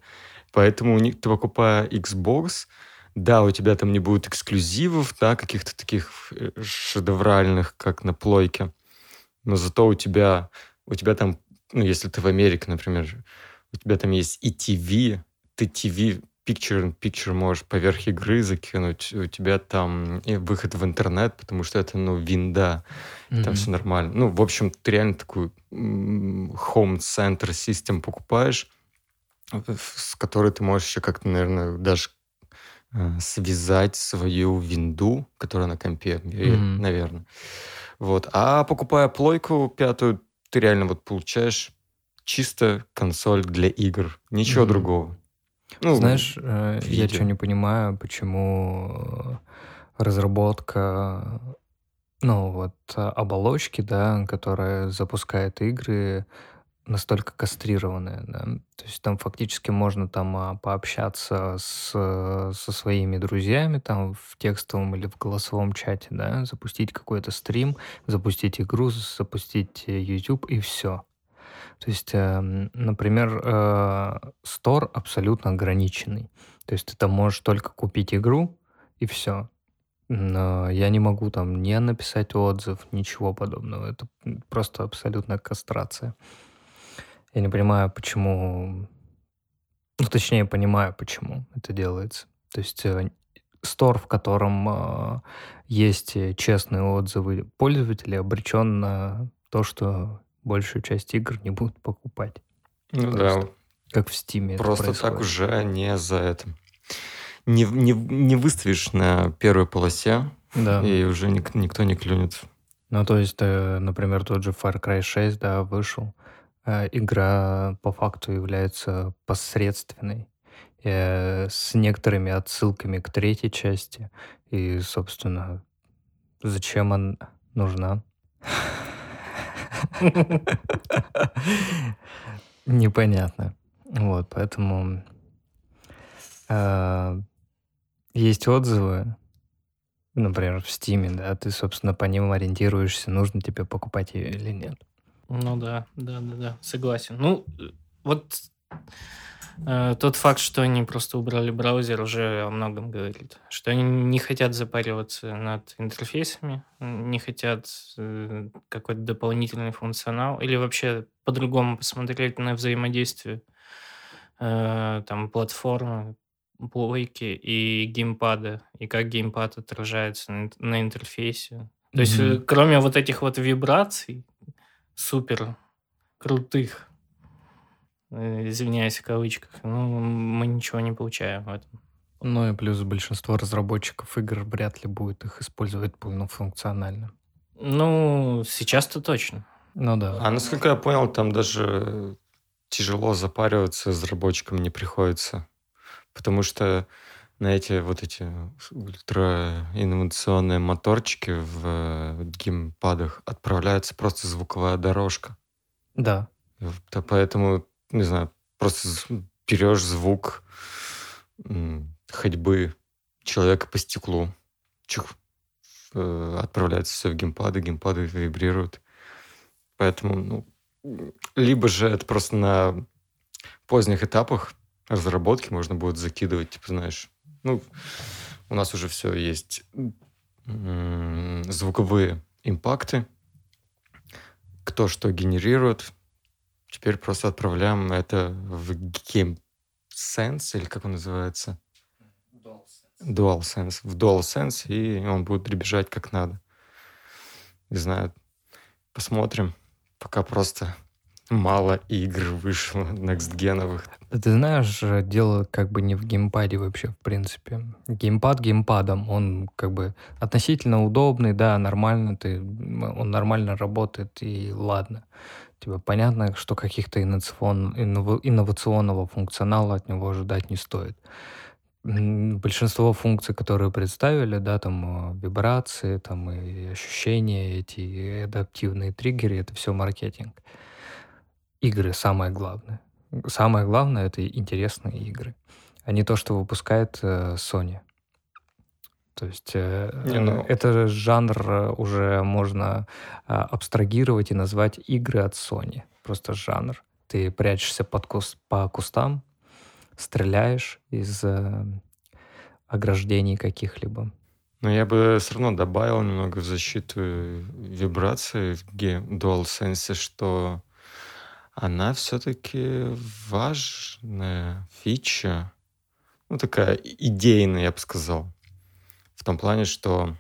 Поэтому ты покупая Xbox, да, у тебя там не будет эксклюзивов, да, каких-то таких э, шедевральных, как на плойке, но зато у тебя, у тебя там, ну, если ты в Америке, например, у тебя там есть и TV, ты TV Picture Picture можешь поверх игры закинуть, у тебя там и выход в интернет, потому что это, ну, винда, там Мгм. все нормально. Ну, в общем, ты реально такую home center систем покупаешь, с которой ты можешь еще как-то, наверное, даже э, связать свою винду, которая на компе, Мгм. наверное. Вот. А покупая плойку пятую, ты реально вот получаешь чисто консоль для игр. Ничего Мгм. другого. Ну, Знаешь, э, я видео. что не понимаю, почему э, разработка, ну вот э, оболочки, да, которая запускает игры, настолько кастрированная, да. То есть там фактически можно там а, пообщаться с, э, со своими друзьями там в текстовом или в голосовом чате, да, запустить какой-то стрим, запустить игру, запустить э, YouTube и все. То есть, эм, например, э, стор абсолютно ограниченный. То есть ты там можешь только купить игру и все. Но я не могу там не написать отзыв, ничего подобного. Это просто абсолютная кастрация. Я не понимаю, почему... Ну, точнее, понимаю, почему это делается. То есть э, стор, в котором э, есть честные отзывы пользователей, обречен на то, что большую часть игр не будут покупать. ну да, просто Как в Стиме Просто так уже не за это. Не, не, не выставишь на первой полосе, Да. и уже ник- никто не клюнет. Ну, то есть, э, например, тот же Far Cry 6, да, вышел. Э, Игра по факту является посредственной, э, с некоторыми отсылками к третьей части. И, собственно, зачем она нужна? Непонятно. Вот, поэтому э, есть отзывы, например, в Стиме, да, ты, собственно, по ним ориентируешься, нужно тебе покупать ее или нет. Ну да, да, да, да, согласен. Ну, вот э, тот факт, что они просто убрали браузер, уже о многом говорит. Что они не хотят запариваться над интерфейсами, не хотят э, какой-то дополнительный функционал, или вообще по-другому посмотреть на взаимодействие э, там платформы, плойки и геймпада, и как геймпад отражается на, на интерфейсе. То есть, Мгм. кроме вот этих вот вибраций, супер крутых, э, извиняюсь в кавычках, ну, мы ничего не получаем в этом. Ну и плюс большинство разработчиков игр вряд ли будет их использовать полнофункционально. Ну, сейчас-то точно. Ну да. А насколько я понял, там даже тяжело запариваться разработчикам не приходится. Потому что на эти вот эти ультра инновационные моторчики в э, геймпадах отправляется просто звуковая дорожка. Да. Да, поэтому, не знаю, просто берешь звук ходьбы человека по стеклу, чух, э, отправляется все в геймпады, геймпады вибрируют. Поэтому, ну, либо же это просто на поздних этапах разработки можно будет закидывать, типа, знаешь, ну, у нас уже все есть звуковые импакты, кто что генерирует, Теперь просто отправляем это в GameSense, или как он называется? DualSense. В DualSense, и он будет дребезжать как надо. Не знаю, посмотрим. Пока просто мало игр вышло некстгеновых. Ты знаешь, дело как бы не в геймпаде вообще, в принципе. Геймпад геймпадом, он как бы относительно удобный, да, нормально, ты, он нормально работает, и ладно. Типа понятно, что каких-то инновацион- иннова- инновационного функционала от него ожидать не стоит. Большинство функций, которые представили, да, там э, вибрации, там и ощущения, эти и адаптивные триггеры, это все маркетинг. Игры самое главное. Самое главное это интересные игры, а не то, что выпускает э, Sony. То есть э, Не, ну- это жанр э, уже можно а, абстрагировать и назвать игры от Sony. Просто жанр. Ты прячешься под кус- по кустам, стреляешь из э, ограждений каких-либо. Но я бы все равно добавил немного в защиту вибрации в DualSense, что она все-таки важная фича, ну такая идейная, я бы сказал. В том плане, что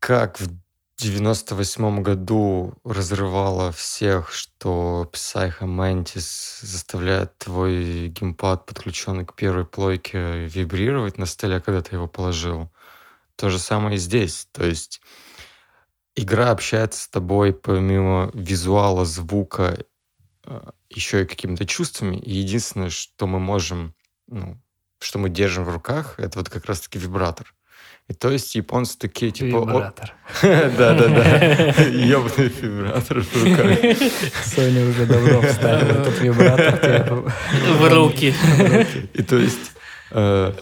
как в 98 году разрывало всех, что Psycho Mantis заставляет твой геймпад, подключенный к первой плойке, вибрировать на столе, когда ты его положил. То же самое и здесь. То есть игра общается с тобой помимо визуала, звука, э, еще и какими-то чувствами. И единственное, что мы можем, ну, что мы держим в руках, это вот как раз-таки вибратор. И то есть японцы такие, типа... Вибратор. Да-да-да. Ёбаный вибратор в руках. Sony уже давно вставил этот вибратор. В руки. И то есть э,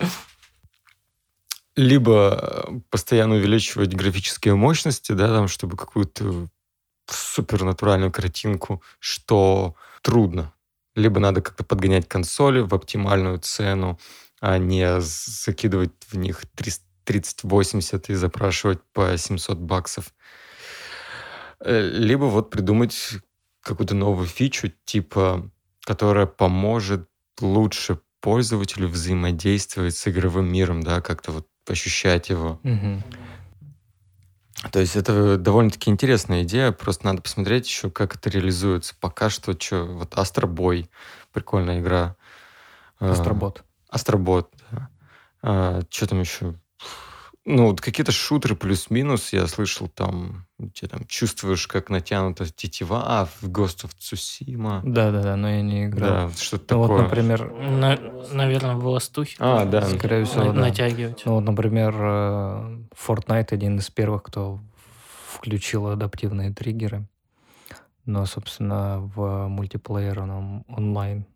либо э, постоянно увеличивать графические мощности, да, там, чтобы какую-то супернатуральную картинку, что трудно. Либо надо как-то подгонять консоли в оптимальную цену, а не закидывать в них 300 3080 и запрашивать по 700 баксов. Э, Либо вот придумать какую-то новую фичу, типа, которая поможет лучше пользователю взаимодействовать с игровым миром, да, как-то вот ощущать его. Мгм. То есть это довольно-таки интересная идея, просто надо посмотреть еще, как это реализуется. Пока что, что вот Boy, прикольная игра. Э, Астробот. Астробот, да. что там еще? Ну, вот какие-то шутеры плюс-минус, я слышал там, где там чувствуешь, как натянута тетива, а, в Ghost of Tsushima. Да-да-да, но я не играл. Да, что-то Ну вот, такое. например, наверное, в Ластухе. А, да. скорее всего, на- да. натягивать. Ну вот, например, э, Fortnite один из первых, кто включил адаптивные триггеры. Но, собственно, в мультиплеерном онлайн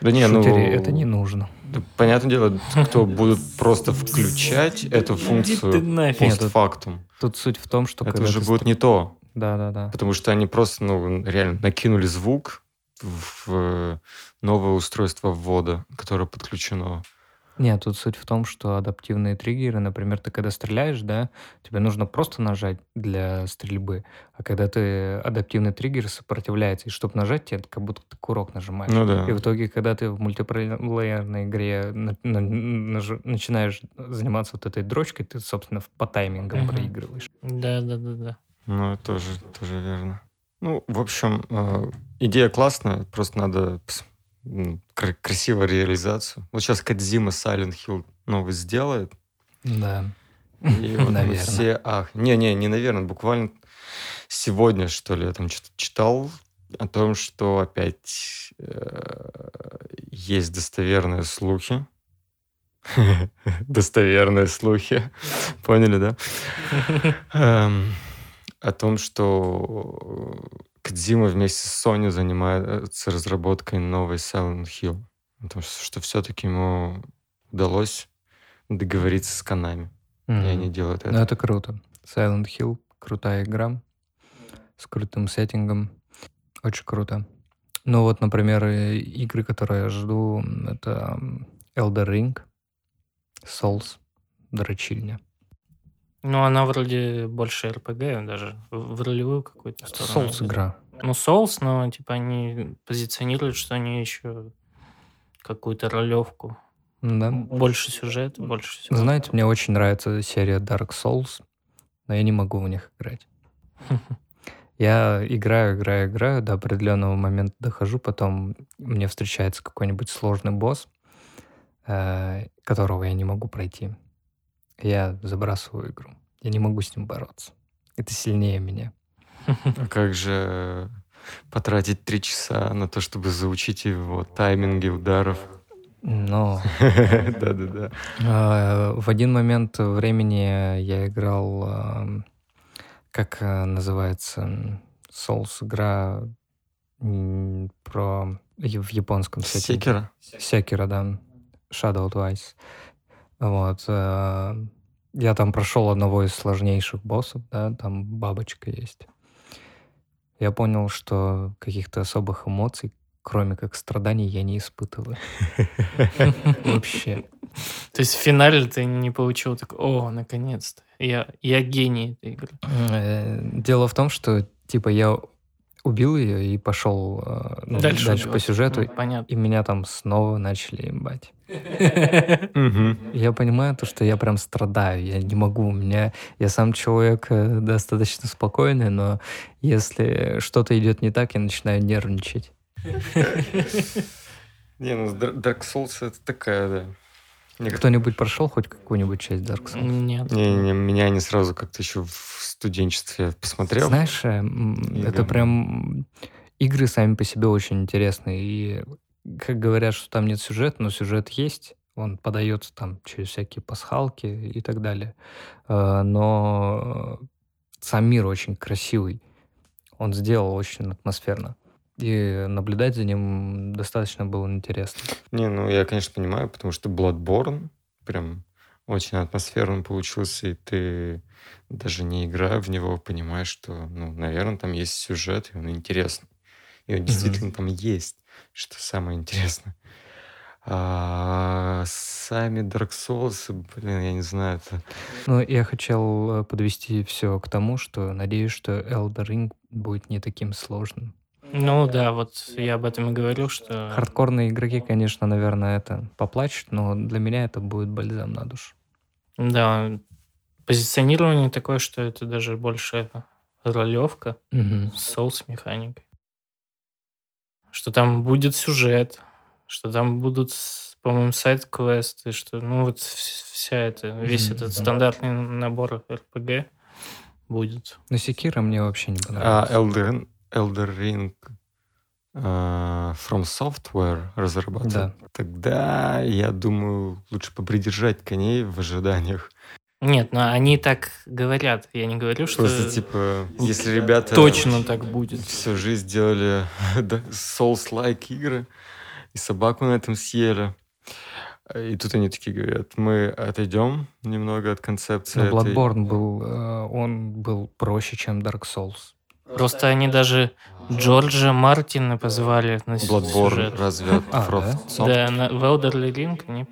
Да не, ну... это не нужно. да, понятное дело, кто будут просто включать эту функцию постфактум. Тут суть в том, что Это уже будет не то. Да, да, да. Потому что они просто, ну, реально накинули звук в э, новое устройство ввода, которое подключено. Нет, тут суть в том, что адаптивные триггеры, например, ты когда стреляешь, да, тебе нужно просто нажать для стрельбы, а когда ты адаптивный триггер сопротивляется, и чтобы нажать, тебе как будто ты курок нажимаешь. Ну да. И в итоге, когда ты в мультиплеерной игре на- на- наж- начинаешь заниматься вот этой дрочкой, ты, собственно, по таймингам Мгм. проигрываешь. Да, да, да, да. Ну, это тоже, тоже верно. Ну, в общем, э, идея классная, просто надо пс- м, кра- красиво реализацию. Вот сейчас Кадзима Silent Hill новый сделает, Да. и вот мы Наверно. все... Ах, не-не, не наверное, буквально сегодня, что ли, я там что-то читал о том, что опять э, есть достоверные слухи. Достоверные слухи. Поняли, да? Эм, О том, что Кадзима вместе с Sony занимается разработкой новой Silent Hill. О том, что все-таки ему удалось договориться с Канами. И Мгм. они делают Ну, это. это круто. Silent Hill — крутая игра с крутым сеттингом. Очень круто. Ну вот, например, и игры, которые я жду, это Elder Ring, Souls, Дрочильня. Ну, она вроде больше РПГ, даже в ролевую какую-то сторону. Souls игра. Ну, Souls, но типа они позиционируют, что они еще какую-то ролевку. Да. Больше сюжета, больше всего. Знаете, мне очень нравится серия Dark Souls, но я не могу в них играть. Я играю, играю, играю, до определенного момента дохожу, потом мне встречается какой-нибудь сложный босс, э, которого я не могу пройти. Я забрасываю игру. Я не могу с ним бороться. Это сильнее меня. А как же потратить три часа на то, чтобы заучить его тайминги ударов? Но Да-да-да. э, в один момент времени я играл, как э, называется, Souls игра про в японском сеттинге. Секера? Секера, да. Shadow Twice. Вот. э, Я там прошел одного из сложнейших боссов, да, там бабочка есть. Я понял, что каких-то особых эмоций, кроме как страданий, я не испытываю. Вообще. То есть в финале ты не получил так, о, наконец-то, я, я гений этой игры. Э, Дело в том, что, типа, я убил ее и пошел э, ну, Дальше дальше, по сюжету, Ну, понятно. и меня там снова начали ебать. Я понимаю то, что я прям страдаю, я не могу, у меня, я сам человек э, достаточно спокойный, но если что-то идет не так, я начинаю нервничать. Не, ну Dark Souls это такая, да. Мне Кто-нибудь прошел хоть какую-нибудь часть Dark Souls? Нет. Не, не, меня не сразу как-то еще в студенчестве посмотрел. Знаешь, э, И это да. прям игры сами по себе очень интересные. И как говорят, что там нет сюжета, но сюжет есть. Он подается там через всякие пасхалки и так далее. Э, Но сам мир очень красивый. Он сделал очень атмосферно. И наблюдать за ним достаточно было интересно. Не, ну я, конечно, понимаю, потому что Bloodborne прям очень атмосферно получился, и ты даже не играя в него, понимаешь, что, ну, наверное, там есть сюжет, и он интересный. И он действительно там есть, что самое интересное. А сами Dark Souls, блин, я не знаю, это... Ну, я хотел э, подвести все к тому, что надеюсь, что Elder Ring будет не таким сложным. Ну да, вот я об этом и говорил, что... Хардкорные игроки, конечно, наверное, это поплачут, но для меня это будет бальзам на душу. Да, позиционирование такое, что это даже больше ролевка Мгм. с соус-механикой. Что там будет сюжет, что там будут, по-моему, сайт-квесты, что, ну, вот вс- вся эта, весь Мгм, этот стандартный набор РПГ будет. Но Секира мне вообще не А понравилось. Elder, Ring а, From Software разрабатывает. Да. Тогда, я думаю, лучше попридержать коней в ожиданиях. Нет, но они так говорят. Я не говорю, что Просто, типа, если ребята точно так будет. всю жизнь делали Souls-like игры, и собаку на этом съели. И тут они такие говорят, мы отойдем немного от концепции. Но этой. Bloodborne был, э, он был проще, чем Dark Souls. Просто они даже Джорджа Мартина позвали на Bloodborne сюжет. разве от А, From да? Soft? Да, на, в Elderly Ring они...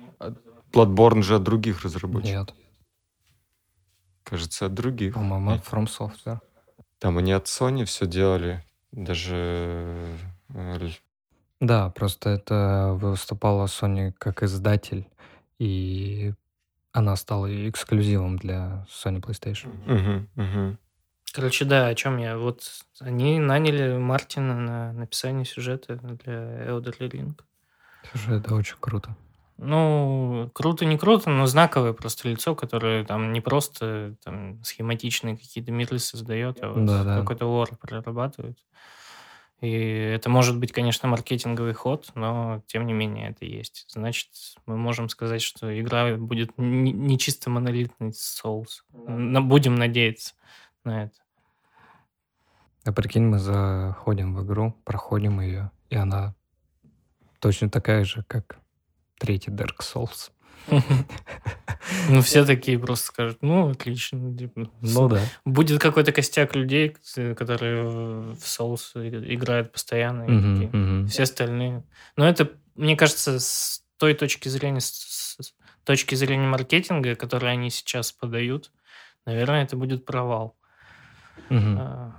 Bloodborne же от других разработчиков. Нет, Кажется, от других. по-моему, от From Software. Там они от Sony все делали. Даже э, Да, просто это выступала Sony как издатель, и она стала эксклюзивом для Sony PlayStation. Мгм, мгм. Короче, да, о чем я. Вот они наняли Мартина на написание сюжета для Elderly Ring. Слушай, это очень круто. Ну, круто, не круто, но знаковое просто лицо, которое там не просто там, схематичные какие-то миры создает, а вот Да-да. какой-то лор прорабатывает. И это может быть, конечно, маркетинговый ход, но тем не менее это есть. Значит, мы можем сказать, что игра будет не, чисто монолитный Souls. Но будем надеяться на это. А прикинь, мы заходим в игру, проходим ее, и она точно такая же, как третий Dark Souls. Ну, все такие просто скажут, ну, отлично. типа, Ну да. Будет какой-то костяк людей, к- которые в и- играют постоянно. Все остальные. Но это, мне кажется, с той точки зрения, с точки зрения маркетинга, который они сейчас подают, наверное, это будет провал. А,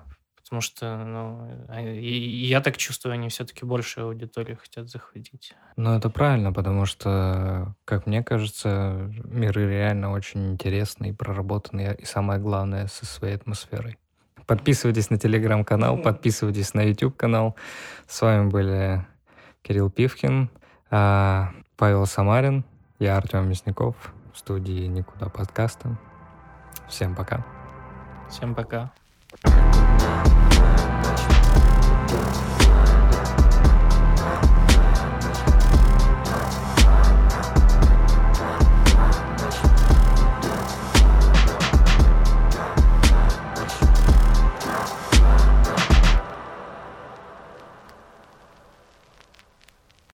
Потому что, ну, а- я так чувствую, они все-таки больше аудиторию хотят захватить. Ну, это правильно, потому что, как мне кажется, миры реально очень интересные, проработанные, и самое главное, со своей атмосферой. Подписывайтесь на телеграм-канал, подписывайтесь на YouTube-канал. С вами были Кирилл Пивкин, а, Павел Самарин, я Артем Мясников в студии «Никуда подкаста». Всем пока. Всем пока. Turn around, turn around.